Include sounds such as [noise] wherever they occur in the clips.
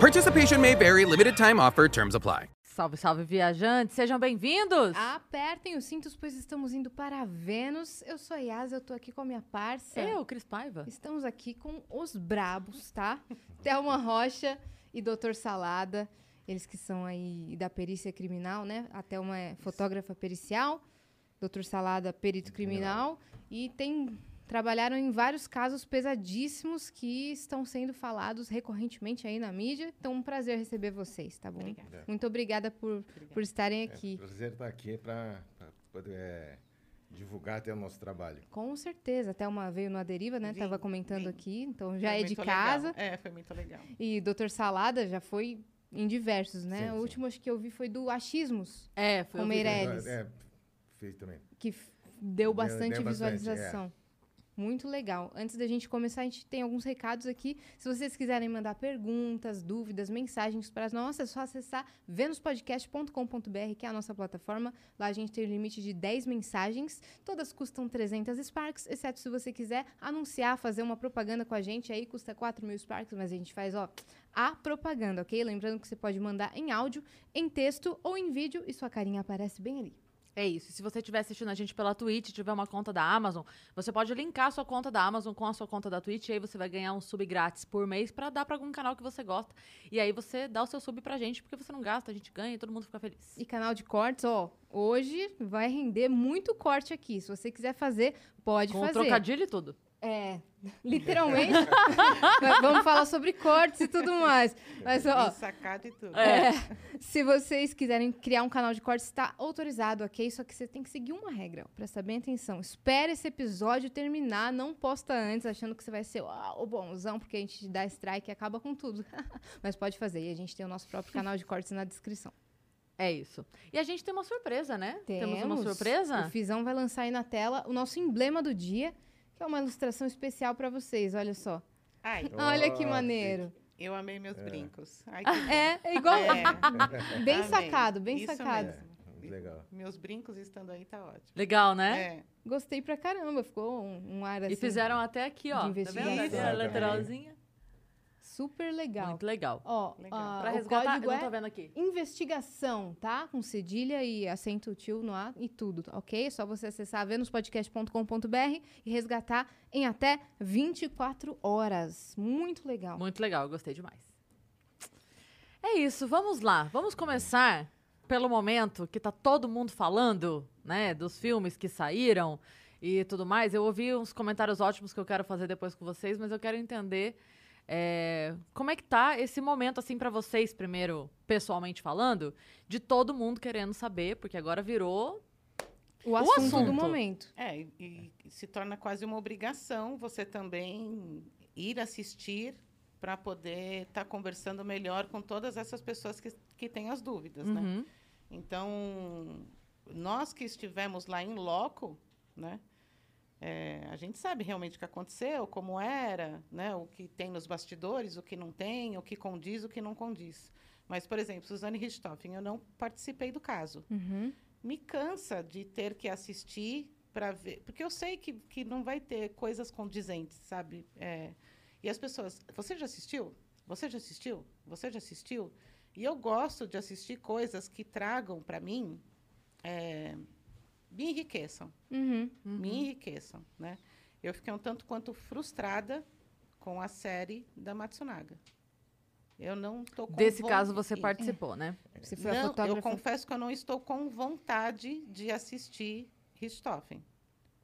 Participation may vary, limited time offer, terms apply. Salve, salve, viajantes! Sejam bem-vindos! Apertem os cintos, pois estamos indo para Vênus. Eu sou a Yas, eu tô aqui com a minha parça. Eu, Cris Paiva. Estamos aqui com os brabos, tá? [laughs] Thelma Rocha e Doutor Salada. Eles que são aí da perícia criminal, né? A Thelma é fotógrafa pericial, Doutor Salada, perito criminal. E tem trabalharam em vários casos pesadíssimos que estão sendo falados recorrentemente aí na mídia. Então, um prazer receber vocês, tá bom? Obrigada. Muito obrigada por, por estarem aqui. É, prazer estar aqui para poder é, divulgar até o nosso trabalho. Com certeza. Até uma veio no Aderiva, né? Vim, Tava comentando vim. aqui. Então, já Foi é de casa. legal. É, foi muito legal. E Doutor Salada já foi em diversos, né? Sim, o sim. último acho que eu vi foi do Achismos, É, foi Com o Meirelles. É, fiz também. que deu bastante deu bastante, visualização. Muito legal. Antes da gente começar, a gente tem alguns recados aqui. Se vocês quiserem mandar perguntas, dúvidas, mensagens para nós, é só acessar venuspodcast.com.br, que é a nossa plataforma. Lá a gente tem o limite de 10 mensagens. Todas custam 300 Sparks, exceto se você quiser anunciar, fazer uma propaganda com a gente. Aí custa 4 mil Sparks, mas a gente faz, ó, a propaganda, ok? Lembrando que você pode mandar em áudio, em texto ou em vídeo e sua carinha aparece bem ali. É isso. Se você estiver assistindo a gente pela Twitch, tiver uma conta da Amazon, você pode linkar a sua conta da Amazon com a sua conta da Twitch e aí você vai ganhar um sub grátis por mês pra dar pra algum canal que você gosta. E aí você dá o seu sub pra gente, porque você não gasta, a gente ganha e todo mundo fica feliz. E canal de cortes, ó, hoje vai render muito corte aqui. Se você quiser fazer, pode com fazer. trocadilho e tudo. É, literalmente. Mas [laughs] Vamos falar sobre cortes e tudo mais. Mas, ó, E sacada e tudo. é, se vocês quiserem criar um canal de cortes, está autorizado, ok? Só que você tem que seguir uma regra. ó, Presta bem atenção. Espere esse episódio terminar, não posta antes, achando que você vai ser o bonzão, porque a gente dá strike e acaba com tudo. [laughs] Mas pode fazer. E a gente tem o nosso próprio canal de cortes na descrição. É isso. E a gente tem uma surpresa, né? Temos, uma surpresa? O Fizão vai lançar aí na tela o nosso emblema do dia, que é uma ilustração especial para vocês. Olha só. Ai, Olha que maneiro. eu amei meus brincos. Ai. É, é igual. É, [laughs] Bem amei. sacado, bem Isso sacado. mesmo. É, legal. Meus brincos estando aí tá ótimo. Legal, né? É. Gostei pra caramba. Ficou um, um ar assim. E fizeram até aqui, ó. de Tá vendo? Ali a lateralzinha. Super legal. Muito legal. Ó, Legal. ah, Pra o resgatar, eu código não tô é vendo aqui. investigação, tá? Com cedilha e acento tio no A e tudo, ok? É só você acessar venuspodcast.com.br e resgatar em até 24 horas. Muito legal. Muito legal, eu gostei demais. É isso, vamos lá. Vamos começar pelo momento que tá todo mundo falando, né, dos filmes que saíram e tudo mais. Eu ouvi uns comentários ótimos que eu quero fazer depois com vocês, mas eu quero entender é, como é que tá esse momento, assim, pra vocês, primeiro, pessoalmente falando, de todo mundo querendo saber, porque agora virou O assunto, assunto. do momento. É, e, e se torna quase uma obrigação você também ir assistir para poder estar conversando melhor com todas essas pessoas que, que têm as dúvidas, né? Uhum. Então, nós que estivemos lá em loco, né? É, a gente sabe realmente o que aconteceu, como era, né? O que tem nos bastidores, o que não tem, o que condiz, o que não condiz. Mas, por exemplo, Suzane Richthofen, eu não participei do caso. Uhum. Me cansa de ter que assistir para ver, porque eu sei que, que não vai ter coisas condizentes, sabe? É, e as pessoas, você já assistiu? Você já assistiu? Você já assistiu? E eu gosto de assistir coisas que tragam para mim, é, me enriqueçam, Uhum. me enriqueçam, né? Eu fiquei um tanto quanto frustrada com a série da Matsunaga. Eu não tô com Desse von- caso você participou, né? Você foi a Não, eu fotógrafa. confesso que eu não estou com vontade de assistir Richthofen.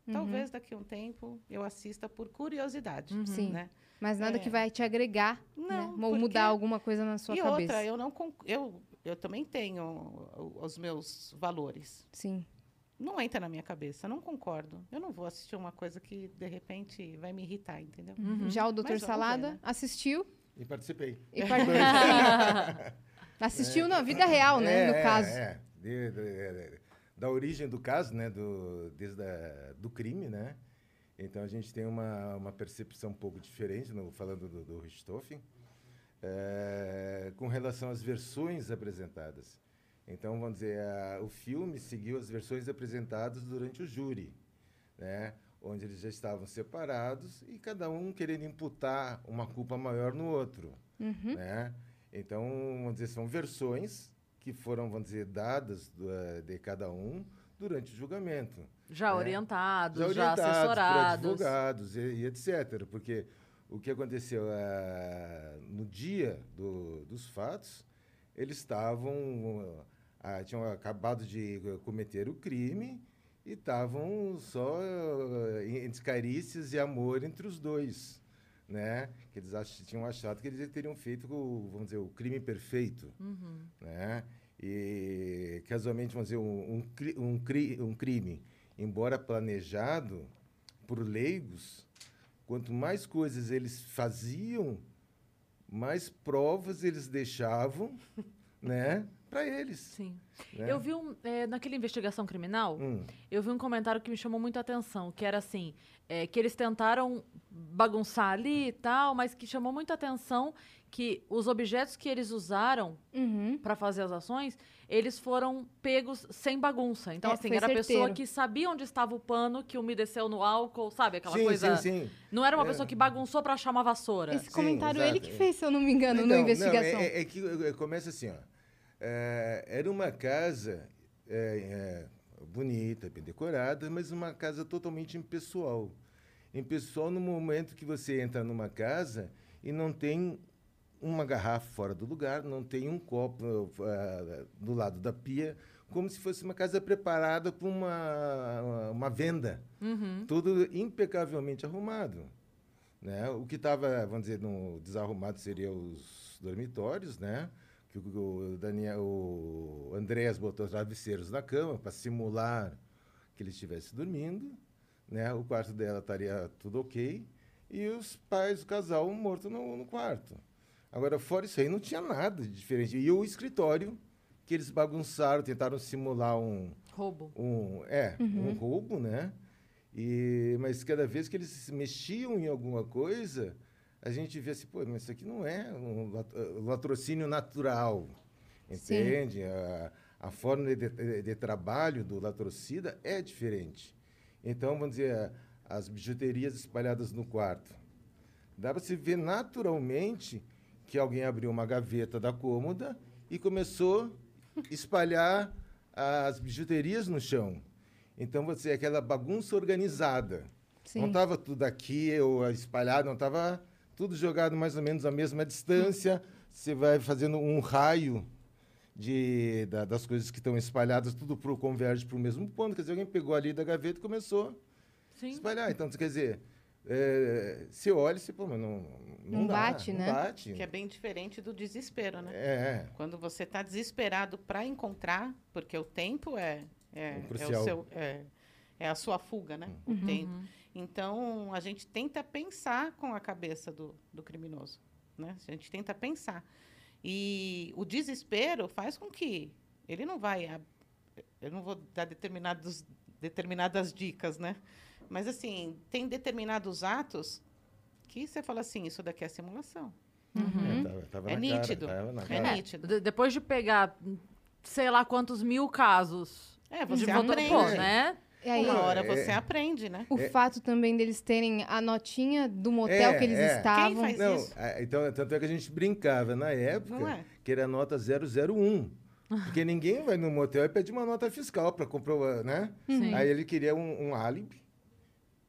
Uhum. Talvez daqui a um tempo eu assista por curiosidade, Uhum. Sim. né? Mas nada É. que vai te agregar, Não, né? Ou porque- mudar alguma coisa na sua e cabeça. outra, eu não con- eu eu também tenho os meus valores. Sim. Não entra na minha cabeça, não concordo. Eu não vou assistir uma coisa que de repente vai me irritar, entendeu? Uhum. Já o Doutor vamos ver, Salada né? assistiu E participei. e participou. [laughs] Assistiu na vida real, né? É, no é, caso. é. De- de- de- da origem do caso, né? Do, desde a, do crime, né? Então a gente tem uma, uma percepção um pouco diferente, no, falando do, do Richthofen, eh, com relação às versões apresentadas. Então, vamos dizer, a- o filme seguiu as versões apresentadas durante o júri, né? onde eles já estavam separados e cada um querendo imputar uma culpa maior no outro. Uhum. Né? Então, vamos dizer, são versões que foram, vamos dizer, dadas do, eh, de cada um durante o julgamento. Já É. orientados, já, Já orientados por assessorados. advogados e, e etc. Porque o que aconteceu ah, no dia do- dos fatos, eles estavam ah, tinham acabado de cometer o crime e estavam só ah, entre carícias e amor entre os dois, né? Que eles ach, tinham achado que eles teriam feito, o, vamos dizer, o crime perfeito, Uhum. né? E casualmente, vamos dizer, um, um, um, cri- um crime, embora planejado por leigos, quanto mais coisas eles faziam, mais provas eles deixavam, [laughs] né, para eles. Sim. né? Eu vi um, é, naquela investigação criminal, Hum, eu vi um comentário que me chamou muito a atenção, que era assim, é, que eles tentaram bagunçar ali e tal, mas que chamou muito a atenção que os objetos que eles usaram Uhum. para fazer as ações, eles foram pegos sem bagunça. Então, É, assim, era a pessoa que sabia onde estava o pano, que umedeceu no álcool, sabe? Aquela sim, coisa. sim, sim. Não era uma É. pessoa que bagunçou para achar uma vassoura. Esse Sim, comentário ele exato, que é. fez, se eu não me engano, Não, na não, investigação. é, é que começa assim, ó. É, era uma casa é, é, bonita, bem decorada, mas uma casa totalmente impessoal. Impessoal no momento que você entra numa casa e não tem uma garrafa fora do lugar, não tem um copo ah, do lado da pia, como se fosse uma casa preparada para uma, uma venda. Uhum. Tudo impecavelmente arrumado. Né? O que estava, vamos dizer, no desarrumado seria os dormitórios, né? Que o, Daniel, o Andréas botou travesseiros na cama para simular que ele estivesse dormindo, né? O quarto dela estaria tudo ok e os pais do casal morto no, no quarto. Agora, fora isso aí, não tinha nada de diferente. E o escritório que eles bagunçaram, tentaram simular um, Roubo. um é um roubo né e mas cada vez que eles mexiam em alguma coisa a gente via assim pô mas isso aqui não é um lat- latrocínio natural Sim. entende a, a forma de, de- de trabalho do latrocida é diferente então vamos dizer as bijuterias espalhadas no quarto dá para se ver naturalmente que alguém abriu uma gaveta da cômoda e começou a espalhar as bijuterias no chão. Então, você aquela bagunça organizada. Sim. Não estava tudo aqui ou espalhado, não estava tudo jogado mais ou menos à mesma distância. Você vai fazendo um raio de, da- das coisas que estão espalhadas, tudo pro, converge para o mesmo ponto. Quer dizer, alguém pegou ali da gaveta e começou a Sim. espalhar. Então, quer dizer, é, você olha e você, pô, mas não, não, Não dá, bate, não né? bate. Que é bem diferente do desespero, né? É, Quando você está desesperado para encontrar, porque o tempo é, é, É o seu, é, é a sua fuga, né? Uhum. O tempo. Então, a gente tenta pensar com a cabeça do, do criminoso, né? A gente tenta pensar. E o desespero faz com que ele não vai... Eu não vou dar determinados, determinadas dicas, né? Mas, assim, tem determinados atos que você fala assim, isso daqui é simulação. Uhum. é, tava, tava É cara, nítido. tava na É cara. nítido. De- depois de pegar sei lá quantos mil casos. É, de você voto- aprende. Pô, né? E aí, Uma hora É. você aprende, né? o fato também deles terem a notinha do motel É, que eles é. estavam. Quem faz Não, isso? a- então, tanto é que a gente brincava na época é? que era nota 001. Porque ninguém vai no motel e pede uma nota fiscal para comprovar, né? Sim. Aí ele queria um, um álibi,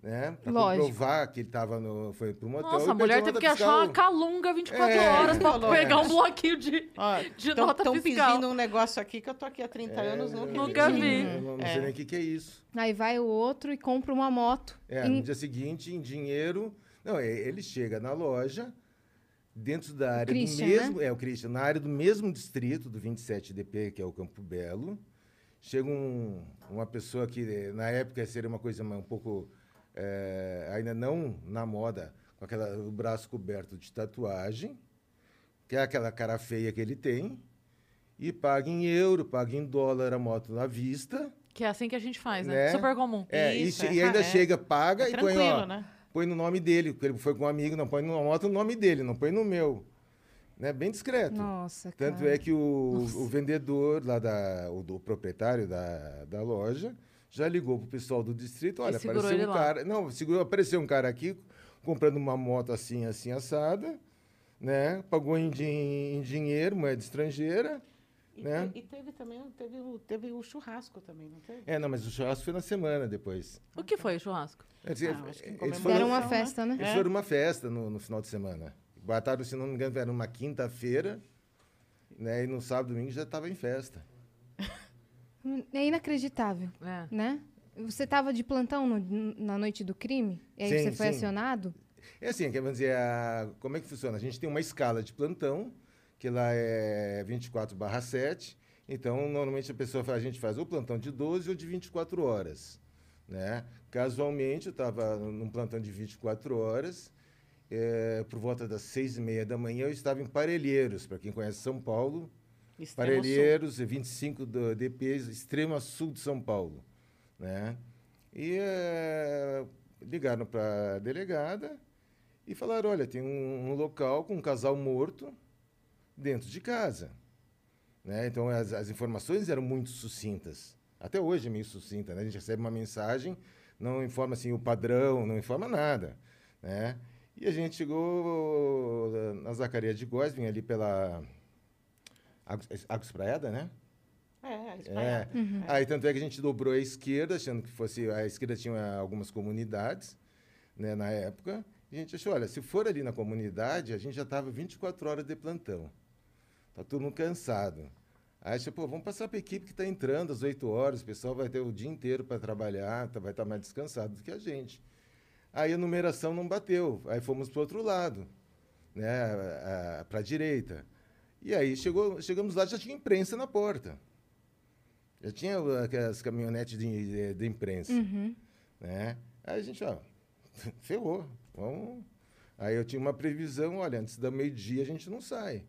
né? Para Lógico. comprovar que ele tava no, foi pro motel. Nossa, a mulher teve que achar uma calunga 24 É, horas pra [laughs] falou, pegar é. um bloquinho de. De nota Estão fiscal. pedindo um negócio aqui que eu tô aqui há 30 anos, nunca, Nunca vi. vi. Não, não É. sei nem o que, que é isso. Aí vai o outro e compra uma moto. É, Em- no dia seguinte, em dinheiro. Não, é, ele chega na loja, dentro da área Christian, do mesmo. É, o Christian, na área do mesmo distrito, do 27DP, que é o Campo Belo. Chega um- uma pessoa que, na época, seria uma coisa um pouco. Eh, ainda não na moda, com aquela, o braço coberto de tatuagem, que é aquela cara feia que ele tem. e paga em euro, paga em dólar a moto à vista. Que é assim que a gente faz, né? Né? Super comum. É, e, Isso, che- é e ainda é- chega, paga É e põe, ó, né? põe no nome dele, porque ele foi com um amigo, não põe na moto no nome dele, não põe no meu. Né? Bem discreto. Nossa, Tanto cara. é que o, o vendedor lá da, o do proprietário da, da loja já ligou pro pessoal do distrito, olha, apareceu um lá. cara, não, segurou, apareceu um cara aqui comprando uma moto assim, assim assada, né? Pagou em, din- em dinheiro, moeda estrangeira. E, Né? te- e teve também teve o, teve o churrasco também, não teve? É, não, mas o churrasco foi na semana depois. O que foi o churrasco? Quer dizer, Ah, acho que em eles foram, Deram uma né? festa, né? eles É. foram uma festa no, no final de semana. Botaram, se não me engano, era uma quinta-feira, né? E no sábado e domingo já estava em festa. É inacreditável, É. né? Você estava de plantão no- na noite do crime? E aí Sim, você foi sim. acionado? É assim, quer dizer, a- como é que funciona? A gente tem uma escala de plantão, que lá é 24 barra 7. Então, normalmente a pessoa a gente faz ou plantão de 12 ou de 24 horas. Né? Casualmente, eu estava num plantão de 24 horas. é, por volta das seis e meia da manhã, eu estava em Parelheiros. Para quem conhece São Paulo, Extremo Sul. Parelheiros, 25 do DP, extremo sul de São Paulo. Né? E eh, ligaram para a delegada e falaram: olha, tem um, um local com um casal morto dentro de casa. Né? Então, as, as informações eram muito sucintas. Até hoje é meio sucinta. Né? A gente recebe uma mensagem, não informa assim, o padrão, não informa nada. Né? E a gente chegou eh, na Zacarias de Góes, vinha ali pela Agus Praeda, né? É, É. espalhada. Aí tanto é que a gente dobrou a esquerda, achando que fosse a esquerda tinha algumas comunidades, né, na época. E a gente achou, olha, se for ali na comunidade, a gente já estava 24 horas de plantão. Tá todo mundo cansado. Aí achei, pô, vamos passar para a equipe que está entrando às 8 horas, o pessoal vai ter o dia inteiro para trabalhar, tá- vai estar mais descansado do que a gente. Aí a numeração não bateu, aí fomos para o outro lado, né, para a direita. E aí chegou, chegamos lá, já tinha imprensa na porta. Já tinha aquelas caminhonetes de, de, de imprensa, Uhum. né? Aí a gente, ó, [laughs] ferrou, vamos... Aí eu tinha uma previsão, olha, antes da meio-dia a gente não sai.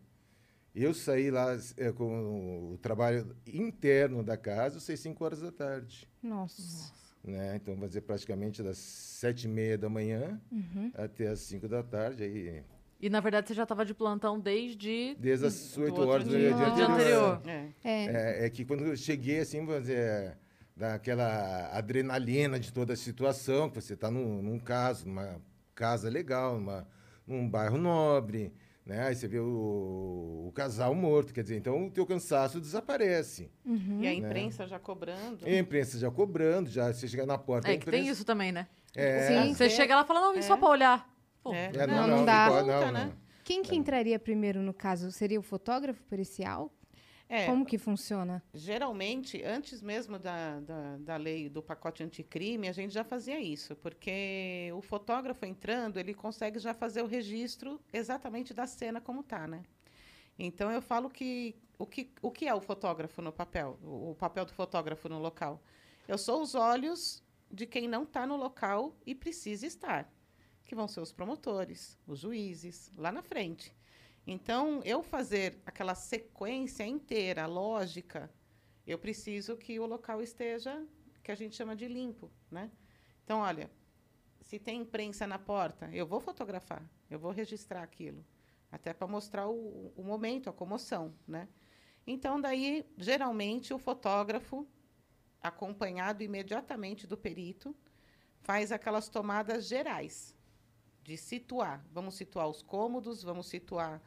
Eu saí lá eh, com o trabalho interno da casa, saí 5 horas da tarde. Nossa. Né? Então, vai dizer praticamente das sete e meia da manhã Uhum. até as 5 da tarde. Aí, E na verdade você já estava de plantão desde. desde as Do 8 outro horas do dia. dia, dia anterior. É. É, É, é que quando eu cheguei, assim, vamos dizer, daquela adrenalina de toda a situação, que você está num, num caso, numa casa legal, numa, num bairro nobre, né? Aí você vê o, o casal morto, quer dizer, então o teu cansaço desaparece. uhum. E a imprensa já cobrando. E a imprensa já cobrando, já você chega na porta. É que tem imprensa- isso também, né? É, Sim. Você chega lá e fala, não, vim só É. pra olhar. Pô, É. É, Não, não dá. pode, não, né? não. Quem que entraria primeiro no caso? Seria o fotógrafo pericial? É, Como que funciona? geralmente, antes mesmo da, da, da lei do pacote anticrime, a gente já fazia isso, porque o fotógrafo entrando, ele consegue já fazer o registro exatamente da cena como tá, né? Então eu falo que o que, o que é o fotógrafo no papel, o, o papel do fotógrafo no local? Eu sou os olhos de quem não está no local e precisa estar, que vão ser os promotores, os juízes, lá na frente. Então, eu fazer aquela sequência inteira, lógica, eu preciso que o local esteja, que a gente chama de limpo, né? Então, olha, se tem imprensa na porta, eu vou fotografar, eu vou registrar aquilo, até para mostrar o, o momento, a comoção, né? Então, daí, geralmente, o fotógrafo, acompanhado imediatamente do perito, faz aquelas tomadas gerais de situar. Vamos situar os cômodos, vamos situar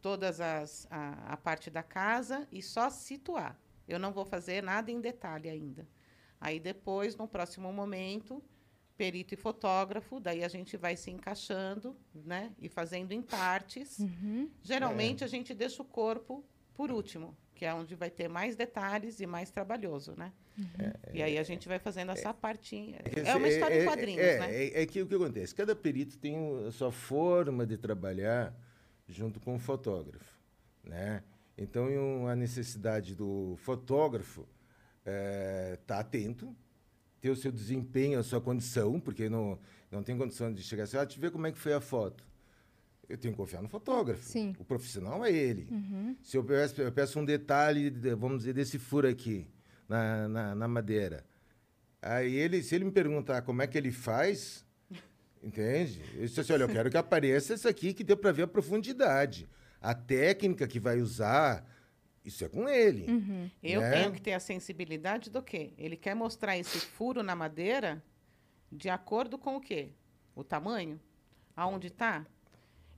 todas as a, a parte da casa e só situar. Eu não vou fazer nada em detalhe ainda. Aí depois, no próximo momento, perito e fotógrafo, daí a gente vai se encaixando, né, e fazendo em partes. Uhum. Geralmente a gente deixa o corpo por último, que é onde vai ter mais detalhes e mais trabalhoso, né? E aí a gente vai fazendo essa partinha. É uma história em quadrinhos, é, né? É, é que o que acontece? Cada perito tem a sua forma de trabalhar junto com o fotógrafo, né? Então, um- a necessidade do fotógrafo estar atento, ter o seu desempenho, a sua condição, porque não, não tem condição de chegar assim, ah, eu ver como é que foi a foto. Eu tenho que confiar no fotógrafo. Sim. O profissional é ele. Uhum. Se eu peço, eu peço um detalhe, de- vamos dizer, desse furo aqui, na, na, na madeira. Aí ele, se ele me perguntar como é que ele faz, entende? Eu disse assim, olha, eu quero que apareça isso aqui que deu para ver a profundidade. A técnica que vai usar, isso é com ele. Uhum. Eu né? tenho que ter a sensibilidade do quê? Ele quer mostrar esse furo na madeira de acordo com o quê? O tamanho? Aonde está?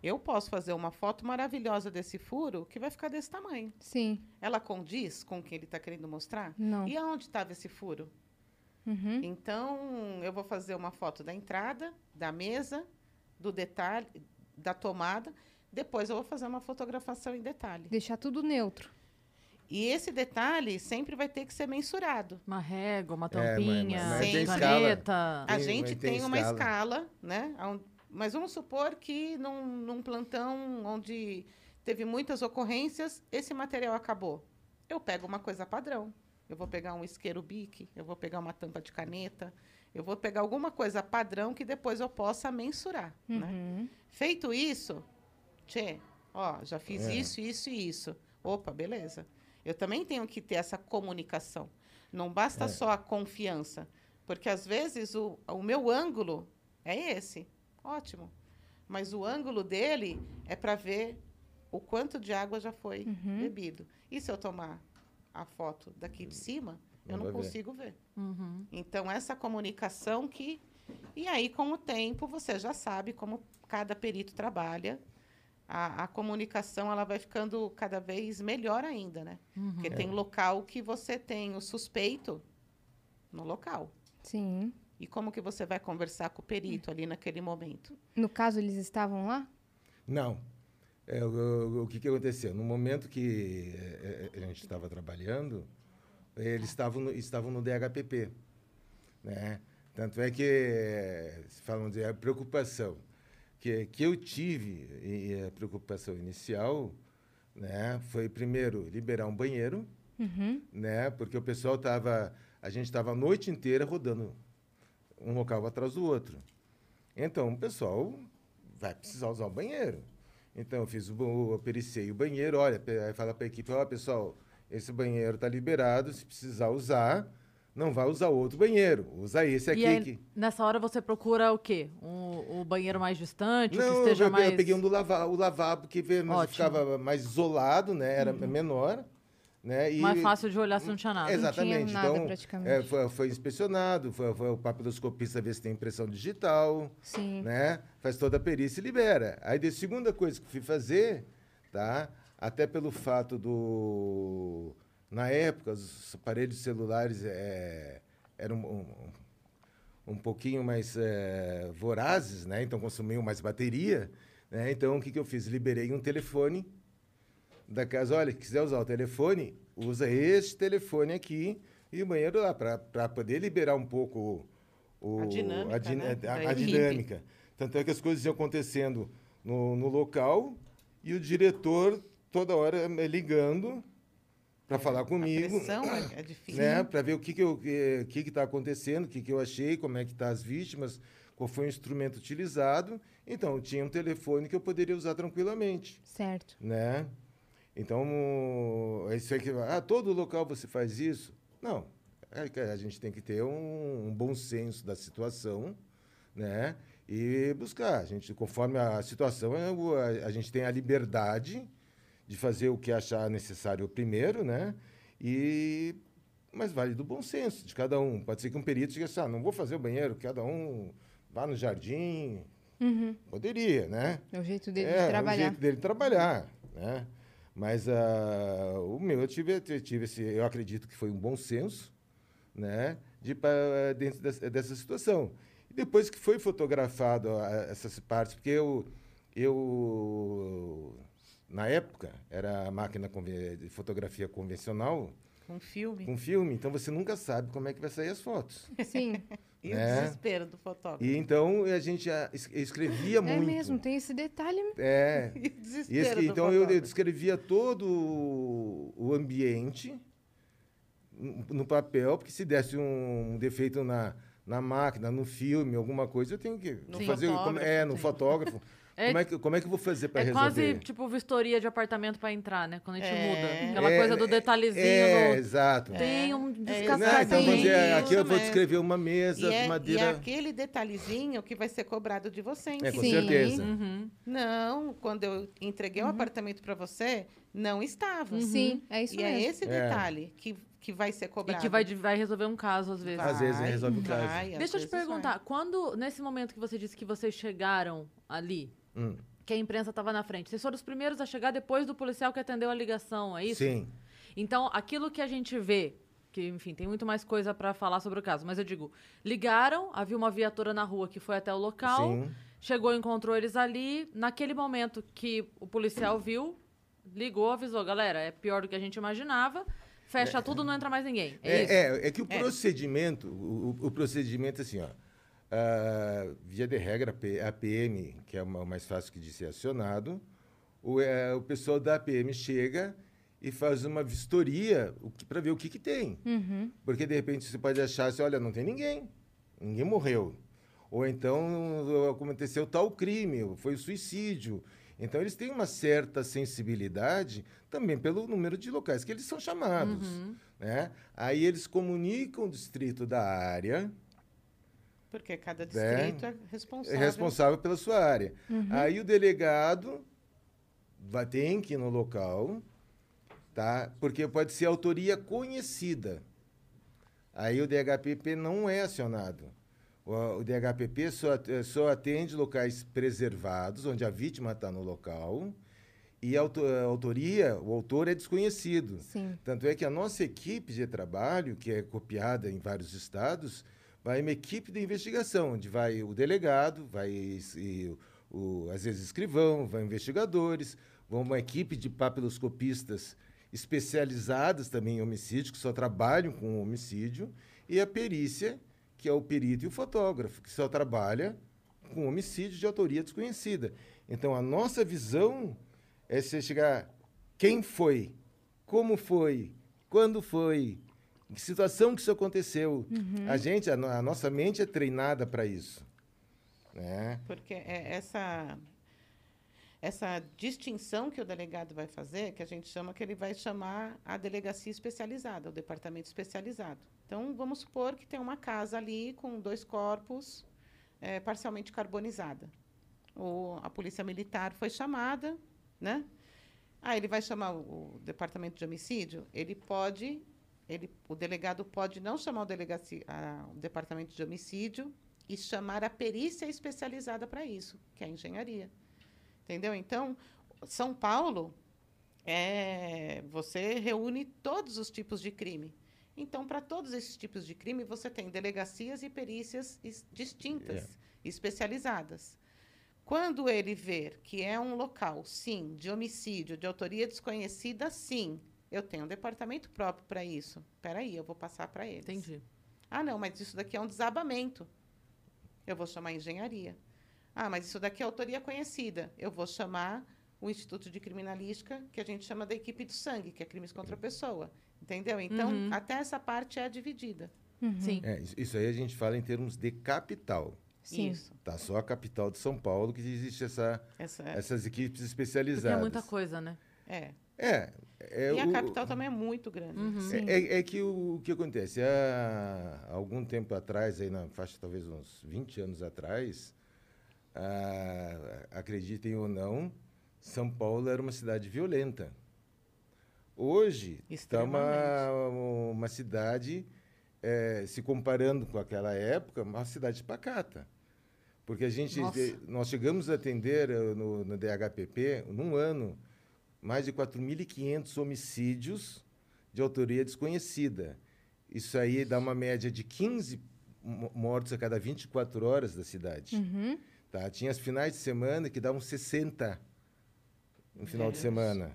Eu posso fazer uma foto maravilhosa desse furo que vai ficar desse tamanho. Sim. Ela condiz com o que ele está querendo mostrar? Não. E aonde estava esse furo? Uhum. Então, eu vou fazer uma foto da entrada, da mesa, do detalhe, da tomada. Depois eu vou fazer uma fotografação em detalhe. Deixar tudo neutro. E esse detalhe sempre vai ter que ser mensurado. Uma régua, uma É, mas- tampinha, mas tem caneta. A Tem- gente mas tem tem, uma escala. escala, né? Mas vamos supor que num, num plantão onde teve muitas ocorrências, esse material acabou. Eu pego uma coisa padrão. Eu vou pegar um isqueiro bique, eu vou pegar uma tampa de caneta, eu vou pegar alguma coisa padrão que depois eu possa mensurar. Né? Uhum. Feito isso, tchê, ó, já fiz É. isso, isso e isso. Opa, beleza. Eu também tenho que ter essa comunicação. Não basta É. só a confiança. Porque às vezes o, o meu ângulo é esse. Ótimo. Mas o ângulo dele é para ver o quanto de água já foi Uhum. bebido. E se eu tomar a foto daqui de cima, eu Não não vai ver. consigo ver. Uhum. Então, essa comunicação que. E aí, com o tempo, você já sabe como cada perito trabalha. A, a comunicação ela vai ficando cada vez melhor ainda, né? Uhum. Porque tem local que você tem o suspeito no local. Sim. E como que você vai conversar com o perito ali naquele momento? No caso, eles estavam lá? Não. É, o, o- o que, que aconteceu? No momento que é, é, a gente estava trabalhando, eles estavam no, estavam no DHPP. Né? Tanto é que, é, falam de a preocupação que, que eu tive, e a preocupação inicial, né, foi primeiro liberar um banheiro, Uhum. né? Porque o pessoal estava, a gente estava a noite inteira rodando um local atrás do outro. Então, o pessoal vai precisar usar o banheiro. Então, eu fiz o, eu pericei o banheiro, olha, aí fala para a equipe, ó, pessoal, esse banheiro está liberado, se precisar usar, não vai usar outro banheiro, usa esse aqui. E aí, que... nessa hora você procura o quê? Um, o banheiro mais distante, o que Não, esteja eu, mais... eu peguei um do lava, o lavabo, que ficava mais isolado, né? Era menor. Né? E, mais fácil de olhar se não tinha nada. Exatamente. nada, então, praticamente. é, foi, foi inspecionado, foi, foi o papiloscopista ver se tem impressão digital, Sim. né? Faz toda a perícia e libera. Aí, a segunda coisa que fui fazer, tá? Até pelo fato do... Na época, os aparelhos celulares é, eram um, um, um pouquinho mais é, vorazes, né? Então, consumiam mais bateria, né? Então, o que, que eu fiz? Liberei um telefone da casa, olha, quiser usar o telefone, usa este telefone aqui e o banheiro lá, para poder liberar um pouco o, A dinâmica, a, din- né, a- a dinâmica. Tanto é que as coisas iam acontecendo no, no local e o diretor toda hora ligando para falar A comigo pressão é, é difícil. né, para ver o que que eu que, que está acontecendo, o que que eu achei, como é que tá as vítimas, qual foi o instrumento utilizado. Então, eu tinha um telefone que eu poderia usar tranquilamente, Certo. né? Então, é isso aí que ah, todo local você faz isso? Não. É a gente tem que ter um, um bom senso da situação, né? E buscar. A gente, conforme a situação, é a, gente tem a liberdade de fazer o que achar necessário primeiro, né? E mas vale do bom senso de cada um. Pode ser que um perito diga assim, ah, não vou fazer o banheiro, cada um vá no jardim. Uhum. Poderia, né? É o jeito dele é, trabalhar. o jeito dele trabalhar, né? Mas ah, o meu, eu tive, eu tive esse, eu acredito que foi um bom senso, né? De para dentro dessa, dessa situação. E depois que foi fotografado ah, essas partes, porque eu, eu na época era a máquina de fotografia convencional Com filme. com filme, então você nunca sabe como é que vai sair as fotos. Sim. [laughs] E o né? desespero do fotógrafo. E então a gente ah, es- escrevia É muito. mesmo, tem esse detalhe. É, [laughs] E o E desespero esse- do então eu, eu fotógrafo. descrevia todo o- o ambiente no papel, porque se desse um defeito na, na máquina, no filme, alguma coisa, eu tenho que No fazer fotógrafo, é no tem. fotógrafo. [laughs] É, Como, é que, como é que eu vou fazer para é resolver? quase tipo vistoria de apartamento pra entrar, né? Quando a gente É. muda. Aquela É, coisa do detalhezinho. É, do- exato. Tem um É, descascadinho. então vamos dizer, Isso aqui eu vou descrever uma mesa E de é, e madeira. é aquele detalhezinho que vai ser cobrado de você. É, com Sim. certeza. Uhum. Não, quando eu entreguei o apartamento para você, não estava. Sim, é isso E é mesmo. esse É. detalhe que, que vai ser E cobrado. que vai, vai resolver um caso, às vezes. Às vezes resolve o caso. vai, Deixa eu te vezes vai. perguntar, quando, nesse momento que você disse que vocês chegaram ali, Hum, que a imprensa estava na frente, vocês foram os primeiros a chegar depois do policial que atendeu a ligação, é isso? Sim. Então, aquilo que a gente vê, que, enfim, tem muito mais coisa para falar sobre o caso, mas eu digo, ligaram, havia uma viatura na rua que foi até o local, Sim. chegou, encontrou eles ali, naquele momento que o policial viu, ligou, avisou, galera, é pior do que a gente imaginava, fecha tudo, não entra mais ninguém. É, É, isso? é, é que o É. procedimento, o, o- o procedimento assim, ó, ah, via de regra, a PM, que é o ma- mais fácil que de ser acionado, o, é, o pessoal da PM chega e faz uma vistoria para ver o que, que tem. Uhum. Porque, de repente, você pode achar assim, olha, não tem ninguém, ninguém morreu. Ou então aconteceu tal crime, foi suicídio. Então, eles têm uma certa sensibilidade também pelo número de locais que eles são chamados. Né? Aí eles comunicam o distrito da área, Porque cada distrito é, é responsável. responsável pela sua área. Aí o delegado vai, tem que ir no local, tá? porque pode ser autoria conhecida. Aí o DHPP não é acionado. O, o DHPP só, só atende locais preservados, onde a vítima está no local, e a autoria, o autor é desconhecido. Sim. Tanto é que a nossa equipe de trabalho, que é copiada em vários estados, vai uma equipe de investigação, onde vai o delegado, vai e o, às vezes escrivão, vai investigadores, vão uma equipe de papiloscopistas especializadas também em homicídio, que só trabalham com homicídio, e a perícia, que é o perito e o fotógrafo, que só trabalha com homicídio de autoria desconhecida. Então, a nossa visão é você chegar quem foi, como foi, quando foi, em que situação que isso aconteceu. A gente, a, a nossa mente é treinada para isso. Né? Porque é essa, essa distinção que o delegado vai fazer, que a gente chama que ele vai chamar a delegacia especializada, o departamento especializado. Então, vamos supor que tem uma casa ali com dois corpos eh, parcialmente carbonizada. O, a polícia militar foi chamada, né? Ah, ele vai chamar o, o departamento de homicídio? Ele pode, ele, o delegado pode não chamar o, delegacia, a- o departamento de homicídio e chamar a perícia especializada para isso, que é a engenharia. Entendeu? Então, São Paulo, é, você reúne todos os tipos de crime. Então, para todos esses tipos de crime, você tem delegacias e perícias distintas, especializadas. Quando ele ver que é um local, sim, de homicídio, de autoria desconhecida, sim, eu tenho um departamento próprio para isso. Espera aí, eu vou passar para eles. Entendi. Ah, não, mas isso daqui é um desabamento. Eu vou chamar engenharia. Ah, mas isso daqui é autoria conhecida. Eu vou chamar o Instituto de Criminalística, que a gente chama da equipe do sangue, que é crimes contra a pessoa. Entendeu? Então, Uhum. até essa parte é dividida. Sim. É, isso- aí a gente fala em termos de capital. Sim. Isso. Tá só a capital de São Paulo que existe essa, Essa, essas equipes Porque especializadas. é muita coisa, né? é. É. é e a o- capital também é muito grande. Uhum. É, é- é que o, o que acontece? Há algum tempo atrás, aí na faixa talvez uns 20 anos atrás, ah, acreditem ou não, São Paulo era uma cidade violenta. Hoje está uma, uma cidade, eh, se comparando com aquela época, uma cidade pacata. Porque a gente, eh, nós chegamos a atender eh, no, no DHPP, num ano, mais de 4.500 homicídios de autoria desconhecida. Isso aí dá uma média de 15 mo- mortos a cada 24 horas da cidade. Uhum. Tá? Tinha as finais de semana que davam 60 no final de Deus. semana.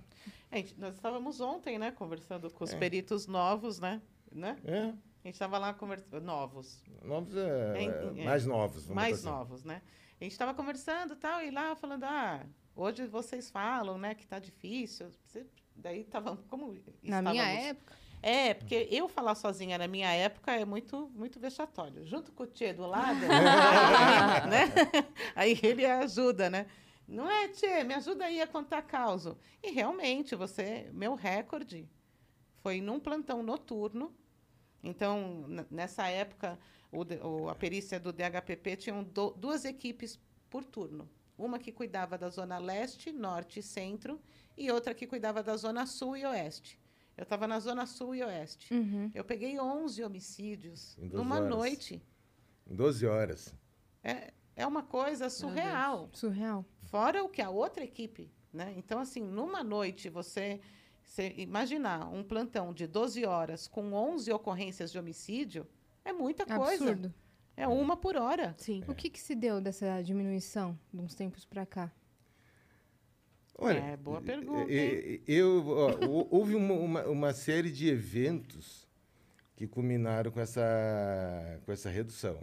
É, gente, nós estávamos ontem, né, conversando com os É. peritos novos, né? né? É, A gente estava lá conversando. Novos. novos, é, É, é, é. mais novos. vamos mais assim. novos, né? A gente estava conversando e tal, e lá falando, ah, hoje vocês falam, né, que tá difícil. Você- Daí estavam, como Na minha estávamos- época. É, porque eu falar sozinha na minha época é muito, muito vexatório. Junto com o Tchê do lado, [laughs] né? Aí ele ajuda, né? Não é, Tchê? Me ajuda aí a contar causa. E realmente, você, meu recorde foi num plantão noturno. Então, nessa época, o o- a perícia do DHPP tinham do- duas equipes por turno. Uma que cuidava da zona leste, norte e centro, e outra que cuidava da zona sul e oeste. Eu estava na zona sul e oeste. Uhum. Eu peguei 11 homicídios Em 12 numa horas. noite. Em 12 horas. É, é uma coisa surreal. Surreal. Fora o que a outra equipe, né? Então, assim, numa noite, você, você imaginar um plantão de 12 horas com 11 ocorrências de homicídio, é muita coisa. Absurdo. É uma por hora. Sim. O que, que se deu dessa diminuição de uns tempos pra cá? Olha, É, boa pergunta, e- e- Eu, ó, [laughs] hou- houve uma, uma, uma série de eventos que culminaram com essa, com essa redução.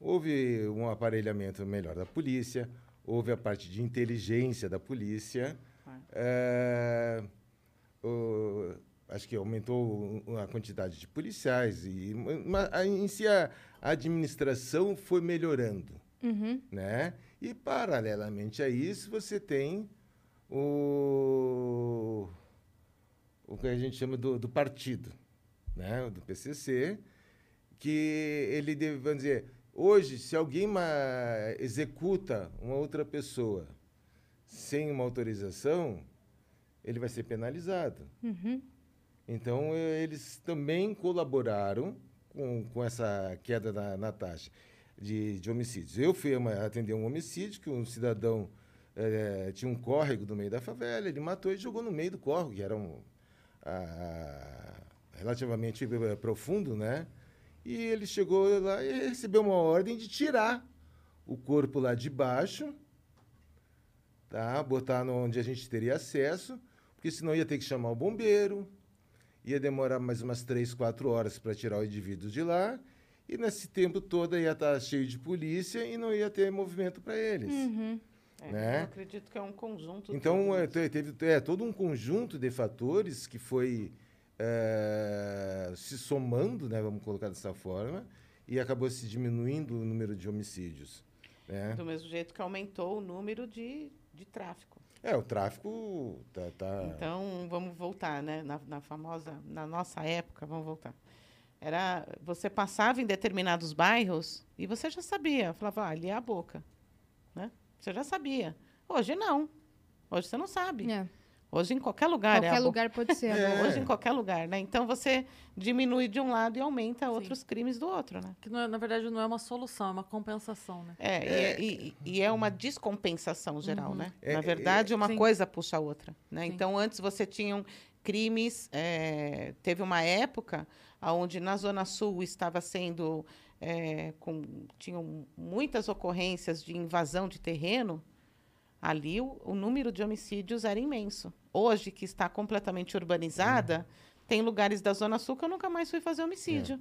Houve um aparelhamento melhor da polícia, houve a parte de inteligência da polícia. eh, o- acho que aumentou a quantidade de policiais e ma- a- em si a, a administração foi melhorando Uhum. né? E paralelamente a isso você tem o o que a gente chama do, do partido, né? Do PCC, que ele deve, vamos dizer, hoje se alguém executa uma outra pessoa sem uma autorização, ele vai ser penalizado. Uhum. Então, eh, eles também colaboraram com, com essa queda na, na taxa de, de homicídios. Eu fui atender um homicídio que um cidadão eh, tinha um córrego no meio da favela, ele matou e jogou no meio do córrego, que era um, ah, relativamente eh, profundo, né? E ele chegou lá e recebeu uma ordem de tirar o corpo lá de baixo, tá? botar no- onde a gente teria acesso, porque senão ia ter que chamar o bombeiro, ia demorar mais umas três, quatro horas para tirar o indivíduo de lá, e nesse tempo todo ia estar cheio de polícia e não ia ter movimento para eles. Uhum. É, Né? Eu acredito que é um conjunto. Então, é, teve é, todo um conjunto de fatores que foi é, se somando, né, vamos colocar dessa forma, e acabou se diminuindo o número de homicídios. Né? Do mesmo jeito que aumentou o número de, de tráfico. É, o tráfico tá... tá- Então, vamos voltar, né? Na, na famosa, na nossa época, vamos voltar. Era, você passava em determinados bairros e você já sabia. Falava, ah, ali é a boca. Né? Você já sabia. Hoje não. Hoje você não sabe. É. Hoje em qualquer lugar é Qualquer boca. lugar pode ser. É. agora. Hoje em qualquer lugar, né? Então você diminui de um lado e aumenta outros crimes do outro, né? Que não é- na verdade não é uma solução, é uma compensação, né? É, e é- E, e é uma descompensação geral, né? É, Na é, verdade, uma Sim. coisa puxa a outra. Né? Sim. Então, antes você tinha crimes. é, teve uma época onde na Zona Sul estava sendo. é, com, tinham muitas ocorrências de invasão de terreno. Ali o, o número de homicídios era imenso. Hoje, que está completamente urbanizada, tem lugares da Zona Sul que eu nunca mais fui fazer homicídio.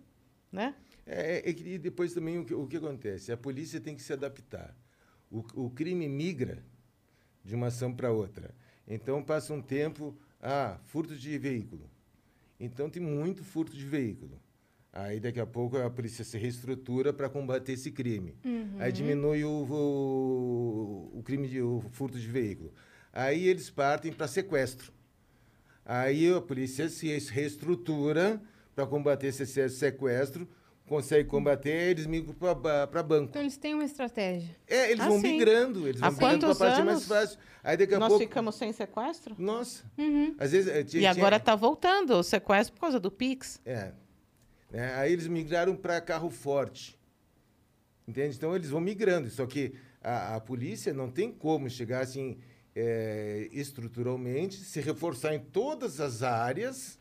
Né? É, é e depois também o que, o que acontece? A polícia tem que se adaptar. O, o crime migra de uma ação para outra. Então passa um tempo, ah, furto de veículo. Então tem muito furto de veículo. Aí daqui a pouco a polícia se reestrutura para combater esse crime. Aí diminui o, o, o crime de o furto de veículo. Aí eles partem para sequestro. Aí a polícia se reestrutura para combater esse se- sequestro, consegue combater, eles migram para banco. Então eles têm uma estratégia. É, eles Ah, vão sim. migrando, eles Há vão migrando para a parte mais fácil. Aí daqui a Nós pouco. ficamos sem sequestro? Nossa, Uhum. às vezes. eh, tinha- E agora tinha- está voltando o sequestro por causa do Pix. É. Né? Aí eles migraram para carro forte. Entende? Então eles vão migrando. Só que a, a polícia não tem como chegar assim é, estruturalmente, se reforçar em todas as áreas,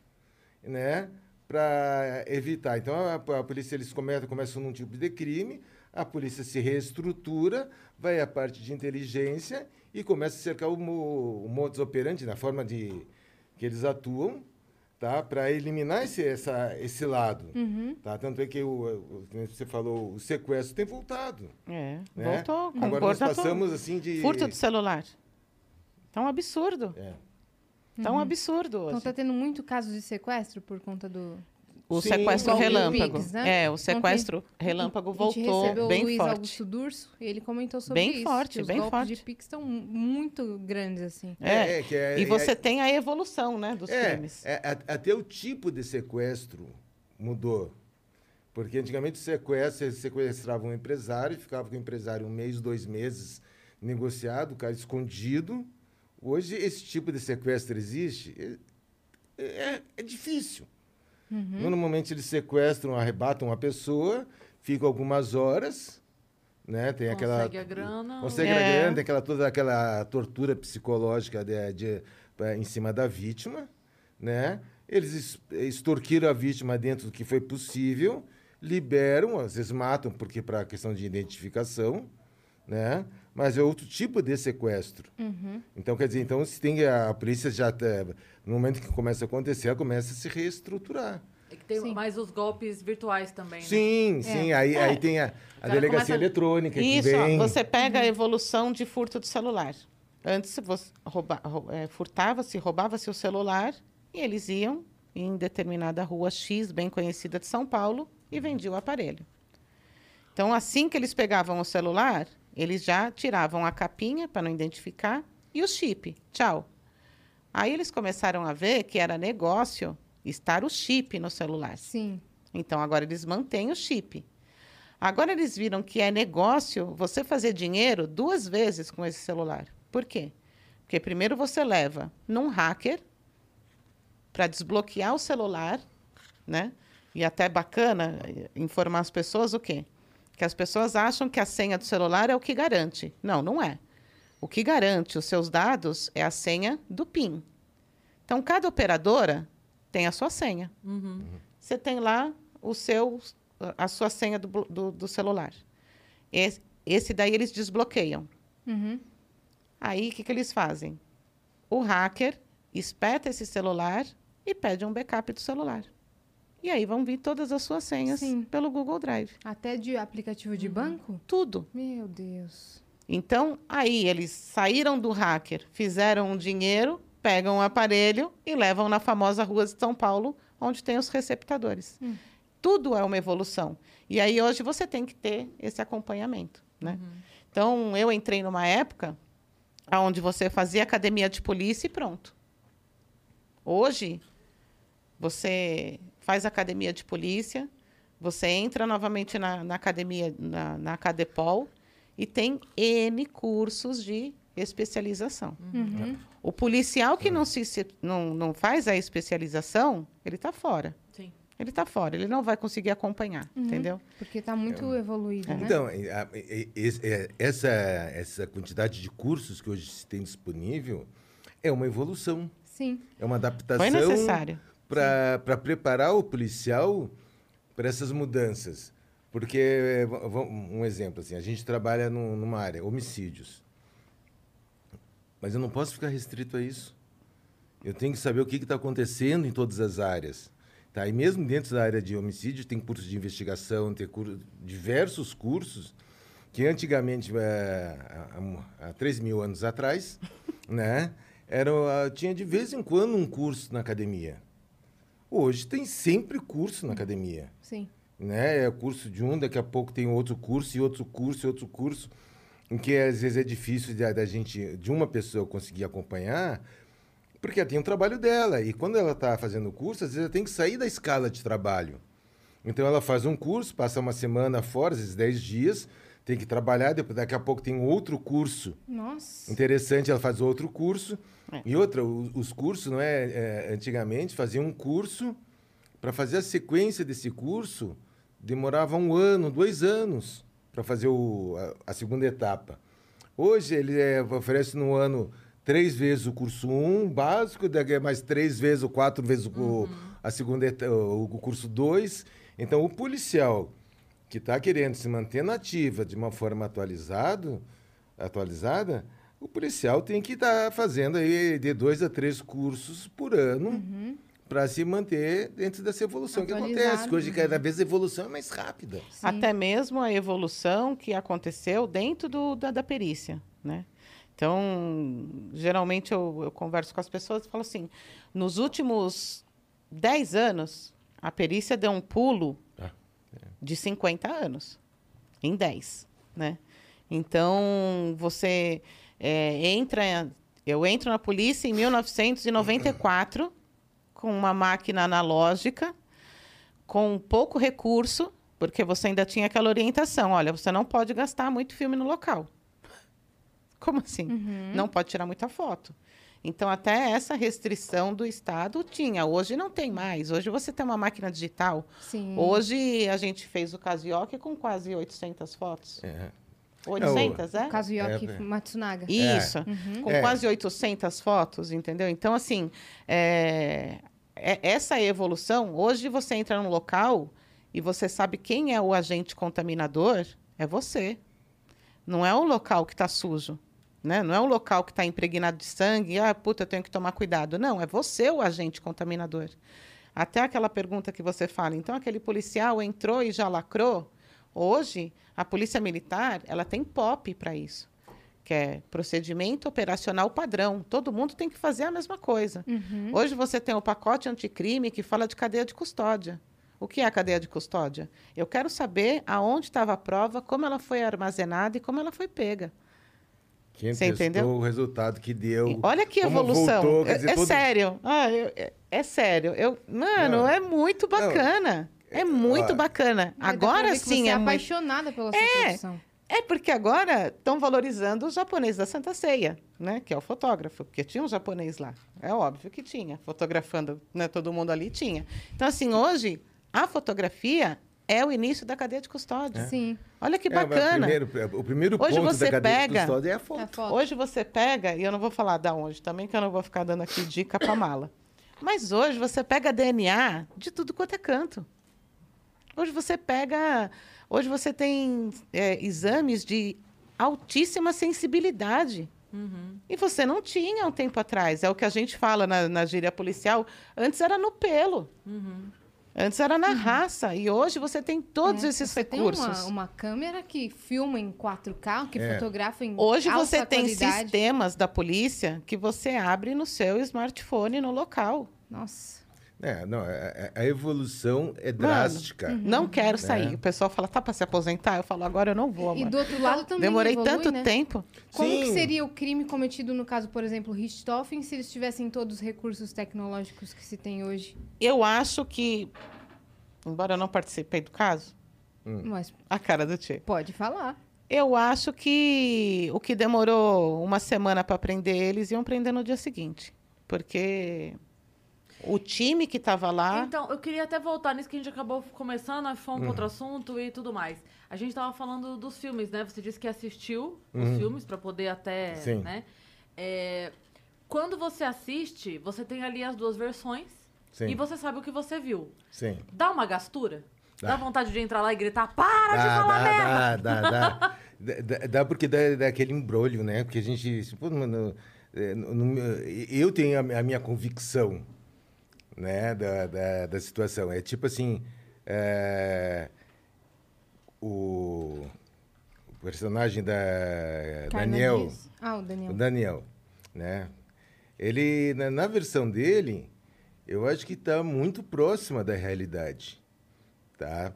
né? Para evitar. Então a, a polícia eles começam, começam num tipo de crime, a polícia se reestrutura, vai à parte de inteligência e começa a cercar o, o modus operandi, na forma de que eles atuam, tá? Para eliminar esse, essa, esse lado. Uhum. Tá? Tanto é que, o, o, como você falou, o sequestro tem voltado. É, Né? voltou. Agora nós passamos assim de. Furto de celular. Tá um absurdo. É. Tá um absurdo Então hoje. tá tendo muito caso de sequestro por conta do. O Sim. sequestro Golpe relâmpago. Pix, né? É, o sequestro relâmpago A gente voltou recebeu o bem Luiz forte. Augusto Durso e ele comentou sobre Bem isso. forte, bem golpes de forte. Pix estão muito grandes, assim. É. que é- E é- você tem a evolução, né, dos É, crimes. é, até o tipo de sequestro mudou. Porque antigamente o sequestro, você sequestrava um empresário, ficava com o empresário um mês, dois meses negociado, o cara escondido. Hoje esse tipo de sequestro existe. É, é- é difícil. Normalmente eles sequestram, arrebatam a pessoa, ficam algumas horas, né? Tem aquela Consegue a grana. [laughs] Consegue É. a grana, tem aquela, toda aquela tortura psicológica de, de- eh, em cima da vítima, né? Eles es- extorquiram a vítima dentro do que foi possível, liberam, às vezes matam porque para questão de identificação, né? Mas é outro tipo de sequestro. Então, quer dizer, então se tem a, a polícia já tá- no momento que começa a acontecer, ela começa a se reestruturar. É que tem Sim. mais os golpes virtuais também, né? Sim, sim. Aí, aí tem a, a delegacia começa- eletrônica Isso, que ó, vem. você pega a evolução de furto de celular. Antes você rouba, rou- é, furtava-se, roubava-se o celular e eles iam em determinada rua X, bem conhecida de São Paulo, e vendiam o aparelho. Então, assim que eles pegavam o celular, eles já tiravam a capinha para não identificar e o chip. Tchau. Aí eles começaram a ver que era negócio estar o chip no celular. Sim. Então, agora eles mantêm o chip. Agora eles viram que é negócio você fazer dinheiro duas vezes com esse celular. Por quê? Porque primeiro você leva num hacker para desbloquear o celular, né? E até é bacana eh, informar as pessoas o quê? Que as pessoas acham que a senha do celular é o que garante. Não, não é. O que garante os seus dados é a senha do PIN. Então, cada operadora tem a sua senha Uhum. você tem lá o seu, a sua senha do, do, do celular. Esse, esse daí eles desbloqueiam. Uhum. Aí, o que, que eles fazem? O hacker espeta esse celular e pede um backup do celular. E aí vão vir todas as suas senhas Sim. pelo Google Drive. Até de aplicativo de banco? Tudo. Meu Deus. Então, aí eles saíram do hacker, fizeram um dinheiro, pegam o aparelho e levam na famosa rua de São Paulo, onde tem os receptadores. Tudo é uma evolução. E aí hoje você tem que ter esse acompanhamento, né? Então, eu entrei numa época onde você fazia academia de polícia e pronto. Hoje, você faz academia de polícia, você entra novamente na, na academia, na, na Cadepol, e tem N cursos de especialização. Uhum. O policial que não, se, se- não, não faz a especialização, ele está fora. Sim. Ele está fora, ele não vai conseguir acompanhar, entendeu? Porque tá muito evoluído, né? Então, e- a- e- e- é, essa, essa quantidade de cursos que hoje se tem disponível é uma evolução, Sim. é uma Foi adaptação necessário. Para preparar o policial para essas mudanças. Porque, eh, um exemplo, assim, a gente trabalha num- numa área, homicídios. Mas eu não posso ficar restrito a isso. Eu tenho que saber o que está acontecendo em todas as áreas. Tá? E mesmo dentro da área de homicídio, tem cursos de investigação, tem cur- diversos cursos que antigamente, eh, há, há 3 mil anos atrás, [laughs] né, eram, ah, tinha de vez em quando um curso na academia. Hoje tem sempre curso na academia Sim. né? É curso de um, daqui a pouco tem outro curso e outro curso e outro curso, em que às vezes é difícil da, da gente, de uma pessoa conseguir acompanhar, porque ela tem o trabalho dela e quando ela está fazendo curso, às vezes ela tem que sair da escala de trabalho. Então ela faz um curso, passa uma semana fora, às vezes 10 dias, tem que trabalhar, depois daqui a pouco tem outro curso Nossa. interessante, ela faz outro curso. É. E outra, o- os cursos, não é, é, antigamente faziam um curso para fazer a sequência desse curso demorava um ano, dois anos para fazer o, a, a segunda etapa. Hoje ele é, oferece no ano três vezes o curso 1 um, básico, mais três vezes ou quatro vezes o, a segunda o curso 2. Então o policial que está querendo se manter na ativa de uma forma atualizado, atualizada, o policial tem que estar fazendo aí de dois a três cursos por ano para se manter dentro dessa evolução que acontece. Atualizado, Que hoje né? cada vez a evolução é mais rápida. Sim. Até mesmo a evolução que aconteceu dentro do- da, da perícia, né? Então, geralmente eu, eu converso com as pessoas e falo assim, nos últimos 10 anos, A perícia deu um pulo de 50 anos em 10, né? Então, você é, entra... Eu entro na polícia em 1994 com uma máquina analógica, com pouco recurso, porque você ainda tinha aquela orientação. Olha, você não pode gastar muito filme no local. Como assim? Não pode tirar muita foto. Então, até essa restrição do Estado tinha. Hoje não tem mais. Hoje você tem uma máquina digital. Sim. Hoje a gente fez o Casioque com quase 800 fotos. É. 800, O é? caso Yoki É, é. Matsunaga. Isso, Uhum. com É. quase 800 fotos, entendeu? Então, assim, é, é- essa evolução, hoje você entra num local e você sabe quem é o agente contaminador, é você. Não é o local que está sujo, né? Não é o local que está impregnado de sangue, ah, puta, eu tenho que tomar cuidado. Não, é você o agente contaminador. Até aquela pergunta que você fala, então aquele policial entrou e já lacrou? Hoje, a polícia militar, ela tem POP para isso que é procedimento operacional padrão. Todo mundo tem que fazer a mesma coisa. Uhum. Hoje você tem o pacote anticrime que fala de cadeia de custódia. O que é a cadeia de custódia? Eu quero saber aonde estava a prova, como ela foi armazenada e como ela foi pega. Quem Você testou entendeu? o resultado que deu. Olha que evolução. voltou, é dizer, é todo- sério. Ah, eu- é, é sério. Eu, mano, Não. é muito bacana. É muito ó, bacana. Mas Agora sim você é é muito. apaixonada pela sua profissão. É porque agora estão valorizando o japonês da Santa Ceia, né? Que é o fotógrafo, porque tinha um japonês lá. É óbvio que tinha, fotografando, né? Todo mundo ali tinha. Então assim, hoje a fotografia é o início da cadeia de custódia. Sim. Olha que É, bacana. primeiro- o primeiro Hoje ponto você da cadeia pega- de custódia é a A foto. foto. Hoje você pega, e eu não vou falar da onde também, que eu não vou ficar dando aqui dica para mala. Mas hoje você pega DNA de tudo quanto é canto. Hoje você pega. Hoje você tem é, exames de altíssima sensibilidade. E você não tinha um tempo atrás. É o que a gente fala na, na gíria policial. Antes era no pelo. Antes era na raça. E hoje você tem todos É, esses você recursos. Tem uma, uma câmera que filma em 4K, que É. fotografa em Hoje alta você tem qualidade. sistemas da polícia que você abre no seu smartphone no local. Nossa. É, não, é- é- a evolução é drástica. Não quero sair. É. O pessoal fala, tá para se aposentar? Eu falo, agora eu não vou, E amor. do outro lado também Demorei evolui, tanto né? tempo. Como que Sim. seria o crime cometido no caso, por exemplo, Richthofen, se eles tivessem todos os recursos tecnológicos que se tem hoje? Eu acho que, embora eu não participei do caso, Hum. Mas a cara do Tchê. pode falar. Eu acho que o que demorou uma semana para prender eles iam prender no dia seguinte. Porque o time que estava lá. Então, eu queria até voltar nisso que a gente acabou começando, aí fomos para outro assunto e tudo mais. A gente tava falando dos filmes, né? Você disse que assistiu os filmes para poder até, Sim. né? É, quando você assiste, você tem ali as duas versões Sim. e você sabe o que você viu. Sim. Dá uma gastura? Dá, Dá. vontade de entrar lá e gritar, para de Dá, falar merda! dá, dá, dá, dá. [laughs] Dá- dá- Dá porque dá, dá aquele embrolho, né? Porque a gente. Pô, mano, é, eu tenho a minha convicção, né? Da, da, da situação. É tipo assim. é, o, o personagem da Carla Daniel. Ah, o Daniel. O Daniel, né? Ele, na, na versão dele, eu acho que está muito próxima da realidade, tá?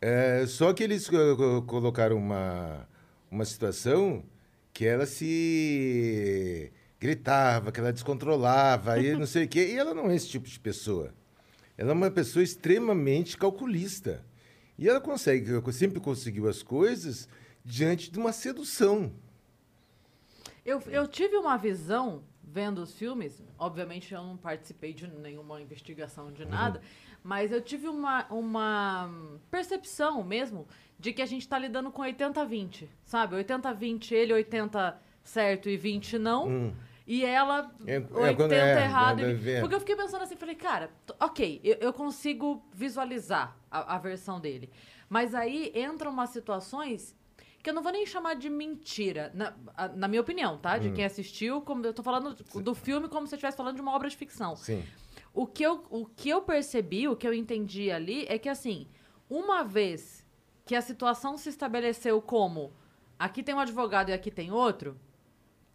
É, só que eles co- co- colocaram uma, uma situação que ela se gritava, que ela descontrolava, e não sei o quê. E ela não é esse tipo de pessoa. Ela é uma pessoa extremamente calculista. E ela consegue, sempre conseguiu as coisas diante de uma sedução. Eu, eu tive uma visão vendo os filmes, obviamente eu não participei de nenhuma investigação de nada, mas eu tive uma, uma percepção mesmo de que a gente tá lidando com 80-20, sabe? 80-20, ele 80 certo e 20 não. Hum. E ela É- é 80 quando é, errado. quando e- é- Porque eu fiquei pensando assim, falei, cara, ok, eu, eu consigo visualizar a, a versão dele. Mas aí entram umas situações que eu não vou nem chamar de mentira, na, na minha opinião, tá? Hum. De quem assistiu, como eu tô falando do filme como se eu estivesse falando de uma obra de ficção. Sim. O que, eu, o que eu percebi, o que eu entendi ali, é que assim, uma vez que a situação se estabeleceu como aqui tem um advogado e aqui tem outro,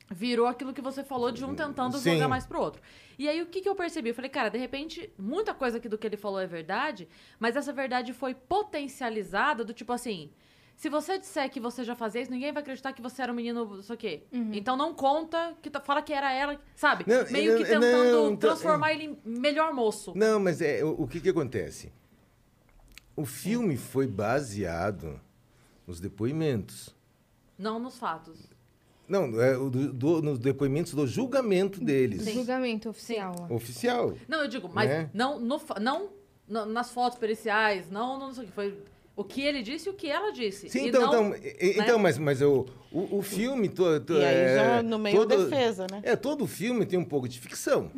virou aquilo que você falou de um tentando Sim. jogar mais pro outro. E aí o que, que eu percebi? Eu falei, cara, de repente, muita coisa aqui do que ele falou é verdade, mas essa verdade foi potencializada do tipo assim. Se você disser que você já fazia isso, ninguém vai acreditar que você era um menino, não sei o quê. Então não conta, que tá- fala que era ela, sabe? Não, Meio que não, tentando não, então- transformar ele em melhor moço. Não, mas é, o, o que, que acontece? O filme foi baseado nos depoimentos. Não nos fatos. Não, é, do- do- nos depoimentos do julgamento deles. Julgamento oficial. Oficial. Não, eu digo, mas Né? não, no não, na- nas fotos periciais, não, não sei o que. Foi o que ele disse e o que ela disse. Sim, E então, não- então, e- então mas, mas eu, o, o filme... To, to- E aí é, já no meio todo- defesa, né? É, todo filme tem um pouco de ficção.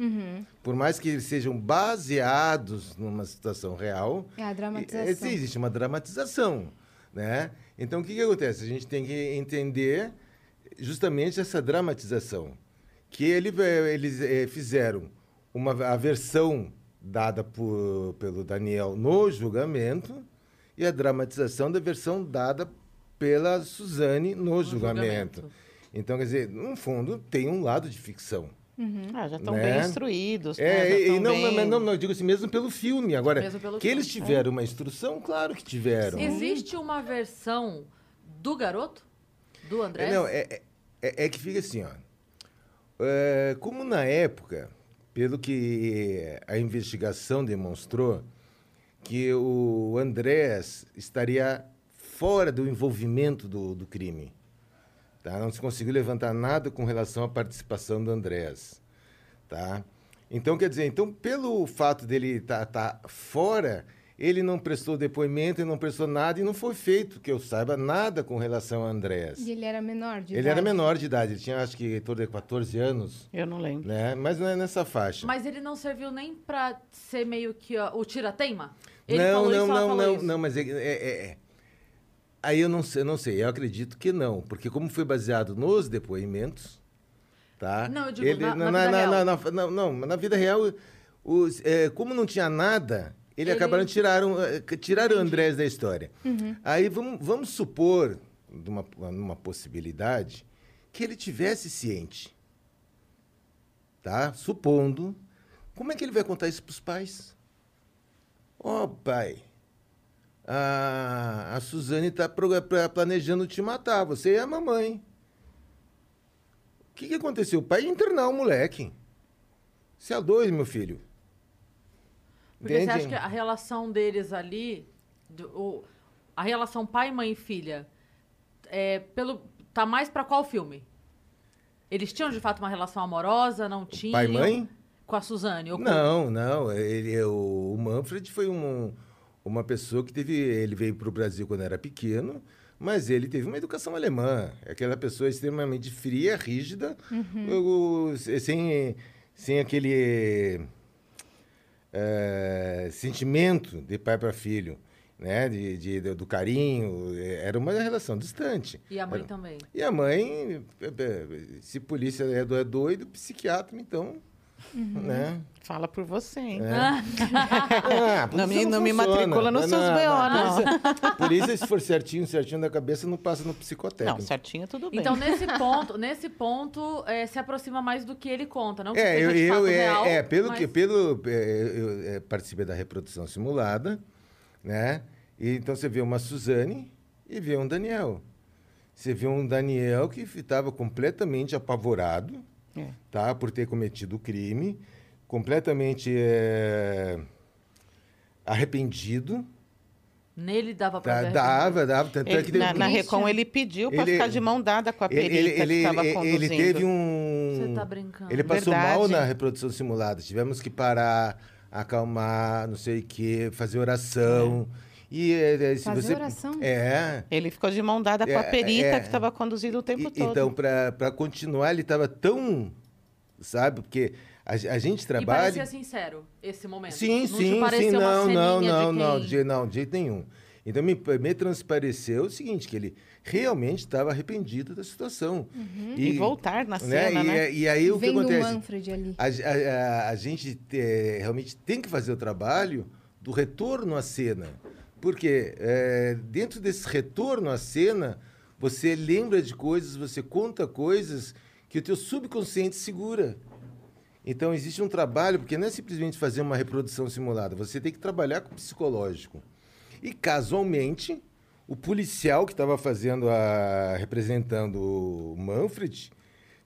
Por mais que eles sejam baseados numa situação real, É a dramatização. é, existe uma dramatização, né? Então, o que, que acontece? A gente tem que entender justamente essa dramatização. Que ele, eles eh, fizeram uma, a versão dada por, pelo Daniel no julgamento e a dramatização da versão dada pela Suzane no, julgamento. julgamento. Então, quer dizer, no fundo, tem um lado de ficção. Ah, já estão Né? bem instruídos. né? É, e, e não, bem... mas não, não, eu digo assim, mesmo pelo filme. Agora, Mesmo pelo que eles filme. tiveram uma instrução, claro que tiveram. Existe uma versão do garoto? Do André? É, não, é, é, é- é que fica assim, ó. É, como na época, pelo que a investigação demonstrou, que o Andrés estaria fora do envolvimento do, do crime. Tá? Não se conseguiu levantar nada com relação à participação do Andrés. Tá? Então, quer dizer, então, pelo fato dele estar fora, ele não prestou depoimento e não prestou nada e não foi feito, que eu saiba, nada com relação ao Andrés. E ele era menor de Ele idade. era menor de idade, ele tinha acho que em torno de 14 anos, Eu não lembro. né? Mas não é nessa faixa. Mas ele não serviu nem pra ser meio que ó, o tira-teima? Ele não, falou não, isso, não, não, isso. não, mas é, é- é- aí eu não sei, eu não sei, eu acredito que não, porque como foi baseado nos depoimentos, tá? Não, eu digo na- na vida na, real. na- não, não, mas na vida real, os, é, como não tinha nada, ele, Ele- acabaram tiraram, eh, tiraram o Andrés da história. Aí vamos, vamos supor, numa, numa possibilidade, que ele tivesse ciente, tá? Supondo, como é que ele vai contar isso para os pais? Ó, pai, a, a Suzane está planejando te matar, você e a mamãe. O que, que aconteceu? O pai ia internar o moleque. Você é dois, meu filho. Porque você Entende? acha que a relação deles ali, do- o- a relação pai, mãe e filha, é, pelo, tá mais pra qual filme? Eles tinham de fato uma relação amorosa, não tinham? Pai e mãe? Com a Suzane? Com- Não, não. Ele, o, Manfred foi um- uma pessoa que teve. Ele veio para o Brasil quando era pequeno, mas ele teve uma educação alemã. Aquela pessoa extremamente fria, rígida, o- sem, sem aquele eh, sentimento de pai para filho. Né, de, de- do carinho, era uma relação distante. E a mãe Era- também. E a mãe, é, se polícia é é doido, psiquiatra, então, né? Fala por você, hein? [laughs] Ah, a Não me- não me matricula nos seus BO, não. A polícia, a polícia, se for certinho, certinho da cabeça, não passa no psicotécnico. Não, certinho tudo bem. Então, nesse ponto, nesse ponto é, se aproxima mais do que ele conta, não que É, seja eu, de fato eu é, real, é, pelo mas- que pelo é, eu é, participei da reprodução simulada, né? E então você vê uma Suzane e vê um Daniel. Você vê um Daniel que estava completamente apavorado, É. tá, por ter cometido o crime, completamente é, arrependido. Nele dava pra Tá, ver. dava, dava, tanto é Ele- que na, teve- na Christian. Recon ele pediu para ficar de mão dada com a perita ele, que ele, estava ele- conduzindo. ele teve um. Você tá brincando. Ele passou Verdade. mal na reprodução simulada. Tivemos que parar, acalmar, não sei o quê, fazer oração. E é, é, se Fazer você. oração? É. Ele ficou de mão dada com É, a perita é. que estava conduzindo o tempo E- todo. então, para continuar, ele estava tão. Sabe? Porque a, a gente E trabalha. parecia sincero, esse momento. Sim, não sim, te sim, não, não, não, de não, quem- de, não, de jeito nenhum. Então me, me transpareceu o seguinte, que ele realmente estava arrependido da situação. E voltar na né? cena, e, né? E, aí o que Vendo o acontece? Manfred ali. A, a- a- a gente eh, realmente tem que fazer o trabalho do retorno à cena. Porque eh, dentro desse retorno à cena, você lembra de coisas, você conta coisas que o teu subconsciente segura. Então existe um trabalho, porque não é simplesmente fazer uma reprodução simulada, você tem que trabalhar com o psicológico. E casualmente, o policial que estava fazendo a representando o Manfred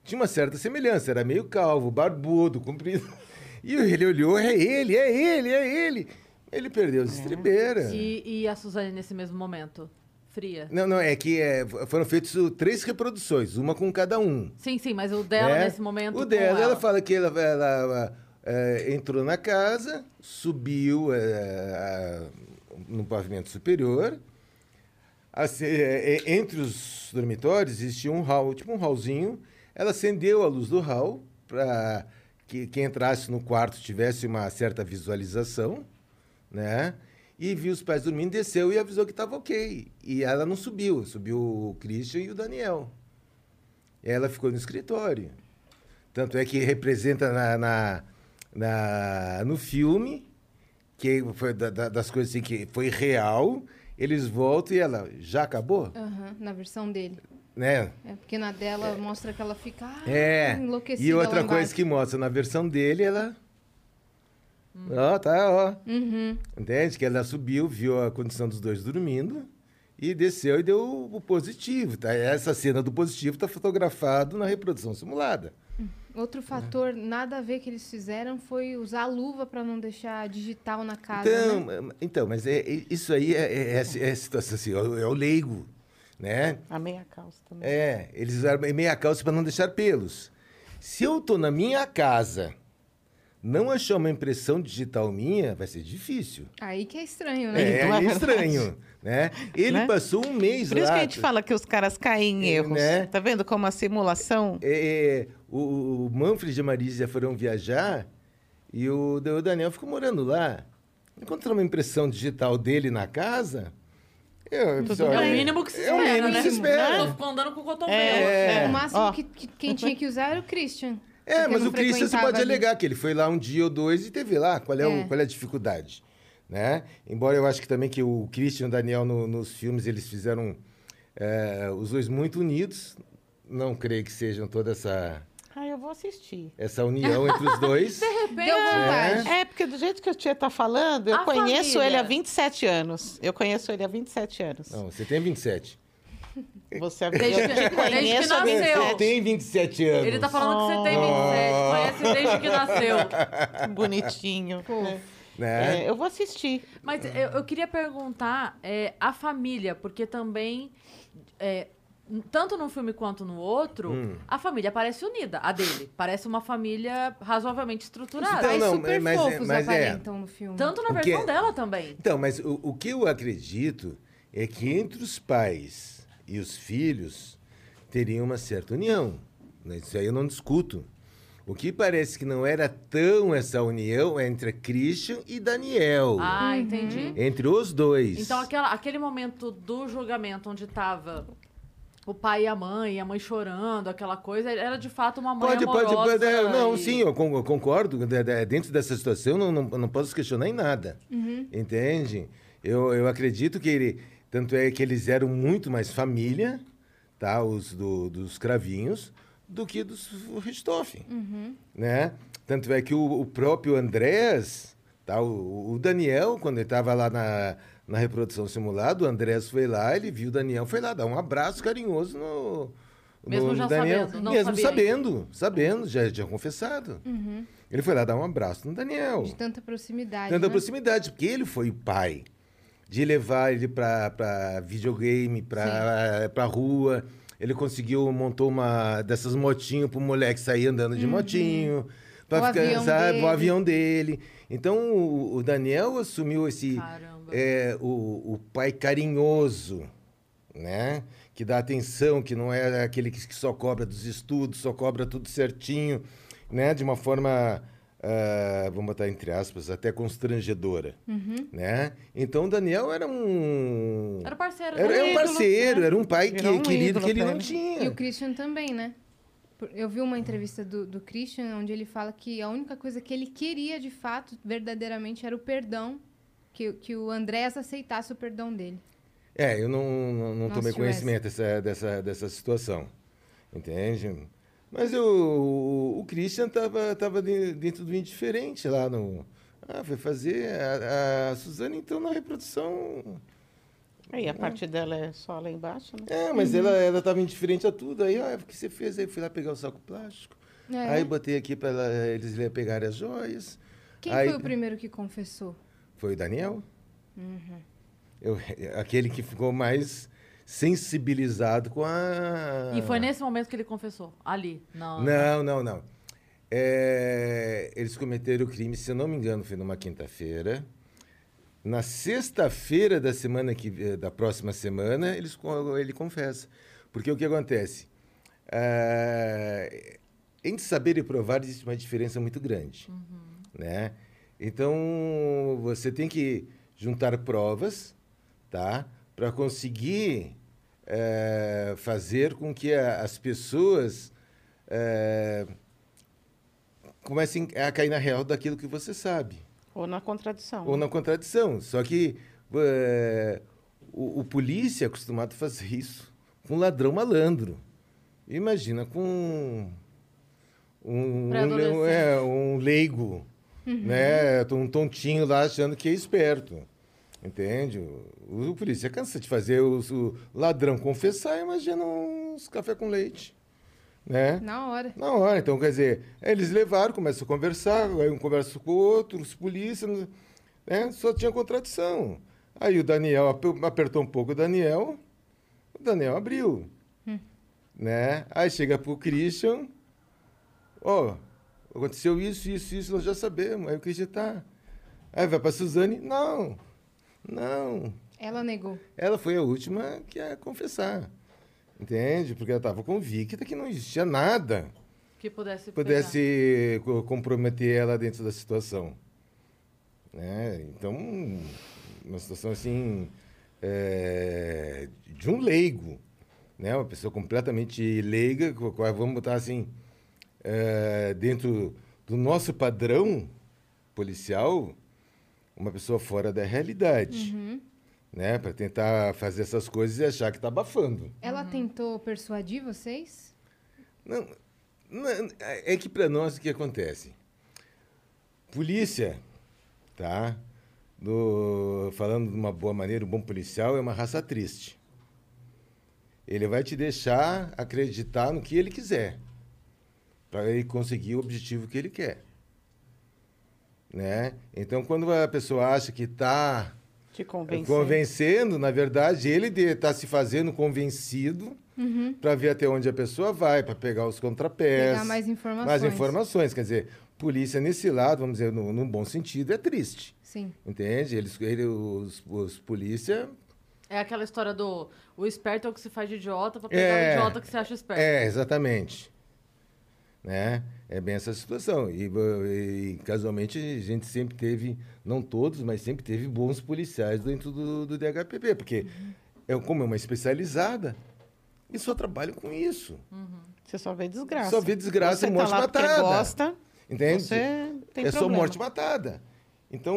tinha uma certa semelhança, era meio calvo, barbudo, comprido. [laughs] E ele olhou, é ele, é ele, é ele. Ele perdeu as estribeiras. E, e a Suzane nesse mesmo momento? Fria. Não, não, é que é, foram feitas três reproduções, uma com cada um. Sim, sim, mas o dela É. nesse momento. O dela, ela ela fala que ela, ela, é, entrou na casa, subiu é, a- no pavimento superior. Assim, é, é, entre os dormitórios existia um hall, tipo um hallzinho. Ela acendeu a luz do hall para que quem entrasse no quarto tivesse uma certa visualização, né? E viu os pais dormindo, desceu e avisou que estava ok. E ela não subiu, subiu o Christian e o Daniel. Ela ficou no escritório. Tanto é que representa na, na, na- no filme, que foi da- da- das coisas assim que foi real, eles voltam e ela já acabou, Aham, na versão dele. né? É, porque na dela mostra que ela fica ah, É. enlouquecida E outra coisa que mostra na versão dele, ela. Ó, tá, ó. Uhum. Entende? Que ela subiu, viu a condição dos dois dormindo e desceu e deu o positivo. Tá? Essa cena do positivo está fotografado na reprodução simulada. Outro fator nada a ver que eles fizeram foi usar a luva para não deixar digital na casa. Então, né? então mas é, é- isso aí é, é, é, é a situação assim, é o- é o leigo, né? A meia calça também. É, eles usaram meia calça para não deixar pelos. Se eu tô na minha casa, não achar uma impressão digital minha, vai ser difícil. Aí que é estranho, né? É, Não é é estranho, né? Ele Né? passou um mês Por isso lá. que a gente fala que os caras caem em É, erros. né? Tá vendo como a simulação? É, o, o Manfred e a Marísia foram viajar e o, o Daniel ficou morando lá. Encontrou uma impressão digital dele na casa. Eu, É o mínimo que se é o espera, mínimo né? que se espera. Ela ficou andando com o cotovelo. É. O máximo Ó. que, que- quem tinha que usar era o Christian. É, mas o Christian você pode ali. alegar que ele foi lá um dia ou dois e teve lá. Qual é, o- É. qual é a dificuldade? Né? Embora eu acho que também que o Christian e o Daniel no- nos filmes eles fizeram é, os dois muito unidos. Não creio que sejam toda essa, Ah, eu vou assistir. essa união entre os dois. [laughs] Deu vontade. É, porque do jeito que o Tia tá falando, eu A conheço família. ele há 27 anos. Eu conheço ele há 27 anos. Não, você tem 27. Você Desde que- desde que nasceu. 27. Você tem 27 anos. Ele tá falando que você tem 27, conhece desde que nasceu. [laughs] Bonitinho. Pô. né? É, eu vou assistir. Mas eu, eu queria perguntar é, a família, porque também, é, tanto num filme quanto no outro, Hum. a família parece unida, a dele. Parece uma família razoavelmente estruturada. Então, não, super mas é- fofos mas é. aparentam no filme. Tanto na versão é- dela também. Então, mas o, o que eu acredito é que entre os pais e os filhos teria uma certa união. né? Isso aí eu não discuto. O que parece que não era tão essa união é entre Christian e Daniel. Ah, entendi. Entre os dois. Então, aquela, aquele momento do julgamento onde tava o pai e a mãe, a mãe chorando, aquela coisa, era de fato uma mãe Pode, pode, amorosa. pode. é, Não, e- sim, eu con- eu concordo. de- de- Dentro dessa situação, eu não, não, não posso questionar em nada. Entende? Eu, eu acredito que ele. Tanto é que eles eram muito mais família, tá? Os do- dos cravinhos, do que dos Richthofen. Né? Tanto é que o, o próprio Andrés, tá? o, o Daniel, quando ele estava lá na, na reprodução simulada, o Andrés foi lá, ele viu o Daniel, foi lá dar um abraço carinhoso no. Mesmo já Daniel. sabendo, não Mesmo sabia sabendo, sabendo, já tinha confessado. Ele foi lá dar um abraço no Daniel. De tanta proximidade. Tanta né? proximidade, porque ele foi o pai. De levar ele para videogame, para rua. Ele conseguiu, montou uma dessas motinhos pro moleque sair andando de motinho. Uhum. O ficar, avião sabe, dele. o avião dele. Então, o, o Daniel assumiu esse... É, o, o pai carinhoso, né? Que dá atenção, que não é aquele que, que só cobra dos estudos, só cobra tudo certinho, né? De uma forma, ah, vamos botar entre aspas, até constrangedora, né? Então, o Daniel era um... Era parceiro Era, era um parceiro, era um pai que, um querido que ele não tinha. E o Christian também, né? Eu vi uma entrevista do, do Christian onde ele fala que a única coisa que ele queria de fato, verdadeiramente, era o perdão. Que, que o Andrés aceitasse o perdão dele. É, eu não, não, não tomei conhecimento dessa, dessa, dessa situação. Entende? Mas eu, o, o Christian tava, tava de- dentro do indiferente lá no. Ah, foi fazer. A, a Suzane entrou na reprodução. Aí a parte dela é só lá embaixo, né? É, mas ela, ela tava indiferente a tudo. Aí, ah, o que você fez? Aí fui lá pegar o saco plástico. É. Aí botei aqui para eles le- pegarem as joias. Quem aí- foi o primeiro que confessou? Foi o Daniel. Uhum. Eu, [laughs] aquele que ficou mais sensibilizado com a. E foi nesse momento que ele confessou. Ali. Não. Não, não, não. É, eles cometeram o crime, se eu não me engano, foi numa quinta-feira. Na sexta-feira da semana que eh, da próxima semana, eles, ele confessa. Porque o que acontece? É, entre saber e provar existe uma diferença muito grande. Né? Então, você tem que juntar provas tá? Para conseguir eh, fazer com que a- as pessoas eh, comecem a cair na real daquilo que você sabe Ou na contradição. ou na contradição. Só que eh, o, o polícia é acostumado a fazer isso com um ladrão malandro. Imagina com um, um, é, um leigo, né? Um tontinho lá achando que é esperto. Entende? O, o polícia cansa de fazer o, o ladrão confessar, imagina uns café com leite. Né? Na hora. Na hora, então, quer dizer, eles levaram, começam a conversar, aí um conversa com o outro, os polícias, né? Só tinha contradição. Aí o Daniel ap- apertou um pouco o Daniel, o Daniel abriu. Né? Aí chega pro Christian, ó, aconteceu isso, isso, isso, nós já sabemos. Aí o Christian tá. Aí vai pra Suzane, não, não. Ela negou. Ela foi a última que ia confessar. Entende? Porque ela estava convicta que não existia nada Que pudesse. pudesse co- comprometer ela dentro da situação. Né? Então, uma situação assim, é, de um leigo, né? uma pessoa completamente leiga, vamos botar assim, é, dentro do nosso padrão policial, uma pessoa fora da realidade. Né? Para tentar fazer essas coisas e achar que está abafando. Ela tentou persuadir vocês? Não, não, é que para nós o que acontece? Polícia, tá? Do, falando de uma boa maneira, um bom policial é uma raça triste. Ele vai te deixar acreditar no que ele quiser, para ele conseguir o objetivo que ele quer. Né? Então, quando a pessoa acha que está Te convencer. convencendo, na verdade, ele está se fazendo convencido para ver até onde a pessoa vai, para pegar os contrapés. Pegar mais informações. Mais informações. Quer dizer, polícia nesse lado, vamos dizer, no, num bom sentido, é triste. Sim. Entende? Eles, ele, os, os polícia. É aquela história do. O esperto é o que se faz de idiota pra pegar É. o idiota que se acha esperto. É, exatamente. Né? É bem essa situação. E, e, casualmente a gente sempre teve, não todos, mas sempre teve bons policiais dentro do, do DHPP, porque é, como é uma especializada, eles só trabalham com isso. Você só vê desgraça. Só vê desgraça você e morte tá matada. gosta, Entende? você tem é só problema. morte matada. Então,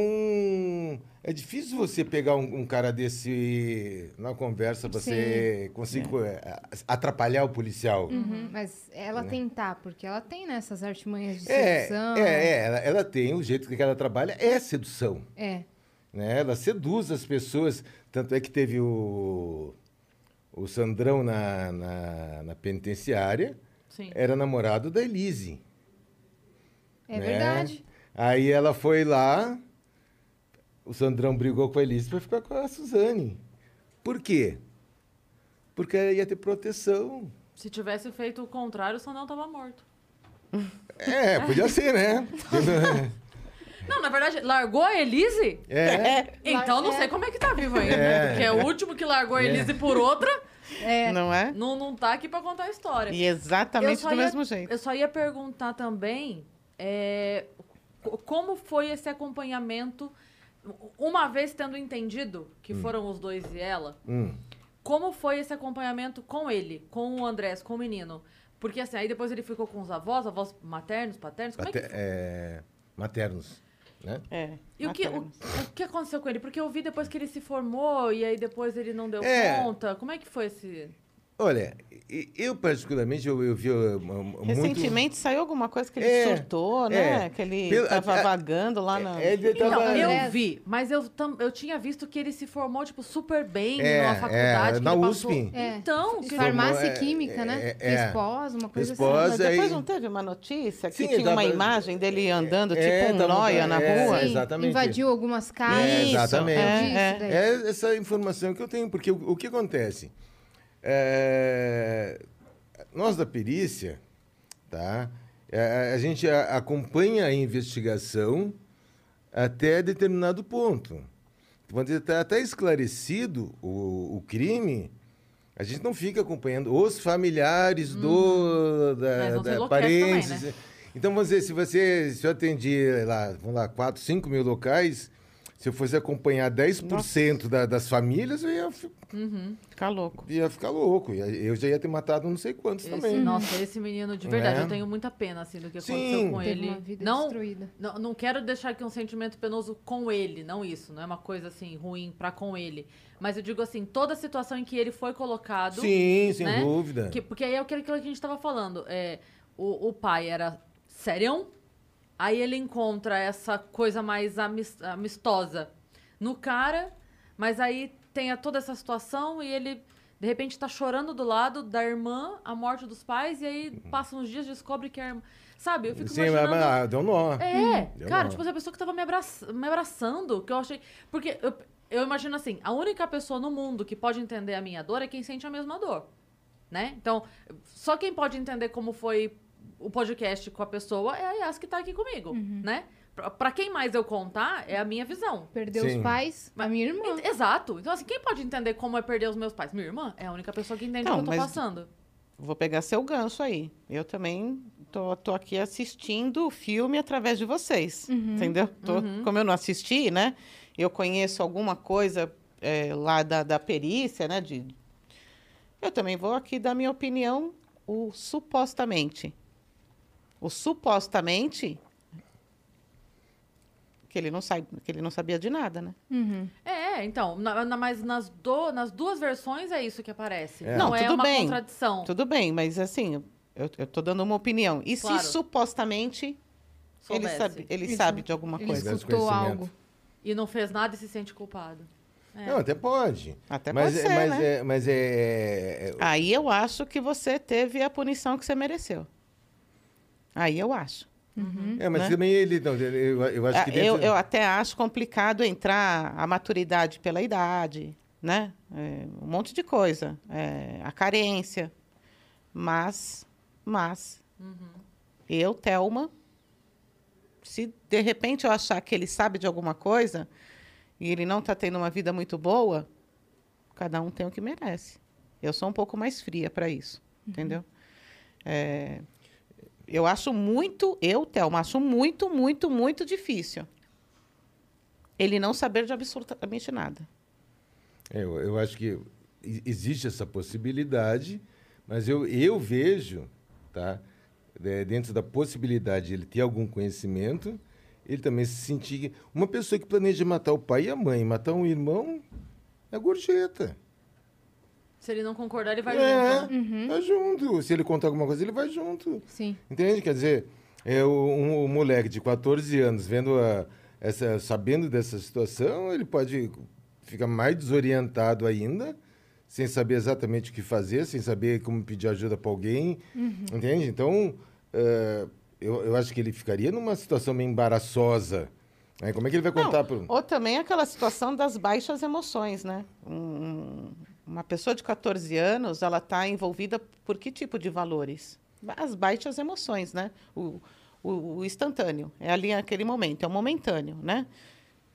é difícil você pegar um, um cara desse na conversa, você conseguir eh, atrapalhar o policial. Uhum, Mas ela tentar, porque ela tem nessas artimanhas de É, sedução. é, é, ela, ela tem, o jeito que ela trabalha é sedução. É. Né? Ela seduz as pessoas. Tanto é que teve o, o Sandrão na, na, na penitenciária, Sim. era namorado da Elise. É né? verdade. Aí ela foi lá, o Sandrão brigou com a Elise para ficar com a Suzane. Por quê? Porque ia ter proteção. Se tivesse feito o contrário, o Sandão tava morto. É, podia ser, né? [laughs] Não, na verdade, largou a Elise? É. Então não sei como é que tá vivo ainda. É. Porque é o último que largou a Elise por outra, É. Não é? não, não tá aqui pra contar a história. E exatamente do ia- mesmo jeito. Eu só ia perguntar também é, co- como foi esse acompanhamento, uma vez tendo entendido que foram os dois e ela, Hum. como foi esse acompanhamento com ele, com o Andrés, com o menino? Porque assim, aí depois ele ficou com os avós, avós maternos, paternos, como é que foi? é, maternos. Né? É. E o que, o, o que aconteceu com ele? Porque eu vi depois que ele se formou e aí depois ele não deu É. conta. Como é que foi esse... Olha, eu particularmente, eu, eu vi uh, mu- muito... Recentemente saiu alguma coisa que ele É, surtou, né? é. Que ele Pelo- estava a- vagando lá na. É, ele Então, tava- eu É. vi, mas eu, tam- eu tinha visto que ele se formou, tipo, super bem É, numa faculdade. é, que na ele USP. Passou... É. Então, que Farmácia é, e química, né? é, é. Fez pós, uma coisa assim. pós, depois aí- não teve uma notícia que Sim, tinha uma tava- imagem dele andando É, tipo um tava- noia na é, rua? Sim, exatamente. invadiu algumas casas. É, exatamente. É. É essa informação que eu tenho, porque o, o que acontece? É, nós da perícia, tá? É, a gente a- acompanha a investigação até determinado ponto. Quando está até esclarecido o, o crime, a gente não fica acompanhando os familiares do da, Uhum. Se da enlouquece parentes. também, né? Então, vamos dizer, se você se eu atendi lá, vamos lá, 4, 5 mil locais, se eu fosse acompanhar 10% da, das famílias, eu ia, fi- Ficar louco. ia ficar louco. Eu já ia ter matado não sei quantos esse, também. nossa, esse menino, de verdade, É. eu tenho muita pena, assim, do que Sim. aconteceu com ele. uma vida não, destruída. não, não quero deixar aqui um sentimento penoso com ele, não isso, não é uma coisa, assim, ruim pra com ele. Mas eu digo assim, toda a situação em que ele foi colocado... Sim, sem né? dúvida. Que- porque aí é aquilo que a gente estava falando. É, o, o pai era serião, aí ele encontra essa coisa mais amis- amistosa no cara, mas aí tem toda essa situação e ele, de repente, tá chorando do lado da irmã, a morte dos pais, e aí passa uns dias descobre que a irmã. Sabe? Eu fico Sim, mas, imaginando. mas, ah, deu nó. É, Deu cara, nó. tipo, essa pessoa que tava me, abraça- me abraçando, que eu achei. Porque eu, eu imagino assim, a única pessoa no mundo que pode entender a minha dor é quem sente a mesma dor. Né? Então, só quem pode entender como foi o podcast com a pessoa é a Yas que tá aqui comigo, né? Pra, pra quem mais eu contar, é a minha visão. Perdeu Sim. os pais, a minha irmã. Exato. Então, assim, quem pode entender como é perder os meus pais? Minha irmã é a única pessoa que entende o que eu tô passando. Vou pegar seu gancho aí. Eu também tô, tô aqui assistindo o filme através de vocês, entendeu? Tô- Como eu não assisti, né? Eu conheço alguma coisa é, lá da, da perícia, né? De, eu também vou aqui dar minha opinião, o supostamente. O supostamente que ele não sabe, que ele não sabia de nada, né? Uhum. É, então, na- na- mas nas, do- nas duas versões é isso que aparece. É. Não, Não, é tudo uma bem. contradição. Tudo bem, mas assim, eu, eu tô dando uma opinião. E Claro. se supostamente ele Soubesse. sabe, ele Isso. sabe de alguma Ele coisa? Tivesse escutou algo. E não fez nada e se sente culpado. É. Não, até pode. Até mas, pode é- ser, mas, né? é, mas é, é- Aí eu acho que você teve a punição que você mereceu. Aí eu acho. é, mas né? também ele, não, ele- eu, eu acho Ah, que eu, dentro- eu até acho complicado entrar a maturidade pela idade, né? É, um monte de coisa. É, a carência. Mas, mas, eu, Thelma, se de repente eu achar que ele sabe de alguma coisa e ele não está tendo uma vida muito boa, cada um tem o que merece. Eu sou um pouco mais fria para isso, entendeu? É, eu acho muito, eu, Thelma, acho muito, muito, muito difícil ele não saber de absolutamente nada. É, Eu, eu acho que existe essa possibilidade, mas eu, eu vejo, tá? é, dentro da possibilidade de ele ter algum conhecimento, ele também se sentir. Uma pessoa que planeja matar o pai e a mãe, matar um irmão, é gorjeta. Se ele não concordar, ele vai é, junto. né? vai junto. Se ele contar alguma coisa, ele vai junto. Sim. Entende? Quer dizer, é, o- um, um moleque de 14 anos vendo a, essa, sabendo dessa situação, ele pode ficar mais desorientado ainda, sem saber exatamente o que fazer, sem saber como pedir ajuda para alguém. Entende? Então, é, eu, eu acho que ele ficaria numa situação meio embaraçosa. né? Como é que ele vai contar Não, pro. Ou também aquela situação das baixas emoções, né? Um- uma pessoa de 14 anos, ela está envolvida por que tipo de valores? As baixas emoções, né? O, o, o instantâneo, é ali naquele momento, é o momentâneo, né?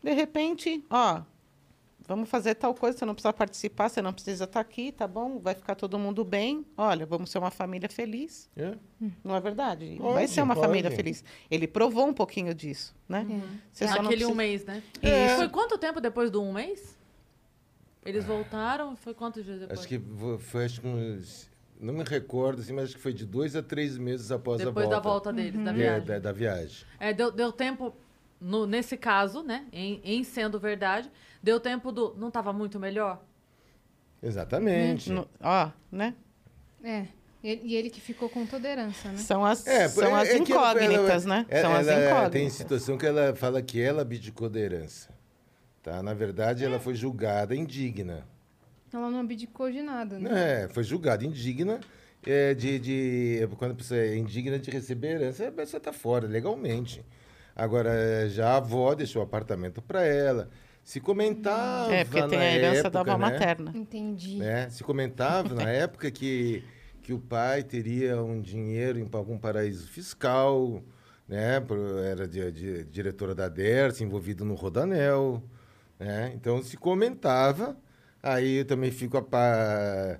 De repente, ó, vamos fazer tal coisa, você não precisa participar, você não precisa estar aqui, tá bom? Vai ficar todo mundo bem. Olha, vamos ser uma família feliz. É? Não é verdade? Pode, Vai ser uma pode. família feliz. Ele provou um pouquinho disso, né? Você só não Naquele um precisa- mês, né? É. Foi quanto tempo depois do um mês? Eles voltaram? Foi quantos dias depois? Acho que foi acho que uns. Não me recordo, assim, mas acho que foi de dois a três meses após depois a da volta. volta deles, da É, viagem. da, da viagem. É, deu, deu tempo, no- nesse caso, né? Em, em sendo verdade, deu tempo do. Não tava muito melhor? Exatamente. No- ó, né? É. E ele que ficou com toda a herança, né? São as, É, são é- as é incógnitas, ela- né? ela- são as ela incógnitas. Tem situação que ela fala que ela abdicou da herança. Tá? Na verdade, ela foi julgada indigna. Ela não abdicou de nada, né? É, foi julgada indigna é, de, de. Quando a pessoa é indigna de receber herança, a pessoa está fora, legalmente. Agora, é, já a avó deixou o apartamento para ela. Se comentava. É, porque tem na a herança época, da avó né? materna. Entendi. né? Se comentava na época que, que o pai teria um dinheiro em algum paraíso fiscal, né? Era de, de- diretora da DERS, envolvido no Rodanel, né? Então se comentava, aí eu também fico a pa...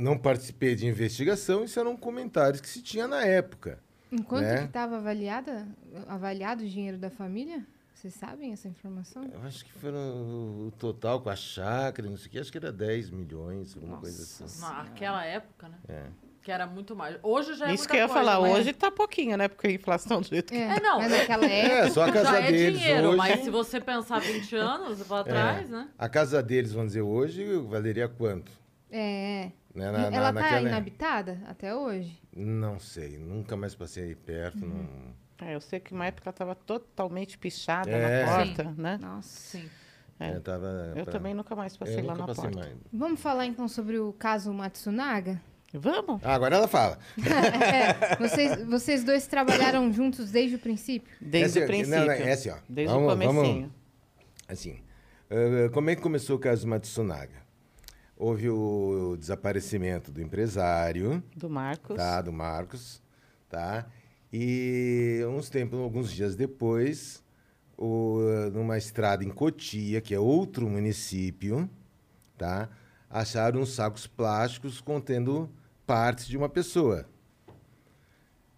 não participei de investigação, isso eram comentários que se tinha na época. Enquanto né? que estava avaliada, avaliado o dinheiro da família? Vocês sabem essa informação? Eu acho que foram o total com a chácara, não sei o que, acho que era 10 milhões, alguma coisa assim. Naquela época, né? É. Que era muito mais. Hoje já é Isso muita que eu ia coisa, falar, mas- hoje tá pouquinho, né? Porque a inflação do jeito que É, É, não. Mas naquela época. É, só a casa Já é deles dinheiro, hoje... mas se você pensar 20 [laughs] anos pra trás, né? A casa deles, vamos dizer, hoje valeria quanto? É. Né, na- na- Ela tá naquela- inabitada até hoje? Não sei, nunca mais passei aí perto. Uhum. Não... É, eu sei que uma época ela tava totalmente pichada É. na porta, né? Nossa. Sim. É. Eu, tava Eu pra- também nunca mais passei eu lá nunca na passei porta. mais. Vamos falar então sobre o caso Matsunaga? Vamos? Ah, agora ela fala. [laughs] É, vocês, vocês dois trabalharam juntos desde o princípio? Desde Essa- o princípio. Não, não, é assim, ó. Desde Vamos- o comecinho. vamos- Assim, eh, como é que começou o caso Matsunaga? Houve o desaparecimento do empresário, Do Marcos. tá, do Marcos, tá? E uns tempos, alguns dias depois, o, numa estrada em Cotia, que é outro município, tá? Acharam uns sacos plásticos contendo partes de uma pessoa.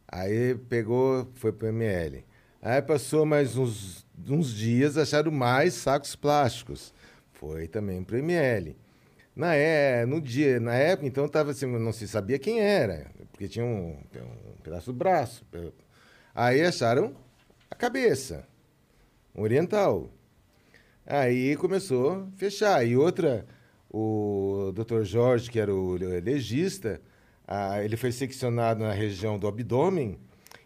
Aí pegou, foi para o ML. Aí passou mais uns, uns dias, acharam mais sacos plásticos. Foi também para o ML. Na, é, no dia, na época, então, tava assim, não se sabia quem era, porque tinha um, um pedaço do braço. Aí acharam a cabeça, um oriental. Aí começou a fechar. E outra, o Dr. Jorge, que era o legista, ah, ele foi seccionado na região do abdômen,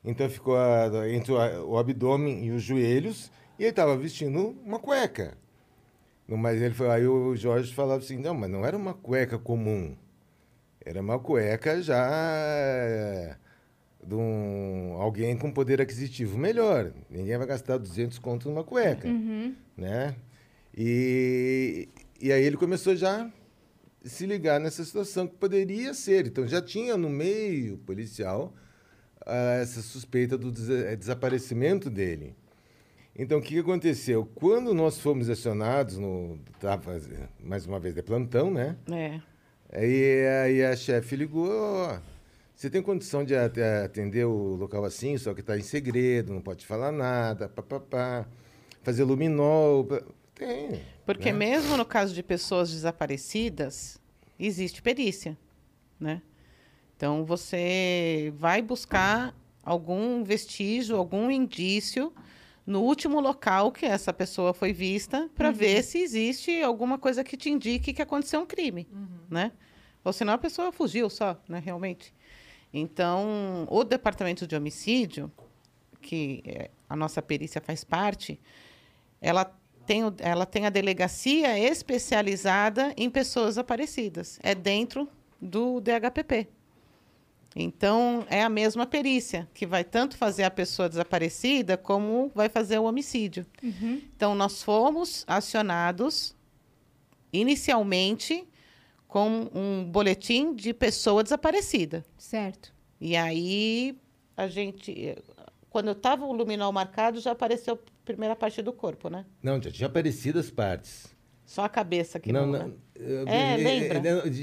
então ficou ah, entre o, o abdômen e os joelhos, e ele estava vestindo uma cueca. Mas ele foi, aí o Jorge falava assim, não, mas não era uma cueca comum. Era uma cueca já eh, de um, alguém com poder aquisitivo melhor. Ninguém vai gastar 200 contos numa cueca, Uhum. né? E, e aí ele começou já a se ligar nessa situação que poderia ser. Então já tinha no meio policial ah, essa suspeita do des- desaparecimento dele. Então, o que aconteceu? Quando nós fomos acionados, no, tava, mais uma vez de plantão, né? É. Aí, aí a chefe ligou, ó, você tem condição de at- atender o local assim, só que está em segredo, não pode falar nada, papapá, fazer luminol, pá." Tem. Porque né? mesmo no caso de pessoas desaparecidas, existe perícia, né? Então você vai buscar algum vestígio, algum indício no último local que essa pessoa foi vista para ver se existe alguma coisa que te indique que aconteceu um crime, né? Ou senão a pessoa fugiu só, né, realmente. Então, o departamento de homicídio, que é, a nossa perícia faz parte, ela tem, ela tem a delegacia especializada em pessoas desaparecidas. É dentro do DHPP. Então, é a mesma perícia, que vai tanto fazer a pessoa desaparecida, como vai fazer o homicídio. Uhum. Então, nós fomos acionados inicialmente com um boletim de pessoa desaparecida. Certo. E aí, a gente. Quando estava o luminol marcado, já apareceu a primeira parte do corpo, né? Não, já tinha aparecido as partes. Só a cabeça que não, não. não, né? eu- É, lembra?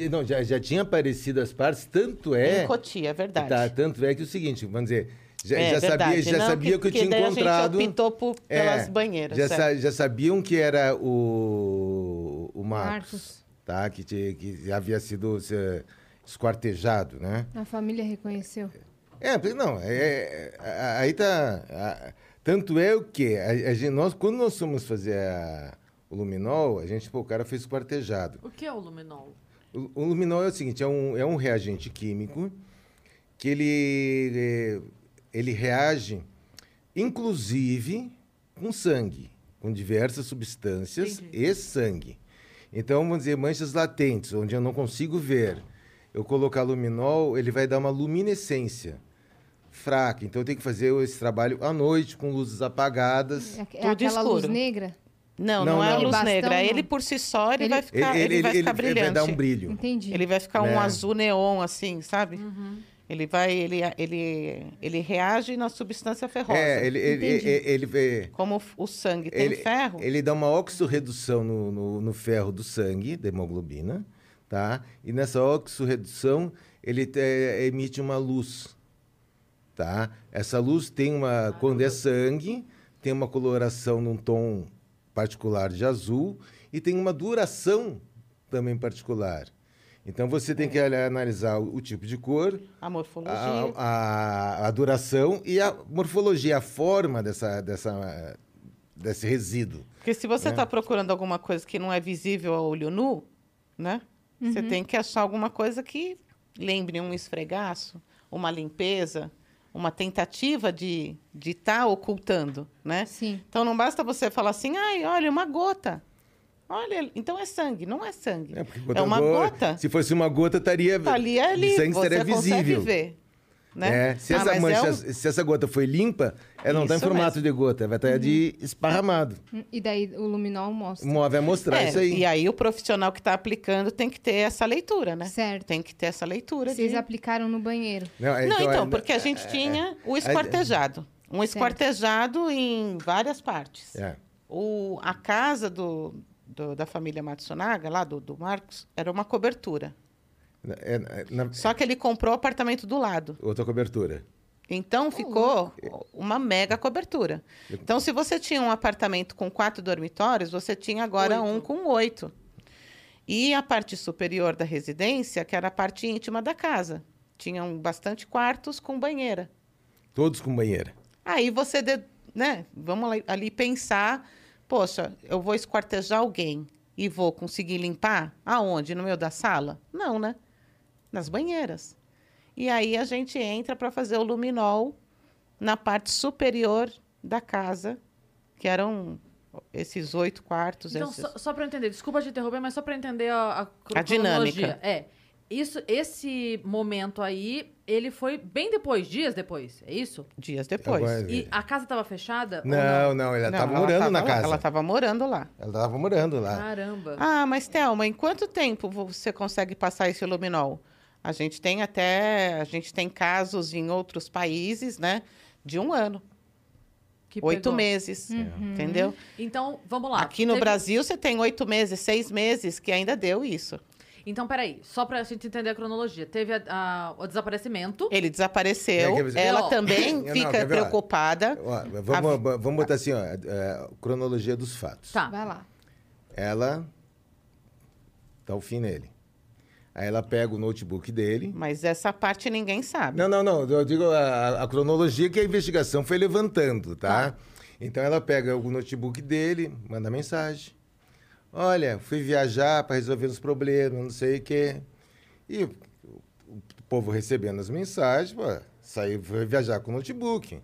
Não, já, já tinha aparecido as partes, tanto é... Em Cotia, é verdade. Tá, tanto é que é o seguinte, vamos dizer, já, É, já sabia, já Não, sabia que, eu tinha daí encontrado... A gente optou por, É, pelas banheiras. já, certo. sa- já sabiam que era o, o Marcos, Marcos. tá? Que, tinha- que havia sido se, esquartejado, né? A família reconheceu. É, não, é, é, a- aí tá. a- tanto é o que a, a nós, quando nós fomos fazer a- o luminol, a gente, pô, o cara foi esquartejado. O que é o luminol? O, o luminol é o seguinte, é um, é um reagente químico que ele, eh, ele reage, inclusive, com sangue, com diversas substâncias Entendi. e sangue. Então, vamos dizer, manchas latentes, onde eu não consigo ver, eu colocar luminol, ele vai dar uma luminescência fraca. Então, eu tenho que fazer esse trabalho à noite, com luzes apagadas. É, é Tudo aquela luz escuro. negra? Não, Não, não, é não. a luz Bastão, negra. não. Ele por si só, ele, Ele- vai ficar, ele, vai ficar brilhante. vai dar um brilho. Entendi. Ele vai ficar Né? um azul neon, assim, sabe? Uhum. Ele vai, ele, ele, ele reage na substância ferrosa. É, ele, ele, Entendi. ele, ele, Como o sangue tem ele, ferro, ele dá uma oxorredução no, no, no ferro do sangue, da hemoglobina, tá? E nessa oxorredução, ele te- emite uma luz, tá? Essa luz tem uma, quando é sangue, tem uma coloração num tom particular de azul e tem uma duração também particular. Então, você tem que ali analisar o, o tipo de cor, a morfologia. a, a, a duração e a morfologia, a forma dessa, dessa, desse resíduo. Porque se você né? está procurando alguma coisa que não é visível a olho nu, né? Você tem que achar alguma coisa que lembre um esfregaço, uma limpeza, uma tentativa de estar de tá ocultando, né? Sim. Então não basta você falar assim, ai, olha, uma gota. Olha, então é sangue, não é sangue. É, porque É uma go- gota. Se fosse uma gota, estaria. Ali, é ali, sangue você estaria consegue visível. ver. Né? É, se, Ah, essa mas mancha, é um- se essa gota foi limpa, ela não está em formato mesmo. de gota, vai estar de esparramado. E daí o luminol mostra. O vai mostrar É, isso aí. E aí o profissional que está aplicando tem que ter essa leitura, né? Certo. Tem que ter essa leitura. Vocês de... aplicaram no banheiro. Não, Não, então, é- porque a gente tinha o esquartejado. Um esquartejado em várias partes. É. O, a casa do, do- da família Matsunaga, lá do, do Marcos, era uma cobertura. É, na- Só que ele comprou o apartamento do lado. outra cobertura. Então ficou uma mega cobertura. Então, se você tinha um apartamento com quatro dormitórios, você tinha agora um Oito. com oito. E a parte superior da residência, que era a parte íntima da casa. Tinham bastante quartos com banheira. Todos com banheira. Aí você, de- né? Vamos ali, ali pensar, poxa, eu vou esquartejar alguém e vou conseguir limpar aonde? No meio da sala? Não, né? Nas banheiras. E aí a gente entra para fazer o luminol na parte superior da casa, que eram esses oito quartos. Então, esses- só, só para entender, desculpa te interromper, mas só para entender a, a, A dinâmica. cronologia. É. Isso, esse momento aí, ele foi bem depois, dias depois, é isso? Dias depois. E a casa estava fechada? ou Não, não, ela Não, estava morando tava na lá, casa. Ela estava morando lá. Ela estava morando lá. Caramba. Ah, mas Thelma, em quanto tempo você consegue passar esse luminol? A gente tem até, a gente tem casos em outros países, né? De um ano, que oito pegou. meses, entendeu? Então, vamos lá. Aqui no Teve- Brasil você tem oito meses, seis meses que ainda deu isso. Então, peraí, só pra gente entender a cronologia. Teve a- a- o desaparecimento. Ele desapareceu, ela Não. também Não, fica ó? preocupada. Ó, vamos, vamos botar assim, ó, é, cronologia dos fatos. Tá. Vai lá. Ela dá o fim nele. Aí ela pega o notebook dele. Mas essa parte ninguém sabe. Não, não, não. Eu digo a, a cronologia que a investigação foi levantando, tá? Então ela pega o notebook dele, manda mensagem. Olha, fui viajar para resolver os problemas, não sei o quê. E o, o povo recebendo as mensagens, pô, saiu, foi viajar com o notebook.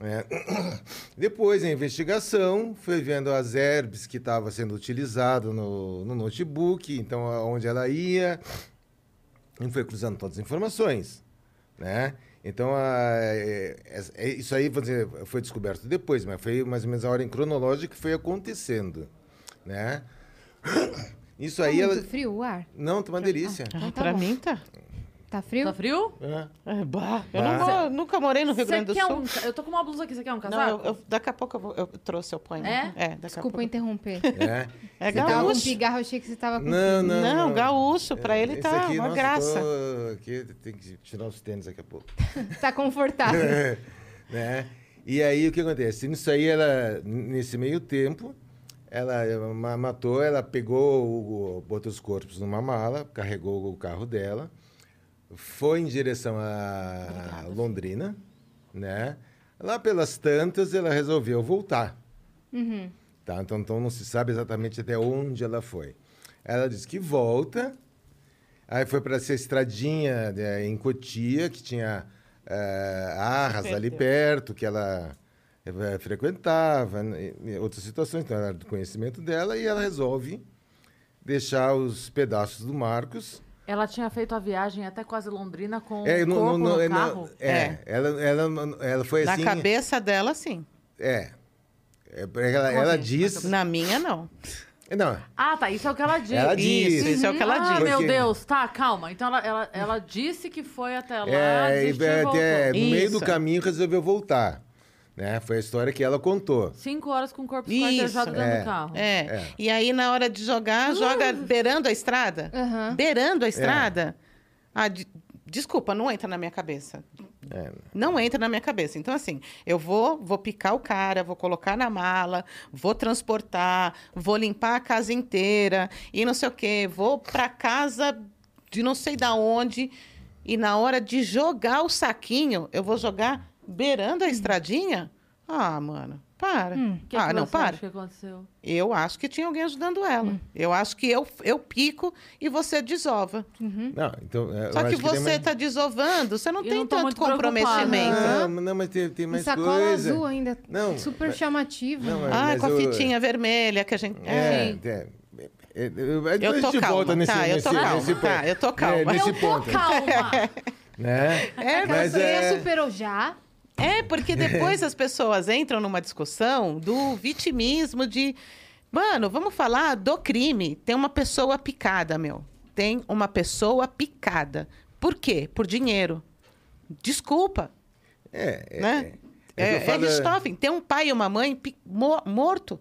É. [coughs] Depois, a investigação foi vendo as herbes que estavam sendo utilizadas no, no notebook, então aonde ela ia, e foi cruzando todas as informações, né? Então, a- é- é- é- isso aí dizer, foi descoberto depois, mas foi mais ou menos a ordem cronológica que foi acontecendo, né? [coughs] Isso Tá aí, ela... muito frio o ar? Não, tá uma delícia. Ah, Então tá pra bom. mim tá. Tá frio? Tá frio? É. É, bah, eu Bah. não vou- nunca morei no Rio Grande do quer Sul. um... ca- Eu tô com uma blusa aqui, você quer um Não, casaco? eu, eu- daqui a pouco eu, vou- eu trouxe, eu ponho. É? É, daqui Desculpa a pouco. interromper. É. É Você tava com gaúcho. pigarro, eu achei que você tava com Não, frio. não, Não, gaúcho, pra ele Esse tá aqui, uma nossa, graça. Tô aqui, tem que tirar os tênis daqui a pouco. [laughs] Tá confortável. [laughs] né? E aí o que acontece? Nisso aí, ela, nesse meio tempo, ela ma- matou, ela pegou, o, o- botou os corpos numa mala, carregou o carro dela, foi em direção a Londrina, né? Lá pelas tantas, ela resolveu voltar. Uhum. Tá? Então, então não se sabe exatamente até onde ela foi. Ela disse que volta. Aí foi para essa estradinha né, em Cotia, que tinha eh, Arras ali perto, que ela eh, frequentava, né, outras situações, então era do conhecimento dela, e ela resolve deixar os pedaços do Marcos. Ela tinha feito a viagem até quase Londrina com É, o no- corpo no- no, é, carro. não- é, É. Ela, ela, ela foi Na assim. cabeça dela, sim. É. É, ela, ela diz. Na minha, não. Não, Ah, tá. Isso é o que ela disse. Ela disse. Isso, isso é o que ela ah, disse. meu Porque- Deus. Tá, calma. Então ela, ela, ela disse que foi até lá, é, e e até no meio do caminho resolveu voltar. Né? Foi a história que ela contou. Cinco horas com o corpo esquartejado dentro é. do carro. É. É. E aí, na hora de jogar, joga beirando a estrada. Aham. Beirando a estrada. Ah, de- desculpa, não entra na minha cabeça. É. Não entra na minha cabeça. Então, assim, eu vou, vou picar o cara, vou colocar na mala, vou transportar, vou limpar a casa inteira e não sei o quê. Vou pra casa de não sei da onde e na hora de jogar o saquinho, eu vou jogar beirando a estradinha? Ah, mano, para. Hum. Que ah, que não, você para. acha que aconteceu? Eu acho que tinha alguém ajudando ela. Hum. Eu acho que eu, eu pico e você desova. Não, então, é, Só que você mais- está desovando, você não Eu tem não tanto comprometimento. Não, não, mas tem, tem E mais sacola coisa. azul ainda. Não, Super mas- chamativo. não, mas- Ah, com a eu- fitinha vermelha que a gente. É, é, é, é, é, depois Eu tô calma, volta nesse, tá, eu nesse, tô calma, nesse tá, eu tô calma. É, nesse eu tô ponto, calma. [laughs] né? É, Mas é- superou já. É, porque depois [laughs] as pessoas entram numa discussão do vitimismo de. Mano, vamos falar do crime. Tem uma pessoa picada, meu. Tem uma pessoa picada. Por quê? Por dinheiro. Desculpa, É, é, né? é É, é falo- Richthofen, tem um pai e uma mãe mo- morto.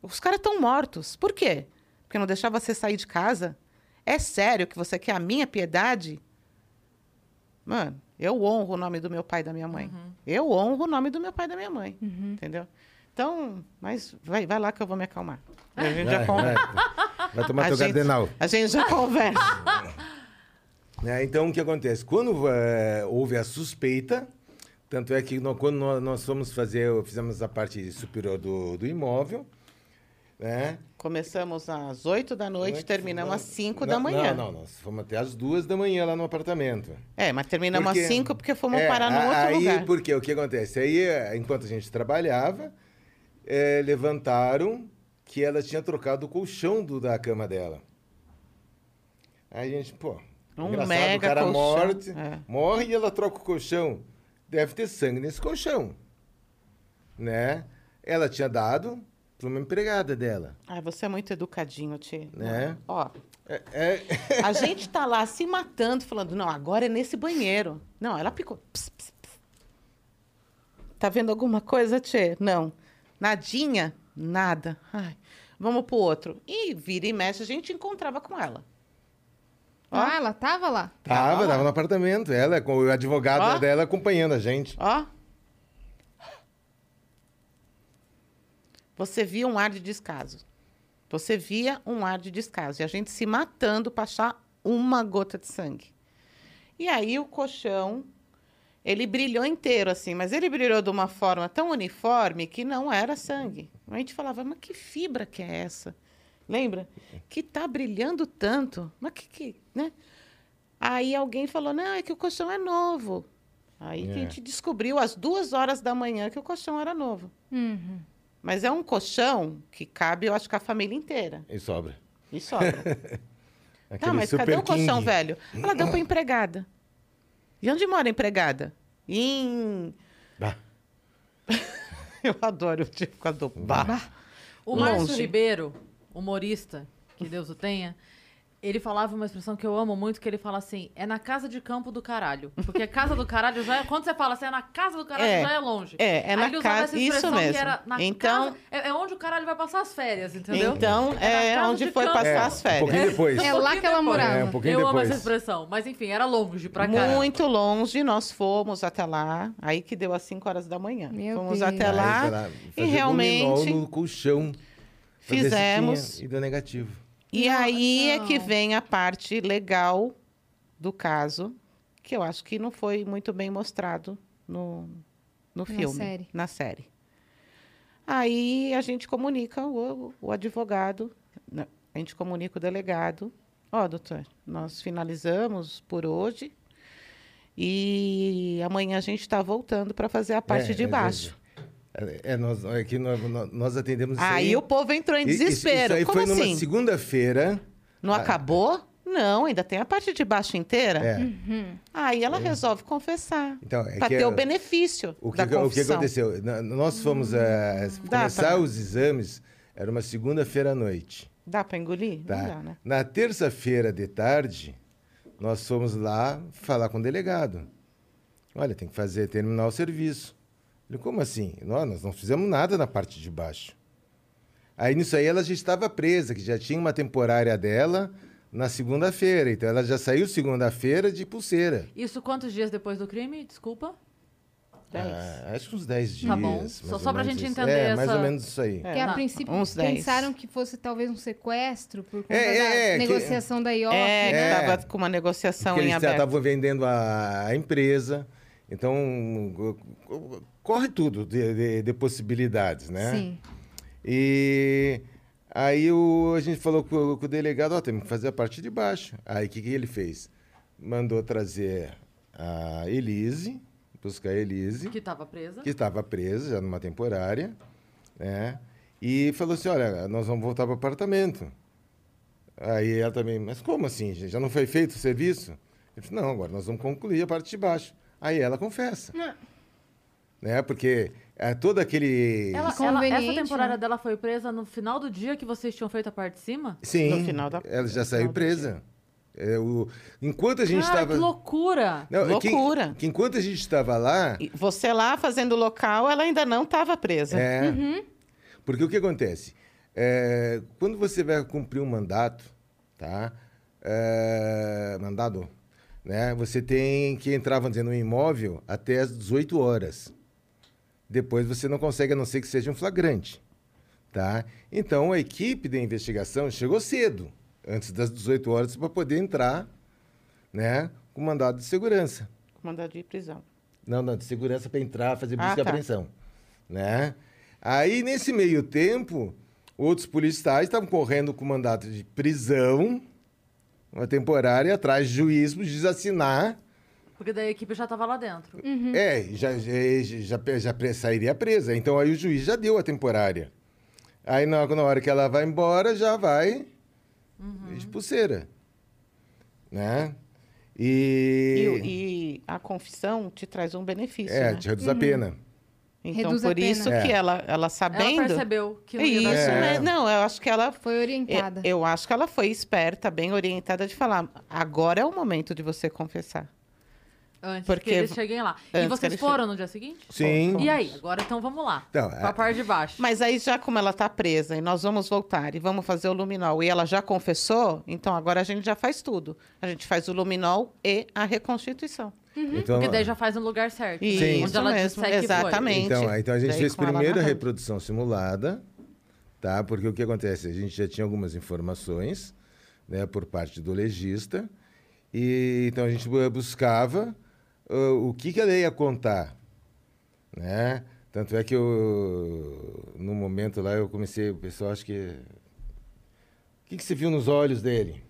Os caras estão mortos. Por quê? Porque não deixava você sair de casa? É sério que você quer a minha piedade? Mano, eu honro o nome do meu pai e da minha mãe. Eu honro o nome do meu pai e da minha mãe. Entendeu? Então, mas vai, vai lá que eu vou me acalmar. A gente já Vai, conversa. vai, vai tomar A teu gente- cardenal. A gente já conversa. Né, [laughs] Então, o que acontece? Quando eh, houve a suspeita, tanto é que nó- quando nó- nós fomos fazer, fizemos a parte superior do, do imóvel, né? Começamos às 8 da noite, Noite, terminamos às 5 não, da manhã. Não, não, nós fomos até às duas da manhã lá no apartamento. É, mas terminamos Porque- às 5 porque fomos É, parar num a- outro aí, lugar. Porque o que acontece? Aí, eh, enquanto a gente trabalhava, eh, levantaram que ela tinha trocado o colchão do, da cama dela. Aí a gente, pô, Um engraçado, mega o cara colchão, morre, é. morre e ela troca o colchão. Deve ter sangue nesse colchão, né? Ela tinha dado para uma empregada dela, Ah, você é muito educadinho, Tchê. né? Ó, É, é- a gente tá lá se matando, falando, não, agora é nesse banheiro. Não, ela picou. Ps, ps, ps. Tá vendo alguma coisa, Tchê? Não. Nadinha? Nada. Ai, vamos pro outro. E vira e mexe, a gente encontrava com ela. Ó. Ah, ela tava lá. tava, lá. tava no apartamento, ela com o advogado Ó. dela acompanhando a gente. Ó. Você via um ar de descaso. Você via um ar de descaso. E a gente se matando para achar uma gota de sangue. E aí o colchão, ele brilhou inteiro, assim, mas ele brilhou de uma forma tão uniforme que não era sangue. A gente falava, mas que fibra que é essa? Lembra? Que tá brilhando tanto. Mas que que, né? Aí alguém falou, não, é que o colchão é novo. Aí que a É. gente descobriu às duas horas da manhã que o colchão era novo. Uhum. Mas é um colchão que cabe, eu acho que a família inteira. E sobra. E sobra. [laughs] Aquele tá, mas cadê o colchão King. velho? Ela deu pra empregada. E onde mora a empregada? Em. Bah. [laughs] Eu adoro o tipo do bar. O Márcio Longe. Ribeiro, humorista, que Deus o tenha, ele falava uma expressão que eu amo muito, que ele fala assim, é na casa de campo do caralho. Porque casa do caralho já é... Quando você fala assim, é na casa do caralho, É. já é longe. É, é Aí na ele usava casa. essa Isso expressão que mesmo. era na Então, casa- é, é onde o caralho vai passar as férias, entendeu? então É é onde de foi campo. passar É, as Um férias. pouquinho depois. É lá que ela morava. É, um pouquinho eu amo depois. essa expressão. Mas enfim, era longe pra caralho. Muito longe, nós fomos até lá. Aí que deu às 5 horas da manhã. Meu fomos Deus. até lá. e realmente no colchão. fizemos. E deu negativo. E Não, aí é que vem a parte legal do caso, que eu acho que não foi muito bem mostrado no, no Na filme, série. na série. Aí a gente comunica o, o advogado. né, a gente comunica o delegado. Ó, doutor, nós finalizamos por hoje e amanhã a gente está voltando para fazer a parte É, de é, baixo. É, é, nós, é que nós, nós- atendemos isso Aí o povo entrou em Isso- isso- desespero. Isso aí Como foi numa assim? segunda-feira. Não acabou? Não, ainda tem a parte de baixo inteira. É. Aí ela resolve confessar. Então, é para ter é- o benefício O que, da que- o que confissão. aconteceu? Nós fomos eh, Dá começar pra- os exames, era uma segunda-feira à noite. Dá para engolir? Tá? Não dá, né? Na terça-feira de tarde, nós fomos lá falar com o delegado. Olha, tem que fazer, terminar o serviço. Ele, como assim? Nós, nós não fizemos nada na parte de baixo. Aí nisso aí ela já estava presa, que já tinha uma temporária dela na segunda-feira. Então ela já saiu segunda-feira de pulseira. Isso quantos dias depois do crime? Desculpa. Dez. Ah, acho que uns 10 dias. Tá bom. mais Só- só pra gente isso. entender É, mais essa- ou menos isso aí. É. Que a Não, princípio uns pensaram que fosse talvez um sequestro por conta É, da é, é, que- negociação da IOF. É, que É. estava com uma negociação Porque em eles já aberto. estavam vendendo a, a empresa. Então, co- co- corre tudo de, de- de possibilidades, né? Sim. E aí o, a gente falou com, com o delegado, ó, temos que fazer a parte de baixo. Aí o que, que ele fez? Mandou trazer a Elise, buscar a Elise, Que tava presa. que estava presa já numa temporária, né? E falou assim, olha, nós vamos voltar para o apartamento. Aí ela também, mas como assim, gente? Já não foi feito o serviço? Ele falou, não, agora nós vamos concluir a parte de baixo. Aí ela confessa. Não. Né? Porque é todo aquele... Ela, ela, essa temporada né? dela foi presa no final do dia que vocês tinham feito a parte de cima? Sim, No final da- ela já saiu presa. É, o... Enquanto a gente estava... que loucura! Não, é que- Loucura. Que, enquanto a gente estava lá... Você lá fazendo o local, ela ainda não estava presa. É, Uhum. porque o que acontece? É, quando você vai cumprir um mandato, tá? É, mandado, né? Você tem que entrar, vamos dizer, no imóvel até as 18 horas. Depois você não consegue, a não ser que seja um flagrante, tá? Então a equipe de investigação chegou cedo, antes das 18 horas, para poder entrar, né? Com mandado de segurança. Mandado de prisão. Não, não, de segurança para entrar, fazer busca Ah, e tá. apreensão. Né? Aí, nesse meio tempo, outros policiais estavam correndo com mandato de prisão, uma temporária, atrás de juiz, para o juiz assinar. Porque daí a equipe já tava lá dentro. É, já, já, já, já sairia presa. Então, aí o juiz já deu a temporária. Aí, na, na hora que ela vai embora, já vai de pulseira. Né? E, E... e a confissão te traz um benefício, é, né? te reduz a pena. Então, Reduz a por pena. isso É. que ela, ela sabendo... Ela percebeu que não Isso, É. né? Não, eu acho que ela... Foi orientada. Eu, eu acho que ela foi esperta, bem orientada de falar, agora é o momento de você confessar. Antes Porque- que eles cheguem lá. E vocês foram no dia seguinte? Sim. E aí? Agora então vamos lá. Então, pra a- parte de baixo. Mas aí, já como ela está presa e nós vamos voltar e vamos fazer o luminol e ela já confessou, então agora a gente já faz tudo. A gente faz o luminol e a reconstituição. Então, Porque daí já faz no lugar certo. Isso Onde ela mesmo, exatamente. Então, então a gente Daí fez primeiro a reprodução simulada, tá? Porque o que acontece? A gente já tinha algumas informações, né, por parte do legista, e então a gente bu- buscava ah, o que, que ela ia contar, né? Tanto é que eu, no momento lá, eu comecei, o pessoal acho que... O que, que você viu nos olhos dele?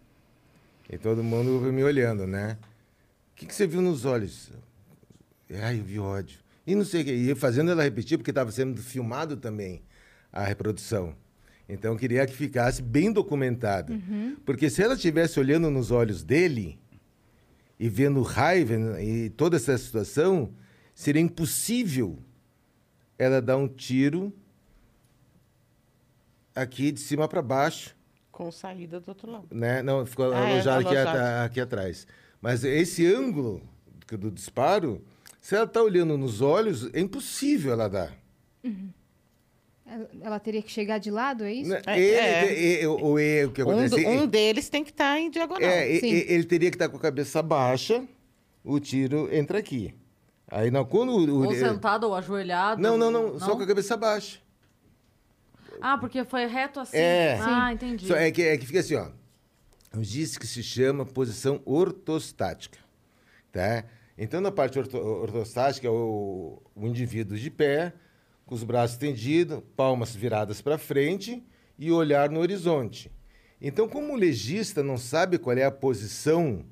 E todo mundo me olhando, né? O que, que você viu nos olhos? Ai, eu vi ódio. E não sei o quê. E fazendo ela repetir, porque estava sendo filmado também a reprodução. Então, eu queria que ficasse bem documentado. Porque se ela estivesse olhando nos olhos dele e vendo raiva e toda essa situação, seria impossível ela dar um tiro aqui de cima para baixo Com saída do outro lado. né? Não, ficou Ah, é, alojado aqui, ata- aqui atrás. Mas esse ângulo do, do disparo, se ela está olhando nos olhos, é impossível ela dar. Ela- Ela teria que chegar de lado, é isso? Né? É, ele, é. e- o, e- o que Um, acontece? do- um deles tem que estar em diagonal. é, e- sim. e- ele teria que estar com a cabeça baixa, o tiro entra aqui. Aí não, quando o, o- Ou sentado ou ajoelhado. não, não, não, só com a cabeça baixa. Ah, porque foi reto assim. É. Ah, entendi. Só é, que, é que fica assim, ó. Diz que se chama posição ortostática. Tá? Então, na parte orto, ortostática, é o, o indivíduo de pé, com os braços estendidos, palmas viradas para frente e olhar no horizonte. Então, como o legista não sabe qual é a posição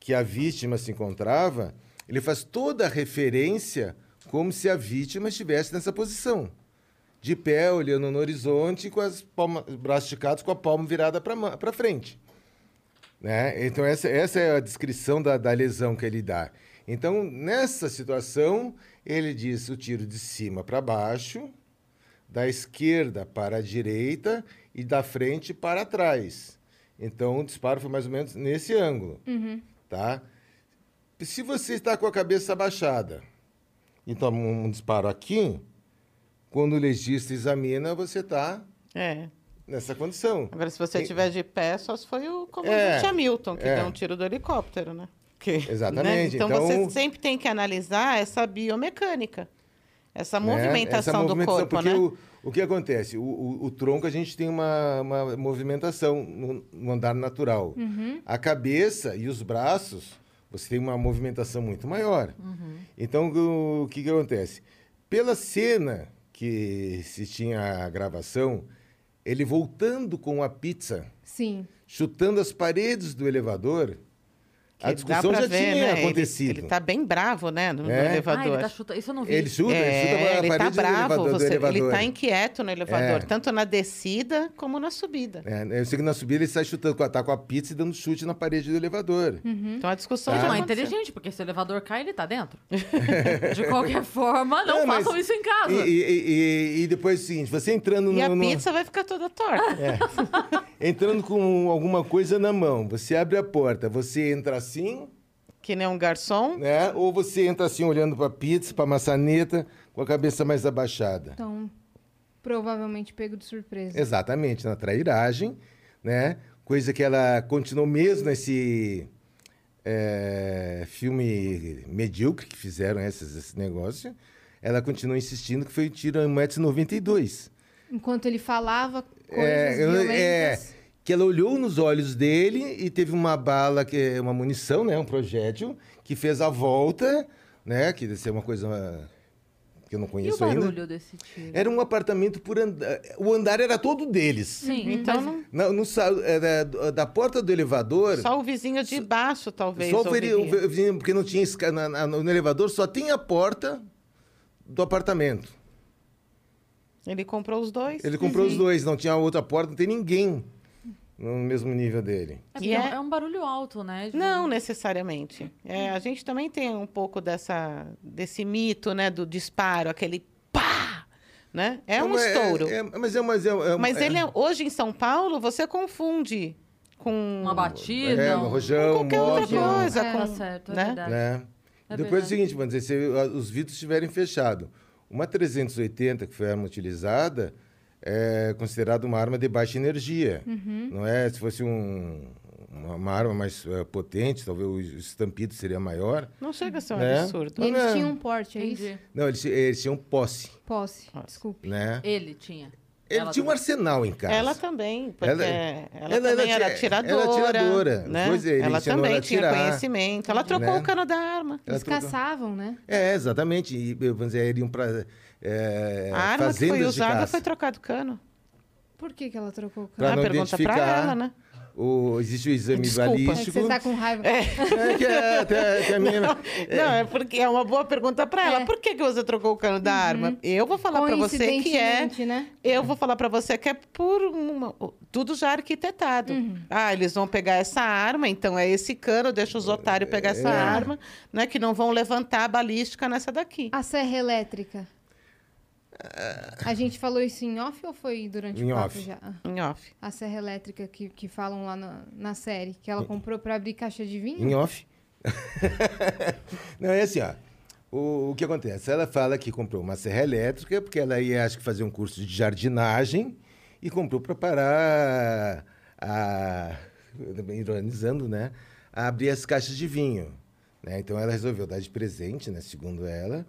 que a vítima se encontrava, ele faz toda a referência como se a vítima estivesse nessa posição. De pé, olhando no horizonte, com as palmas, braços esticados, com a palma virada para frente. Né? Então, essa, essa é a descrição da, da lesão que ele dá. Então, nessa situação, ele diz o tiro de cima para baixo, da esquerda para a direita e da frente para trás. Então, o disparo foi mais ou menos nesse ângulo. Tá? Se você está com a cabeça abaixada e toma um disparo aqui, quando o legista examina, você está É. nessa condição. Agora, se você E- estiver de pé, só se foi o comandante É, Hamilton, que é. deu um tiro do helicóptero, né? Que- Exatamente, Então, então- você sempre tem que analisar essa biomecânica, essa né? movimentação, Essa movimentação, do corpo, porque né? o, o que acontece? O, o- o tronco a gente tem uma, uma movimentação no, no andar natural. A cabeça e os braços, você tem uma movimentação muito maior. Então, o, o que, que acontece? Pela cena que se tinha a gravação, ele voltando com a pizza, Sim. chutando as paredes do elevador, a discussão dá pra já ver, tinha né? Ele- acontecido. Ele, tá bem bravo, né, no, no É. Ah, elevador. ele tá chutando. Isso eu não vi. Ele chuta, É, ele chuta a ele parede tá do bravo, elevador. do você- ele elevador. tá inquieto no elevador, É. tanto na descida como na subida. É, eu sei que na subida ele sai chutando, tá com a pizza e dando chute na parede do elevador. Então a discussão Tá. já Não, é inteligente, porque se o elevador cai, ele tá dentro. [laughs] De qualquer forma, não É, mas- façam isso em casa. E, e- e- e depois é o seguinte, você entrando E no, a no- pizza vai ficar toda torta. entrando com alguma coisa na mão, você abre a porta, você entra assim, Que nem um garçom. né? Ou você entra assim olhando para pizza, para maçaneta, com a cabeça mais abaixada. Então, provavelmente pego de surpresa. Exatamente, na trairagem, né? Coisa que ela continuou mesmo nesse é, filme medíocre que fizeram esses, esse negócio. Ela continuou insistindo que foi o tiro em 1,92m. Enquanto ele falava coisas É, eu- é, violentas. Que ela olhou nos olhos dele e teve uma bala, que é uma munição, né? Um projétil, que fez a volta, né? Que deve ser uma coisa que eu não E o conheço ainda. barulho desse tiro? Era um apartamento por andar. O andar era todo deles. Sim, Então mas- não- Na- no era da porta do elevador. Só o vizinho de baixo, talvez. Só o o vizinho, porque não tinha esca- na- na- no elevador, só tinha a porta do apartamento. Ele comprou os dois. Ele comprou os dois, não tinha outra porta, não tem ninguém no mesmo nível dele. É, E porque é- é um barulho alto, né? Não necessariamente. É, a gente também tem um pouco dessa, desse mito, né, do disparo, aquele pá, né? É um mas estouro. É, mas é, mas é, é- Mas é- ele é- hoje em São Paulo você confunde com Uma batida. É, um- rojão, qualquer moto, outra coisa, É, com, Tá certo, é né? verdade. né? É Depois é o seguinte, vamos dizer, se ah, os vidros estiverem fechados, uma 380 que foi a arma utilizada é considerada uma arma de baixa energia. Uhum. Não é? Se fosse um- uma, uma arma mais eh, potente, talvez o estampido seria maior. Não chega a ser um Né? absurdo. Eles Não, tinham um porte, é isso? Não, eles, eles tinham posse, Posse, Posse. desculpe. né? Ele tinha. Ele Ela tinha um também. arsenal em casa. Ela também, porque Ela- ela, ela- também ela era tinha- atiradora. era atiradora. Né? Pois é, ela também ela tinha conhecimento. Ela trocou Né? o cano da arma. Ela Eles trocou- caçavam, né? É, exatamente. E, vamos dizer, iriam para a arma que foi usada foi trocado o cano. Por que, que ela trocou o Pra cano? ah, não pergunta pra identificar. ela, né? O, existe o exame Desculpa. É que balístico. você tá com raiva. É, que é, até- a minha- Não, é porque é uma boa pergunta pra ela. É. Por que, que você trocou o cano da arma? Eu vou falar pra você que é. Né? Eu vou falar pra você que é por uma- tudo já arquitetado. Ah, eles vão pegar essa arma, então é esse cano, deixa os otários pegar essa É. arma, né? Que não vão levantar a balística nessa daqui. A serra elétrica. A gente falou isso em off ou foi durante Em o papo off. já? Em off. A serra elétrica que, que falam lá na, na série, que ela comprou pra abrir caixa de vinho? Em off. [laughs] Não, é assim, ó. O, o que acontece? Ela fala que comprou uma serra elétrica porque ela ia, acho que, fazer um curso de jardinagem e comprou para parar a... Ironizando, né? A abrir as caixas de vinho. Né? Então, ela resolveu dar de presente, né, segundo ela,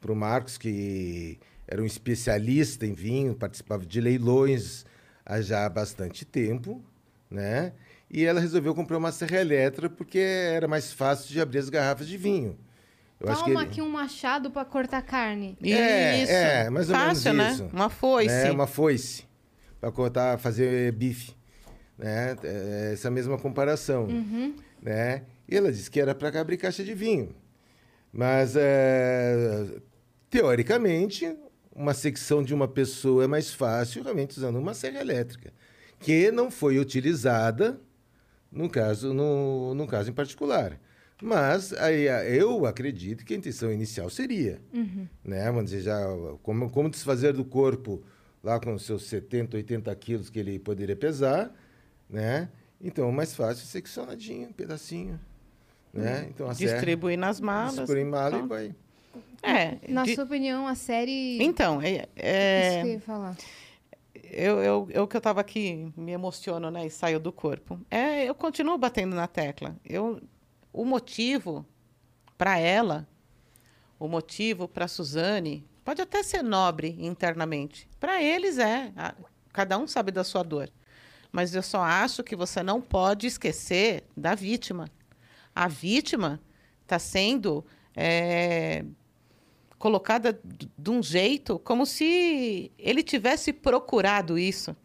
para o Marcos, que era um especialista em vinho, participava de leilões há já bastante tempo, né? E ela resolveu comprar uma serra elétrica porque era mais fácil de abrir as garrafas de vinho. Eu acho que Toma ele- aqui um machado pra cortar carne. É, Isso. é, mais ou Fácil, menos né? isso. Uma foice. É, uma foice. Para cortar, fazer bife. né? É, Essa mesma comparação, Uhum. né? E ela disse que era para abrir caixa de vinho. Mas, é, teoricamente, uma secção de uma pessoa é mais fácil realmente usando uma serra elétrica, que não foi utilizada no caso, no, no caso em particular. Mas aí, eu acredito que a intenção inicial seria, né? Vamos dizer, já, como, como desfazer do corpo lá com os seus 70, 80 quilos que ele poderia pesar, né? Então, mais fácil, seccionadinho, um pedacinho, né? Então, a serra, Distribuir nas malas. distribui em mala e Pronto. vai. É. Na de- sua opinião, a série. Então, é, Isso é, que eu ia falar. eu, eu, eu que eu estava aqui, me emociono, né? E saio do corpo. É, eu continuo batendo na tecla. Eu, o motivo para ela, o motivo para Suzane, pode até ser nobre internamente. Para eles é. A- cada um sabe da sua dor. Mas eu só acho que você não pode esquecer da vítima. A vítima está sendo é, colocada de um jeito como se ele tivesse procurado isso.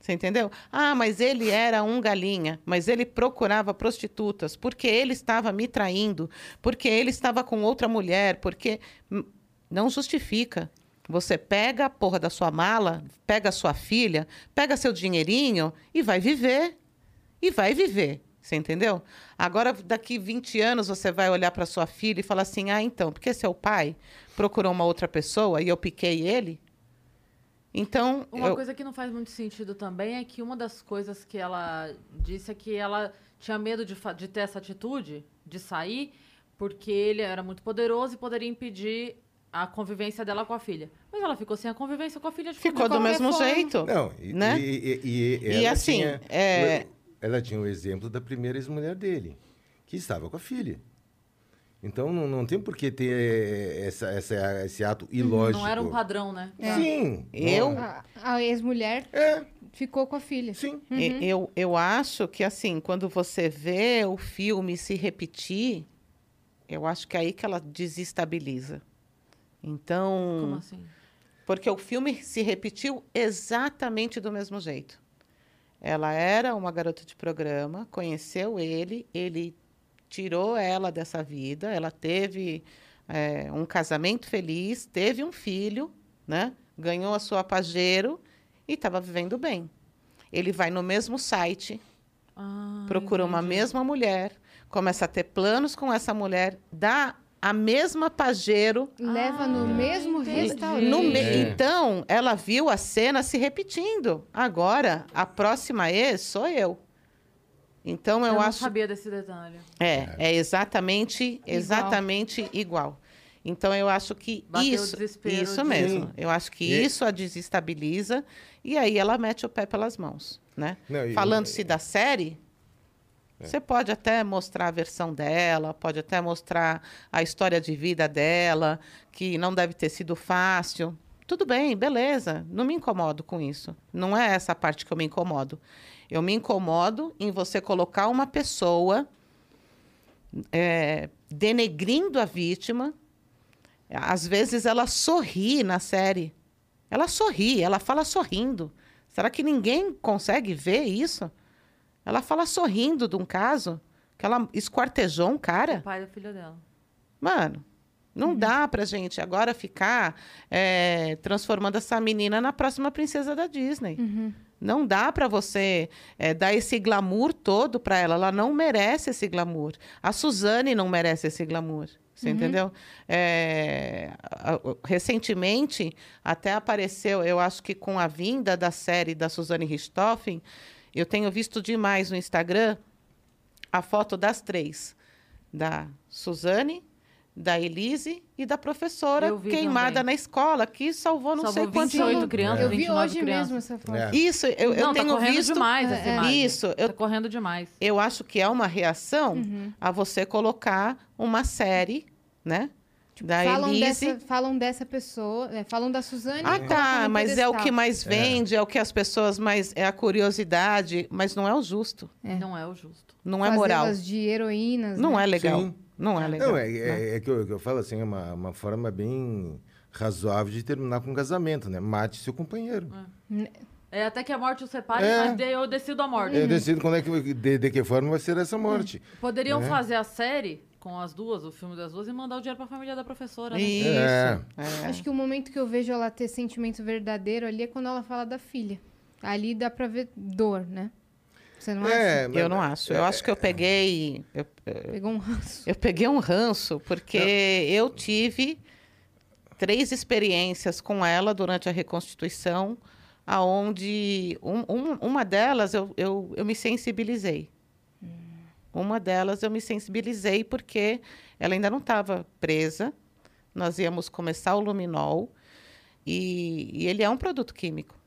Você entendeu? Ah, mas ele era um galinha, mas ele procurava prostitutas, porque ele estava me traindo, porque ele estava com outra mulher, porque. Hum, Não justifica. Você pega a porra da sua mala, pega a sua filha, pega seu dinheirinho e vai viver. E vai viver. Você entendeu? Agora, daqui 20 anos, você vai olhar para sua filha e falar assim: ah, então, porque seu pai procurou uma outra pessoa e eu piquei ele? Então, Uma eu- coisa que não faz muito sentido também é que uma das coisas que ela disse é que ela tinha medo de, de ter essa atitude, de sair, porque ele era muito poderoso e poderia impedir a convivência dela com a filha. Mas ela ficou sem a convivência com a filha de ficou qualquer do mesmo forma. jeito. Não, e, Né? e, e, e E assim, tinha, é- ela tinha o exemplo da primeira ex-mulher dele, que estava com a filha. Então não, não tem por que ter eh, essa, essa, esse ato ilógico. Não era um padrão, né? Sim. Eu- A, a ex-mulher É, ficou com a filha. sim. E- Eu, eu acho que, assim, quando você vê o filme se repetir, eu acho que é aí que ela desestabiliza. Então. Como assim? Porque o filme se repetiu exatamente do mesmo jeito. Ela era uma garota de programa, conheceu ele, ele tirou ela dessa vida, ela teve é, um casamento feliz, teve um filho, né? ganhou a sua pajeiro e estava vivendo bem. Ele vai no mesmo site, Ah, procura uma entendi. mesma mulher, começa a ter planos com essa mulher, dá a mesma pajeiro Leva no Ah, mesmo entendi. restaurante. no me- É. Então, ela viu a cena se repetindo. Agora, a próxima ex sou eu. Então, eu, Eu, não acho. sabia desse detalhe. É, é exatamente, exatamente igual. Então, eu acho que Bateu isso. Isso mesmo. Sim. Eu acho que E- isso a desestabiliza. E aí ela mete o pé pelas mãos. Né? Não, e- Falando-se da série, você pode até mostrar a versão dela, pode até mostrar a história de vida dela, que não deve ter sido fácil. Tudo bem, beleza. Não me incomodo com isso. Não é essa parte que eu me incomodo. Eu me incomodo em você colocar uma pessoa é, denegrindo a vítima. Às vezes ela sorri na série. Ela sorri, ela fala sorrindo. Será que ninguém consegue ver isso? Ela fala sorrindo de um caso que ela esquartejou um O cara. pai da filha dela. Mano, não dá pra gente agora ficar é, transformando essa menina na próxima princesa da Disney. Não dá pra você é, dar esse glamour todo pra ela. Ela não merece esse glamour. A Suzane não merece esse glamour. Você entendeu? É, recentemente, até apareceu, eu acho que com a vinda da série da Suzane Richthofen, eu tenho visto demais no Instagram a foto das três. Da Suzane, da Elise e da professora queimada também. na escola, que salvou não Salvou sei quantos 28 alunos. crianças, Eu vi 29 hoje crianças. mesmo essa foto. É. Isso, eu, eu não, tenho tá correndo visto. demais essa É, é. imagem. Isso, eu- Tá correndo demais. Eu acho que é uma reação a você colocar uma série, né? Da Falam Elise. dessa, falam dessa pessoa, é, falam da Suzane. Ah, tá, mas é o que mais vende, é. o que as pessoas mais. É a curiosidade, mas não é o justo. É. Não é o justo. Não é moral. De heroínas. Não né? é legal. Sim. Não é legal. Não, é, né? é, é que, eu, que eu falo assim, é uma, uma forma bem razoável de terminar com um casamento, né? Mate seu companheiro. É até que a morte os separe, É. mas eu decido a morte. Eu decido quando é que, de, de que forma vai ser essa morte. Poderiam É. fazer a série com as duas, o filme das duas, e mandar o dinheiro pra família da professora, né? Isso. É. é. Acho que o momento que eu vejo ela ter sentimento verdadeiro ali é quando ela fala da filha. Ali dá pra ver dor, né? Você não acha? É, Eu não acho. Eu acho que eu peguei. Eu, Pegou um ranço. eu peguei um ranço, porque eu tive três experiências com ela durante a reconstituição, aonde um- um- uma delas eu, eu, eu me sensibilizei. Uma delas eu me sensibilizei porque ela ainda não estava presa. Nós íamos começar o luminol e, e ele é um produto químico.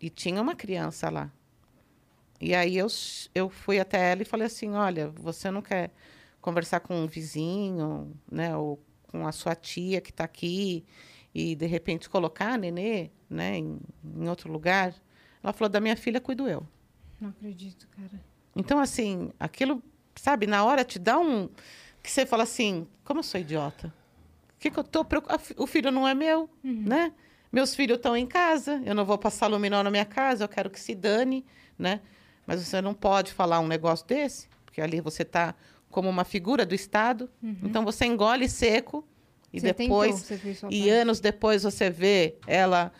E tinha uma criança lá. E aí eu, eu fui até ela e falei assim, olha, você não quer conversar com um vizinho, né, ou com a sua tia que está aqui e de repente colocar a nenê, né, em, em outro lugar? Ela falou, da minha filha cuido eu. Não acredito, cara. Então, assim, aquilo, sabe, na hora te dá um. Que você fala assim, como eu sou idiota? O que, que eu tô preocupada? O filho não é meu, né? Meus filhos estão em casa, eu não vou passar luminol na minha casa, eu quero que se dane, né? Mas você não pode falar um negócio desse, porque ali você está como uma figura do Estado. Então você engole seco e Você tentou, depois. sua e anos depois você vê ela.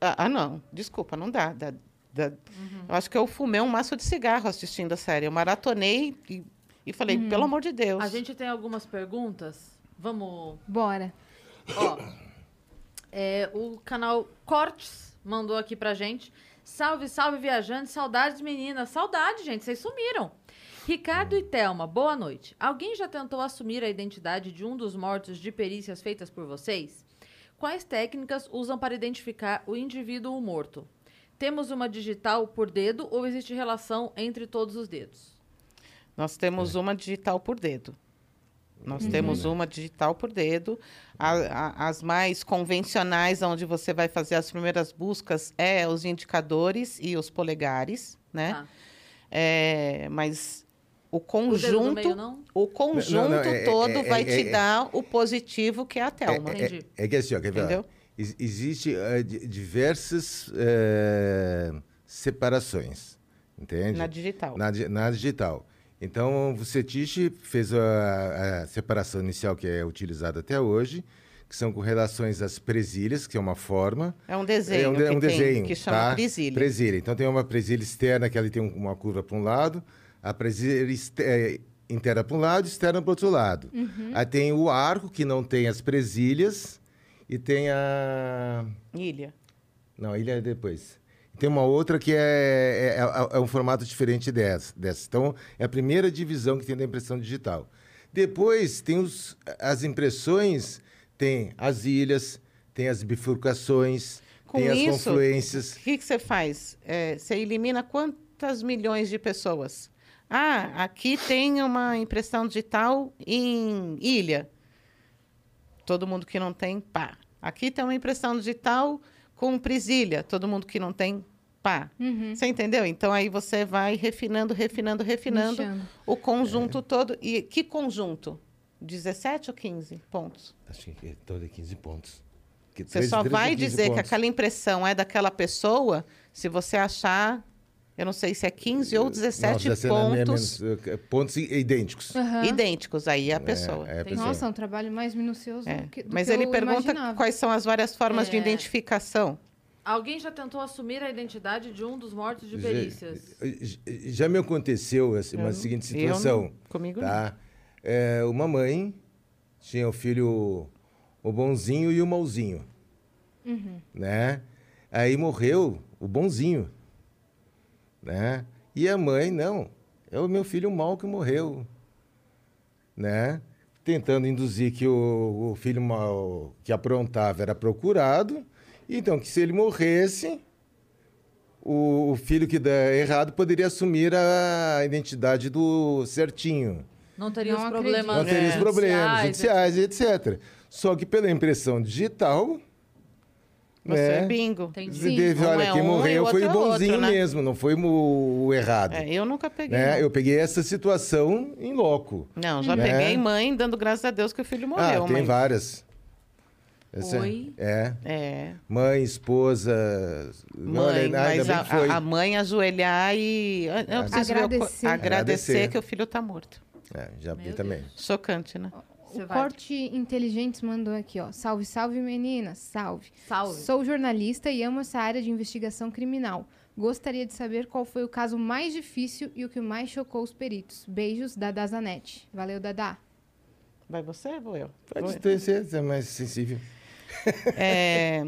Ah, ah, não, desculpa, não dá. dá- dá- Eu acho que eu fumei um maço de cigarro assistindo a série. Eu maratonei e, e falei, pelo amor de Deus. A gente tem algumas perguntas. Vamos. Bora. Ó. é, o canal Cortes mandou aqui pra gente. Salve, salve, viajantes. Saudades, meninas. Saudade, gente. Vocês sumiram. Ricardo e Thelma, boa noite. Alguém já tentou assumir a identidade de um dos mortos de perícias feitas por vocês? Quais técnicas usam para identificar o indivíduo morto? Temos uma digital por dedo ou existe relação entre todos os dedos? Nós temos uma digital por dedo. Nós Uhum. temos uma digital por dedo. A- a- as mais convencionais, onde você vai fazer as primeiras buscas, é os indicadores e os polegares, né? Tá. É, mas o O conjunto, meio, não? o conjunto Não, não, é- todo é- vai é- te é- dar o positivo que é a Thelma. É, Entendi. é, é que assim, ó, quer ver? Entendeu? Ex- Existe di- diversas eh, separações, entende? Na digital. Na, di- na digital. Então, o CETIS fez a, a separação inicial que é utilizada até hoje, que são com relações às presilhas, que é uma forma. É um desenho, é um, de- que, é um tem, desenho, que chama tá? presilha. Presilha. Então, tem uma presilha externa, que ela tem um- uma curva para um lado, a presilha eh, interna para um lado externa para o outro lado. Aí tem o arco, que não tem as presilhas, e tem a... Ilha. Não, ilha é depois. Tem uma outra que é, é, é- é um formato diferente dessa, dessa. Então, é a primeira divisão que tem da impressão digital. Depois, tem os, as impressões, tem as ilhas, tem as bifurcações, Com tem as isso, confluências. O que, que você faz? É, você elimina quantas milhões de pessoas? Ah, aqui tem uma impressão digital em ilha. Todo mundo que não tem, pá. Aqui tem uma impressão digital com presilha. Todo mundo que não tem, pá. Uhum. Você entendeu? Então aí você vai refinando, refinando, refinando o conjunto todo. E que conjunto? 17 ou 15 pontos? Acho que é todo 15 pontos. Que Você 13, só 13 vai a 15 dizer que pontos. aquela impressão é daquela pessoa se você achar, eu não sei se é 15 ou Não, 17 17 é pontos menos, eh, pontos i- idênticos. Aham. idênticos aí à pessoa. É, é a pessoa. Nossa, é um trabalho mais minucioso É. do que, do Mas que ele eu pergunta imaginava. quais são as várias formas de É. identificação. Alguém já tentou assumir a identidade de um dos mortos de perícias? Já, já me aconteceu assim, uma Eu- seguinte eu não- situação. comigo não. tá? É, uma mãe tinha o filho, o bonzinho e o mauzinho. Uhum. Né? Aí morreu o bonzinho. Né? E a mãe, não, é o meu filho mau que morreu. Né? Tentando induzir que o, o filho mau que aprontava era procurado. Então, que se ele morresse, o, o filho que dá errado poderia assumir a identidade do certinho. Não teria os problemas Não teria os problemas judiciais, judiciais, etc. Só que pela impressão digital, Você é né? bingo. Entendi. Teve, Um olha, é quem um morreu foi o é bonzinho outro, né? mesmo, não foi o, errado. É, eu nunca peguei. né? Eu peguei essa situação em loco. Não, já Né? peguei mãe dando graças a Deus que o filho morreu. ah, tem mas... várias. Essa- Oi? É. É. Mãe, esposa. não Mãe, olha, ainda mas bem a, que foi. a- mãe ajoelhar e. Eu ver Agradecer. agradecer que o filho tá morto. É, já vi também. Chocante, né? Você O vai. Corte Inteligentes mandou aqui, ó. Salve, salve, meninas. Salve. Salve. Sou jornalista e amo essa área de investigação criminal. Gostaria de saber qual foi o caso mais difícil e o que mais chocou os peritos. Beijos, Dada Zanetti. Valeu, Dadá. Vai você ou vou eu? Pode ter ser mais sensível. É,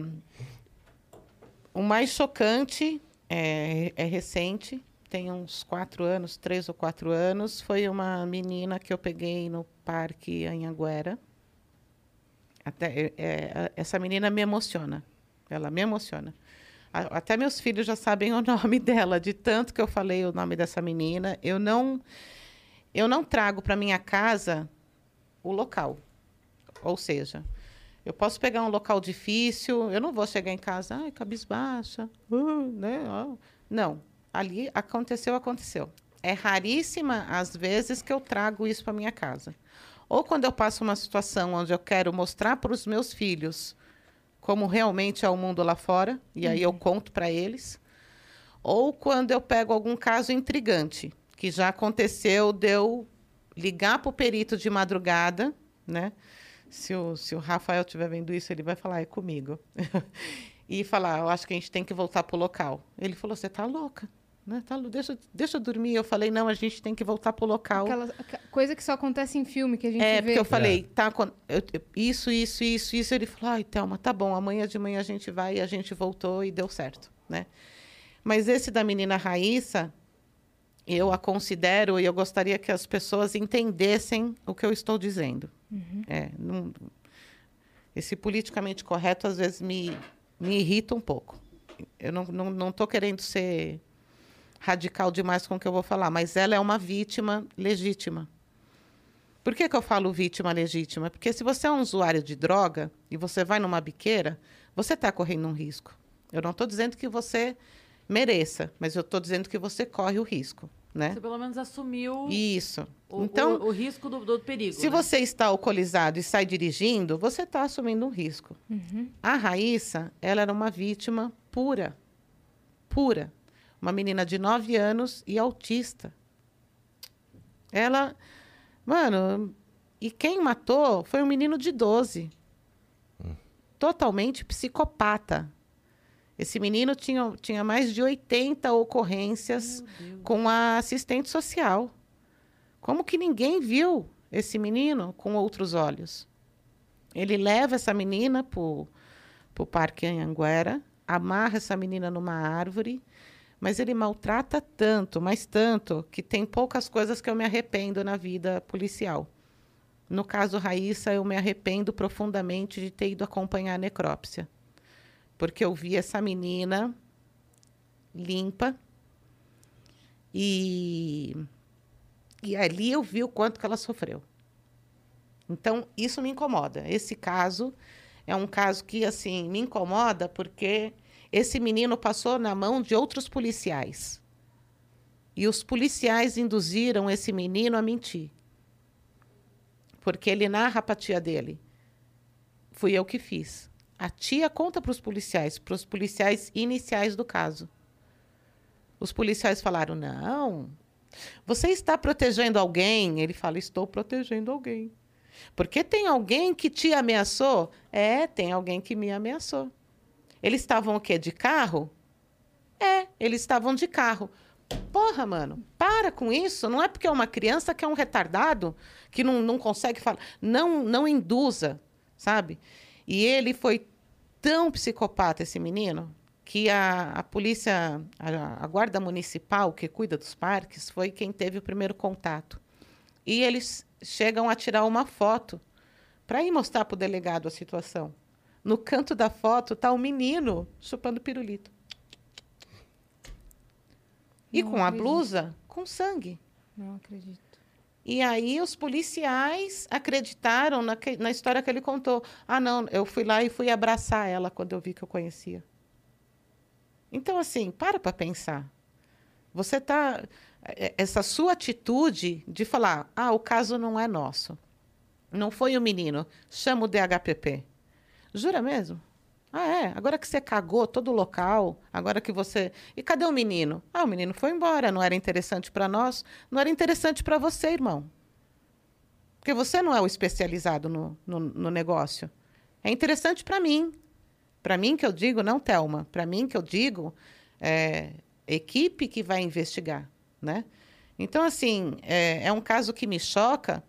o mais chocante é, é recente, tem uns quatro anos, três ou quatro anos. Foi uma menina que eu peguei no parque Anhanguera. Até, é, é, essa menina me emociona. Ela me emociona. Até meus filhos já sabem o [laughs] nome dela, de tanto que eu falei o nome dessa menina. Eu não, eu não trago para minha casa o local. Ou seja, eu posso pegar um local difícil, eu não vou chegar em casa, ai, cabisbaixa, uh, né? ó." Não, ali aconteceu, aconteceu. É raríssima as vezes que eu trago isso para minha casa. Ou quando eu passo uma situação onde eu quero mostrar para os meus filhos como realmente é o mundo lá fora, e aí eu conto para eles. Ou quando eu pego algum caso intrigante, que já aconteceu de eu ligar para o perito de madrugada, né? Se o, se o Rafael estiver vendo isso, ele vai falar, é comigo. [laughs] e falar, eu acho que a gente tem que voltar para o local. Ele falou, você tá louca, né? Tá, deixa, deixa eu dormir. Eu falei, não, a gente tem que voltar para o local. Aquela coisa que só acontece em filme, que a gente É, vê. porque eu falei, tá, acon- eu- eu- isso, isso, isso, isso. Ele falou, ai, Thelma, tá bom, amanhã de manhã a gente vai e a gente voltou e deu certo, né? Mas esse da menina Raíssa, eu a considero e eu gostaria que as pessoas entendessem o que eu estou dizendo. É, não- esse politicamente correto às vezes me, me irrita um pouco. Eu não estou não, não tô querendo ser radical demais com o que eu vou falar, mas ela é uma vítima legítima. Por que, que eu falo vítima legítima? Porque se você é um usuário de droga e você vai numa biqueira, você está correndo um risco. Eu não estou dizendo que você mereça, mas eu estou dizendo que você corre o risco, né? Você pelo menos assumiu Isso. o, então, o, o risco do, do perigo. se né? você está alcoolizado e sai dirigindo, você está assumindo um risco. A Raíssa, ela era uma vítima pura. Pura. Uma menina de 9 anos e autista. Ela. Mano, e quem matou foi um menino de 12. Totalmente psicopata. Esse menino tinha, tinha mais de 80 ocorrências com a assistente social. Como que ninguém viu esse menino com outros olhos? Ele leva essa menina para o Parque Anhanguera, amarra essa menina numa árvore, mas ele maltrata tanto, mas tanto, que tem poucas coisas que eu me arrependo na vida policial. No caso Raíssa, eu me arrependo profundamente de ter ido acompanhar a necrópsia. Porque eu vi essa menina limpa e e ali eu vi o quanto que ela sofreu. Então, isso me incomoda. Esse caso é um caso que, assim, me incomoda porque esse menino passou na mão de outros policiais. E os policiais induziram esse menino a mentir. Porque ele narra para a tia dele. Fui eu que fiz. A tia conta para os policiais, para os policiais iniciais do caso. Os policiais falaram: não, você está protegendo alguém? Ele fala: Estou protegendo alguém. Porque tem alguém que te ameaçou? É, tem alguém que me ameaçou. Eles estavam o quê? De carro? É, eles estavam de carro. Porra, mano, para com isso. Não é porque é uma criança que é um retardado, que não, não consegue falar. Não, não induza, sabe? E ele foi tão psicopata, esse menino, que a, a polícia, a, a guarda municipal que cuida dos parques, foi quem teve o primeiro contato. E eles chegam a tirar uma foto para ir mostrar para o delegado a situação. No canto da foto está o menino chupando pirulito. E Não com a acredito. blusa com sangue. Não acredito. E aí os policiais acreditaram na, que- na história que ele contou. Ah, não, eu fui lá e fui abraçar ela quando eu vi que eu conhecia. Então, assim, para para pensar. Você tá. é- Essa sua atitude de falar, ah, o caso não é nosso. Não foi o menino, chama o DHPP. Jura mesmo? Ah, é? Agora que você cagou todo o local, agora que você. E cadê o menino? Ah, o menino foi embora, não era interessante para nós, não era interessante para você, irmão. Porque você não é o especializado no, no, no negócio. É interessante para mim. Para mim que eu digo, não Thelma. Para mim que eu digo, é, equipe que vai investigar, né? Então, assim, é, é um caso que me choca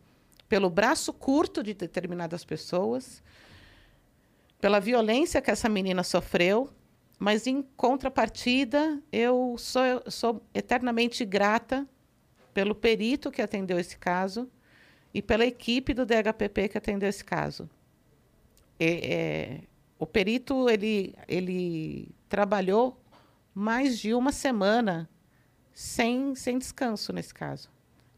pelo braço curto de determinadas pessoas, pela violência que essa menina sofreu, mas em contrapartida, eu sou, sou eternamente grata pelo perito que atendeu esse caso e pela equipe do DHPP que atendeu esse caso. E, é, o perito ele, ele trabalhou mais de uma semana sem, sem descanso nesse caso.